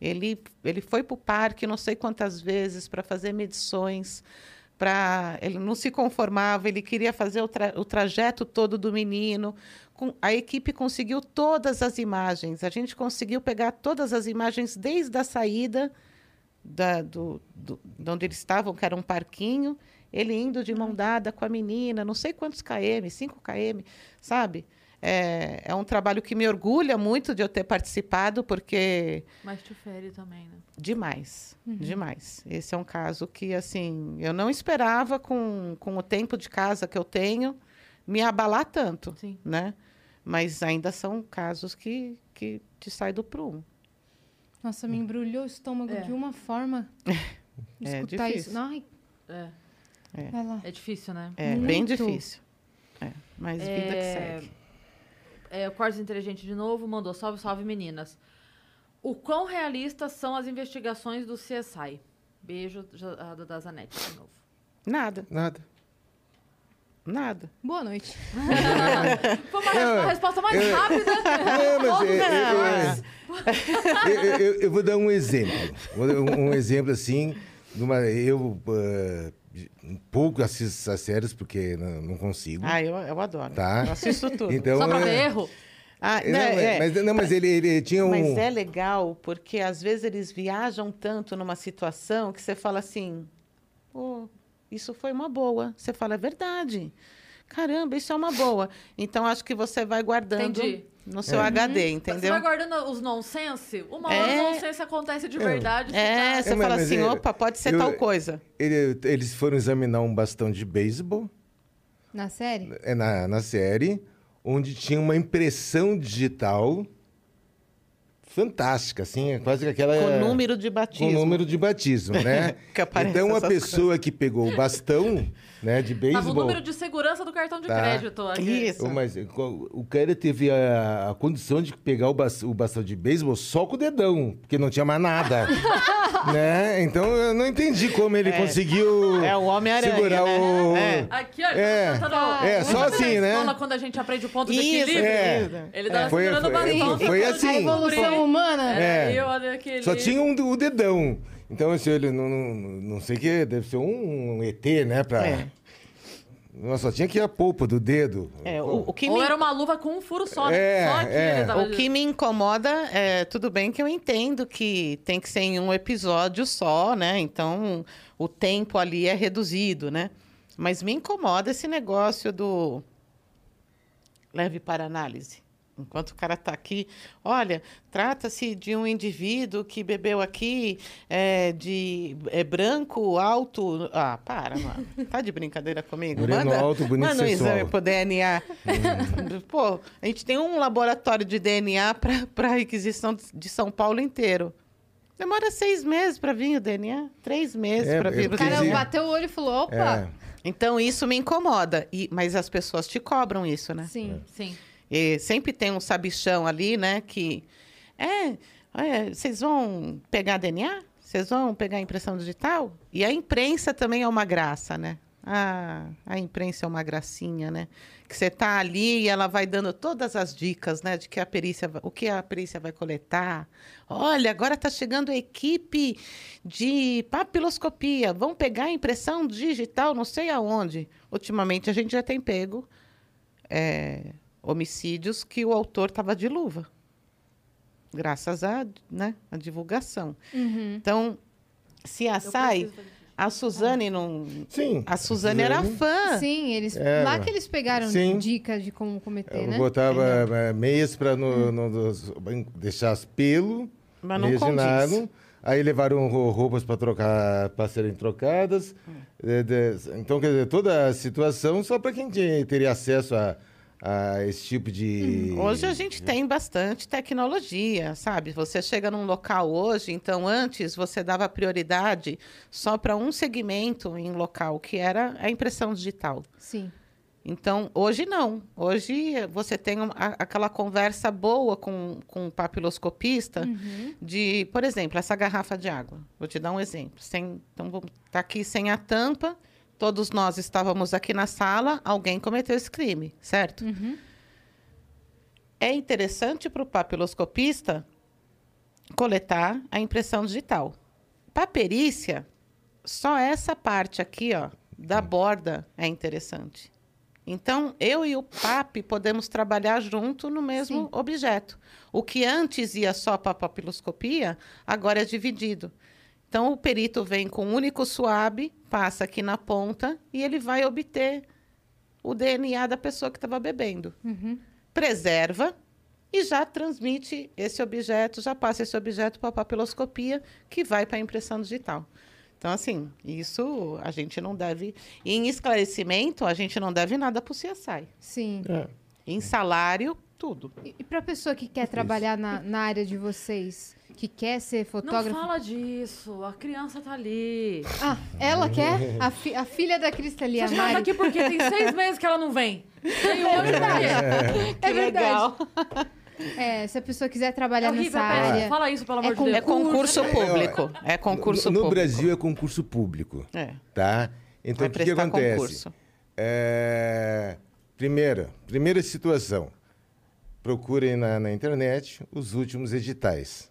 Ele, ele foi para o parque não sei quantas vezes para fazer medições, para ele não se conformava, ele queria fazer o, tra o trajeto todo do menino. Com, a equipe conseguiu todas as imagens, a gente conseguiu pegar todas as imagens desde a saída da, do, do, de onde eles estavam, que era um parquinho, ele indo de mão dada com a menina, não sei quantos km, 5 km, sabe? É, é um trabalho que me orgulha muito de eu ter participado, porque. Mas te fere também, né? Demais, uhum. demais. Esse é um caso que, assim, eu não esperava, com, com o tempo de casa que eu tenho, me abalar tanto, Sim. né? Mas ainda são casos que, que te saem do prumo. Nossa, me embrulhou o estômago é. de uma forma. [laughs] é escutar difícil. isso. Ai. É. É. é difícil, né? É, Muito. bem difícil. É, mas vida que é, segue. É, o Quartos Inteligente de novo mandou salve, salve meninas. O quão realistas são as investigações do CSI? Beijo da, Zanetti de novo. Nada. Nada. Nada. Boa noite. [laughs] Foi uma não, resposta mais eu, rápida. Não, mas eu, eu, eu, vou dar um exemplo. Um, um exemplo assim. Numa, eu uh, pouco assisto essas séries, porque não, não consigo. Ah, eu, eu adoro. Tá? Eu assisto [laughs] tudo. Então, Só pra ver é... erro? Ah, não, é, mas, não, mas ele, ele tinha um... Mas é legal, porque às vezes eles viajam tanto numa situação que você fala assim, oh, isso foi uma boa. Você fala, é verdade. Caramba, isso é uma boa. Então, acho que você vai guardando... Entendi no seu é. HD, uhum. entendeu? Você vai guardando os nonsense? Uma hora é. o nonsense acontece de verdade. É, você, tá... você fala assim, é, opa, pode ser eu, tal coisa. Ele, eles foram examinar um bastão de beisebol. Na série? É, na, na série, onde tinha uma impressão digital fantástica, assim, é quase que aquela... Com número de batismo. Com número de batismo, né? [laughs] então, a pessoa coisas. que pegou o bastão né, de beisebol... Tava o número de segurança do cartão de tá. crédito. Aqui. Isso. Mas o cara teve a, a condição de pegar o, o bastão de beisebol só com o dedão, porque não tinha mais nada. [laughs] né? Então, eu não entendi como ele é. conseguiu é, o Homem-Aranha, segurar né? o... É. Aqui, ó, é, tá é só assim, né? quando a gente aprende o ponto Isso, de equilíbrio, é. ele tava foi, segurando o bastão. Foi, foi assim. A evolução humana. É. é. Só tinha um, o dedão. Então, assim, ele não, não, não sei o que, deve ser um, um ET, né? Pra... É. Nossa, só tinha que ir a polpa do dedo. É, o, o que Ou me... era uma luva com um furo só? É, só aqui é. Tava... O que me incomoda é, tudo bem que eu entendo que tem que ser em um episódio só, né? Então, o tempo ali é reduzido, né? Mas me incomoda esse negócio do leve para análise. Enquanto o cara está aqui, olha, trata-se de um indivíduo que bebeu aqui é, de é, branco, alto. Ah, para, mano. Tá de brincadeira comigo? Moreno manda, alto, bonito manda um exame pro DNA. Uhum. Pô, a gente tem um laboratório de DNA para requisição de São Paulo inteiro. Demora seis meses para vir o DNA. Três meses é, para vir o DNA. O cara bateu o olho e falou, opa... É. Então, isso me incomoda. E, mas as pessoas te cobram isso, né? Sim, sim. E sempre tem um sabichão ali, né? Que é, é, vocês vão pegar DNA? Vocês vão pegar impressão digital? E a imprensa também é uma graça, né? Ah, a imprensa é uma gracinha, né? Que você tá ali e ela vai dando todas as dicas, né? De que a perícia, o que a perícia vai coletar. Olha, agora está chegando a equipe de papiloscopia. Vão pegar impressão digital, não sei aonde. Ultimamente a gente já tem pego é, homicídios que o autor estava de luva, graças à né, a divulgação. Uhum. Então, se a SAI, A Suzane não. Sim. A Suzane era fã. Sim, eles, É, lá que eles pegaram sim. dicas de como cometer, Eu né? botava eh, meias para no, no- nos- deixar as pelo, Mas não condiz. Aí levaram ro- roupas para trocar, para serem trocadas. Eh, de- então, quer dizer, toda a situação só para quem tinha- teria acesso a, a esse tipo de. Hoje a gente tem bastante tecnologia, sabe? Você chega num local hoje, então antes você dava prioridade só para um segmento em local, que era a impressão digital. Sim. Então, hoje não. Hoje você tem um- a- aquela conversa boa com, com o papiloscopista Uhum. de, por exemplo, essa garrafa de água. Vou te dar um exemplo. Sem, então, vamos tá aqui sem a tampa, todos nós estávamos aqui na sala, alguém cometeu esse crime, certo? Uhum. É interessante para o papiloscopista coletar a impressão digital. Para perícia, só essa parte aqui, ó, da borda é interessante. Então, eu e o PAP podemos trabalhar junto no mesmo Sim. objeto. O que antes ia só para a papiloscopia, agora é dividido. Então, o perito vem com um único suave, passa aqui na ponta e ele vai obter o DNA da pessoa que estava bebendo Uhum. preserva e já transmite esse objeto, já passa esse objeto para a papiloscopia, que vai para a impressão digital. Então, assim, isso a gente não deve. Em esclarecimento, a gente não deve nada para o CSI. Sim. É. Em salário, tudo. E, e pra pessoa que quer trabalhar na, na área de vocês, que quer ser Não fotógrafo. fala disso. A criança tá ali. Ah, ela quer? A, fi- a filha da Cristali, a Vocês falam Mari. aqui porque tem seis meses que ela não vem. [laughs] Tem um ano verdade. [laughs] é. É verdade. É, se a pessoa quiser É trabalhar horrível, nessa pera, área. Fala isso, pelo É amor de com- Deus. É concurso [laughs] público. É concurso no, no público. Brasil é concurso público, É. tá? Então, o que, que acontece? É, primeira, primeira situação. Procurem na, na internet os últimos editais,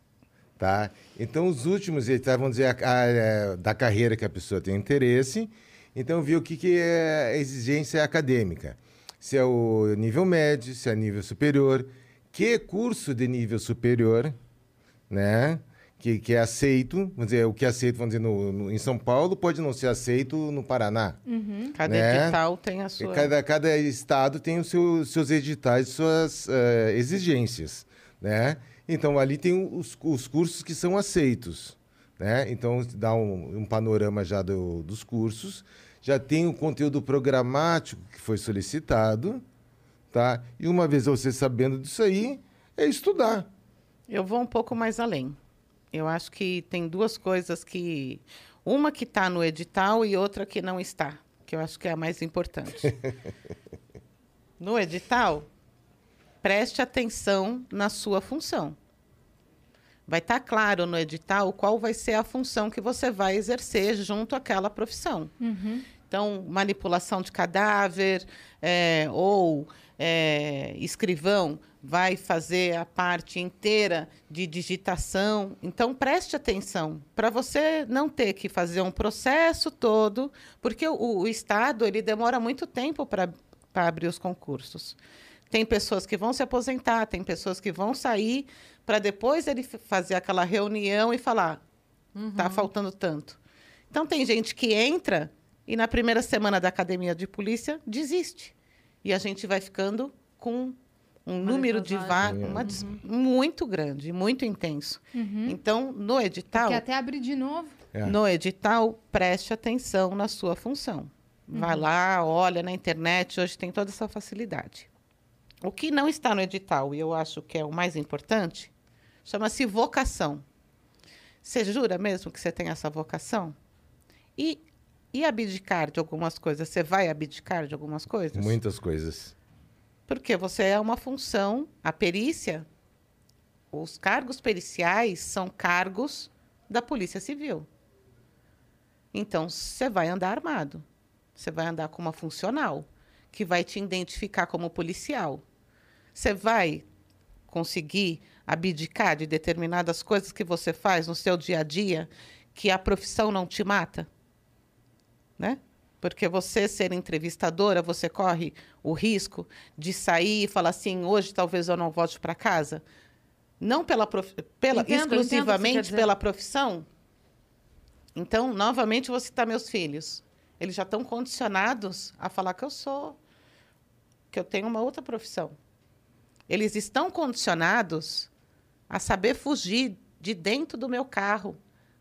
tá? Então, os últimos editais, vamos dizer, a- a- é, da carreira que a pessoa tem interesse. Então, ver o que, que é a exigência acadêmica. Se é o nível médio, se é nível superior, que curso de nível superior, né? Que, que é aceito, vamos dizer, o que é aceito, vamos dizer, no, no- em São Paulo pode não ser aceito no Paraná. Uhum. Cada né? edital tem a sua. Cada, cada estado tem os seus, seus editais, suas eh, exigências, né? Então, ali tem os, os cursos que são aceitos, né? Então, dá um, um panorama já do- dos cursos. Já tem o conteúdo programático que foi solicitado, tá? E uma vez você sabendo disso aí, é estudar. Eu vou um pouco mais além. Eu acho que tem duas coisas que. Uma que está no edital e outra que não está, que eu acho que é a mais importante. [laughs] no edital, preste atenção na sua função. Vai estar claro no edital qual vai ser a função que você vai exercer junto àquela profissão. Uhum. Então, manipulação de cadáver é, ou é, escrivão vai fazer a parte inteira de digitação. Então, preste atenção para você não ter que fazer um processo todo, porque o, o Estado ele demora muito tempo para abrir os concursos. Tem pessoas que vão se aposentar, tem pessoas que vão sair para depois ele fazer aquela reunião e falar: tá faltando tanto. Então tem gente que entra e na primeira semana da academia de polícia desiste. E a gente vai ficando com um número de defasagem. vagas uma des- muito grande, muito intenso. Então, no edital, Que até abrir de novo. É. no edital, preste atenção na sua função. Vai lá, olha na internet, hoje tem toda essa facilidade. O que não está no edital, e eu acho que é o mais importante, chama-se vocação. Você jura mesmo que você tem essa vocação? E, e abdicar de algumas coisas? Você vai abdicar de algumas coisas? Muitas coisas. Porque você é uma função, a perícia, os cargos periciais são cargos da Polícia Civil. Então, você vai andar armado. Você vai andar com uma funcional, que vai te identificar como policial. Você vai conseguir abdicar de determinadas coisas que você faz no seu dia a dia, que a profissão não te mata? Né? Porque você ser entrevistadora, você corre o risco de sair e falar assim, hoje talvez eu não volte para casa. Não pela, prof... pela Entendo, entendo exclusivamente dizer. pela profissão. Então, novamente, vou citar meus filhos. Eles já estão condicionados a falar que eu sou, que eu tenho uma outra profissão. Eles estão condicionados a saber fugir de dentro do meu carro,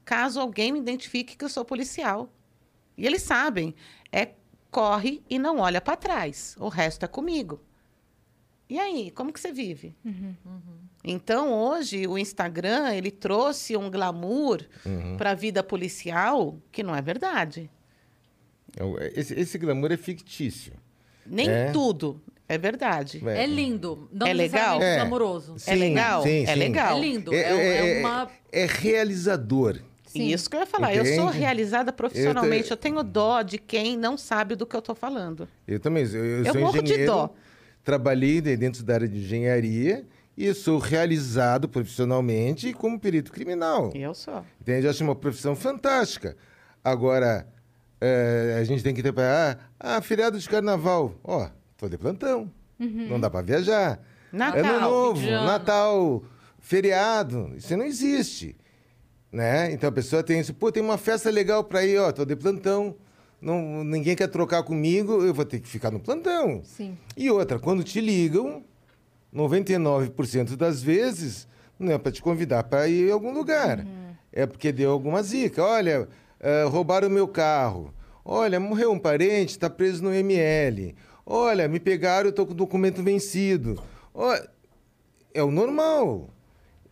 caso alguém me identifique que eu sou policial. E eles sabem, é corre e não olha para trás. O resto é comigo. E aí, como que você vive? Então, hoje, o Instagram, ele trouxe um glamour para a vida policial que não é verdade. É o- Esse, esse glamour é fictício. Nem É. tudo é verdade. É lindo. Não É legal? É. glamouroso. É legal? sim, é sim. legal. É lindo. É, É, é- é uma. é realizador. Sim. Isso que eu ia falar. Eu sou Entende? realizada profissionalmente. Eu Eu, te- tenho dó de quem não sabe do que eu estou falando. Eu também. Eu, eu Eu sou morro de engenheiro. dó. Trabalhei de- dentro da área de engenharia e sou realizado profissionalmente como perito criminal. Eu sou. Entende? Eu acho uma profissão fantástica. Agora, eh, a gente tem que ter para. Ah, feriado de carnaval. Ó, tô de plantão. Não dá para viajar. Natal, Ano novo, de. Natal, feriado. Isso não existe. Né? Então a pessoa tem isso. Pô, tem uma festa legal para ir, ó, tô de plantão. Não, ninguém quer trocar comigo, eu vou ter que ficar no plantão. Sim. E outra, quando te ligam, 99% das vezes não é para te convidar para ir em algum lugar. É porque deu alguma zica. Olha, eh, roubaram o meu carro. Olha, morreu um parente, está preso no ML. Olha, me pegaram, eu estou com o documento vencido. Olha, é o normal.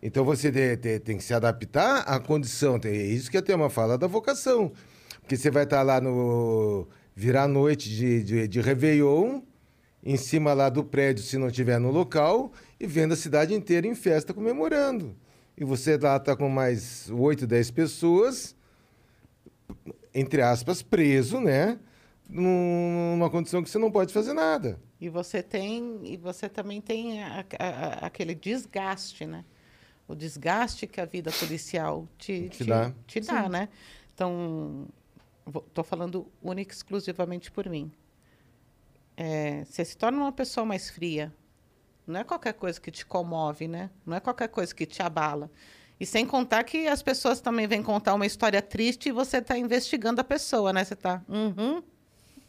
Então você te- te- tem que se adaptar à condição. É isso que a Tema fala da vocação. Porque você vai estar lá no. virar noite de, de, de Réveillon, em cima lá do prédio, se não estiver no local, e vendo a cidade inteira em festa comemorando. E você lá está com mais 8, 10 pessoas, entre aspas, preso, né? Num- Numa condição que você não pode fazer nada. E você tem, e você também tem a- a- a- aquele desgaste, né? O desgaste que a vida policial te, Te dá. te dá, né? Então, estou falando única e exclusivamente por mim. É, você se torna uma pessoa mais fria. Não é qualquer coisa que te comove, né? Não é qualquer coisa que te abala. E sem contar que as pessoas também vêm contar uma história triste e você está investigando a pessoa, né? Você está, uhum,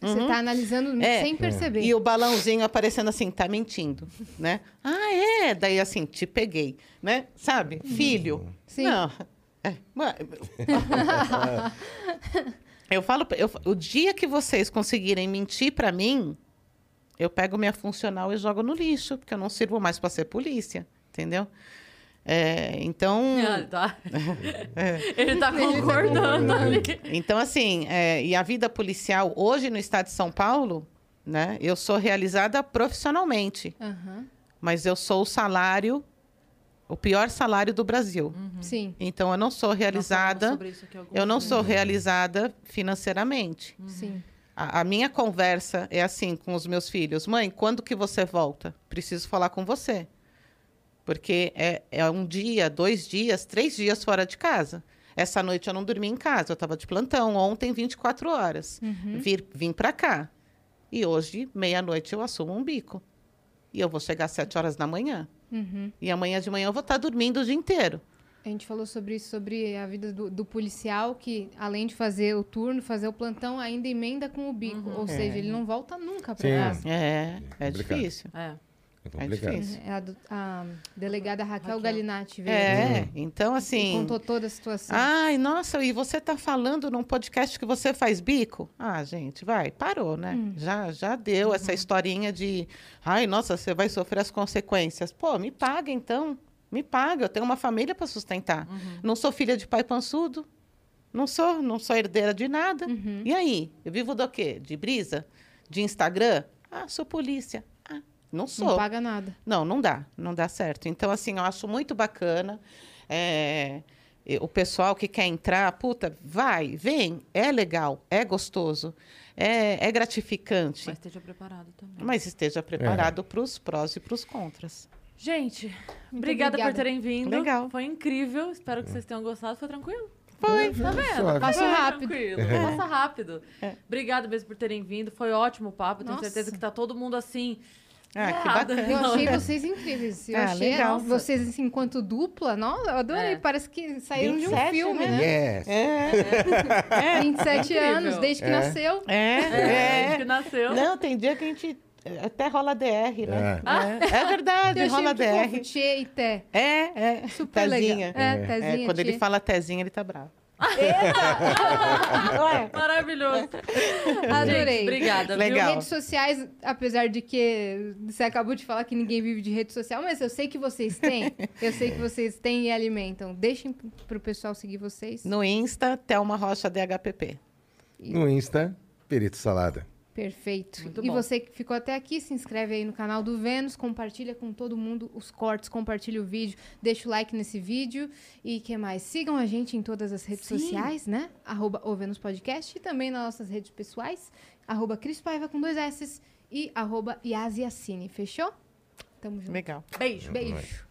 Você tá analisando É. sem perceber. e o balãozinho aparecendo assim, tá mentindo, né? Ah, é? Daí assim, te peguei, né? Sabe? Filho. Sim. Não. É, [laughs] eu falo, eu, o dia que vocês conseguirem mentir pra mim, eu pego minha funcional e jogo no lixo, porque eu não sirvo mais pra ser polícia, entendeu? É, então, [laughs] Ah, tá. Ele tá concordando ali. Então, assim, é, e a vida policial hoje no estado de São Paulo, né? Eu sou realizada profissionalmente, Aham. mas eu sou o salário, o pior salário do Brasil. Sim. Então, eu não sou falamos realizada, sobre isso aqui algumas eu não sou realizada financeiramente. Sim. A, a minha conversa é assim com os meus filhos: mãe, quando que você volta? Preciso falar com você. Porque é, é um dia, dois dias, três dias fora de casa. Essa noite eu não dormi em casa, eu estava de plantão. Ontem, 24 horas. Vir, vim para cá. E hoje, meia-noite, eu assumo um bico. E eu vou chegar às sete horas da manhã. Uhum. E amanhã de manhã eu vou estar dormindo o dia inteiro. A gente falou sobre isso, sobre a vida do, do policial, que além de fazer o turno, fazer o plantão, ainda emenda com o bico. Ou seja, ele não volta nunca pra Sim. casa. É, é Complicado. difícil. É. É complicado. difícil. É a, do- a delegada Raquel, Raquel. Galinatti veio É, aqui então e assim. contou toda a situação. Ai, nossa, e você tá falando num podcast que você faz bico? Ah, gente, vai, parou, né? Já, já deu essa historinha de, ai, nossa, você vai sofrer as consequências. Pô, me paga então, me paga, eu tenho uma família para sustentar. Não sou filha de pai pançudo, não sou, não sou herdeira de nada. E aí, eu vivo do quê? De brisa? De Instagram? Ah, sou polícia. Não sou. não paga nada. Não, não dá, não dá certo. Então, assim, eu acho muito bacana. é, o pessoal que quer entrar, puta, vai, vem, é legal, é gostoso, é, é gratificante, Mas mas, esteja preparado também. esteja preparado para os prós e para os contras. Gente, Muito obrigada, por obrigada. terem vindo. Legal. Foi incrível. Espero que vocês tenham gostado. Foi tranquilo? Foi. Tá vendo? Passou Foi rápido. Tranquilo. Passa rápido. Obrigada mesmo por terem vindo. Foi ótimo o papo. Tenho Nossa. certeza que tá todo mundo assim. Ah, que bacana. Eu achei vocês incríveis. Eu Ah, achei legal. vocês, assim, enquanto dupla. Nossa, eu adorei. É. Parece que saíram de um 27, filme, né? né? Yes. É, 27 Incrível. anos, desde que É. nasceu. é, É, é. que nasceu. Não, tem dia que a gente até rola DR, né? É. É, é verdade, Eu rola muito fofo, DR. Tchê e Té. É, é. Super Tezinha. legal. É, É. Tezinha, É, quando ele Tchê. fala Tezinha, ele tá bravo. [laughs] Maravilhoso. Adorei. Gente, obrigada, Legal. Redes sociais, apesar de que você acabou de falar que ninguém vive de rede social, mas eu sei que vocês têm. [laughs] eu sei que vocês têm e alimentam. Deixem pro pessoal seguir vocês. No Insta, Thelma Rocha DHPP. No Insta, Perito Salada. Perfeito. Muito e bom. você que ficou até aqui, se inscreve aí no canal do Vênus, compartilha com todo mundo os cortes, compartilha o vídeo, deixa o like nesse vídeo e que mais? Sigam a gente em todas as redes Sim. sociais, né? Arroba o Vênus Podcast e também nas nossas redes pessoais, arroba Cris Paiva com dois S e arroba Yasiacine. Fechou? Tamo junto. Legal. Beijo. Beijo.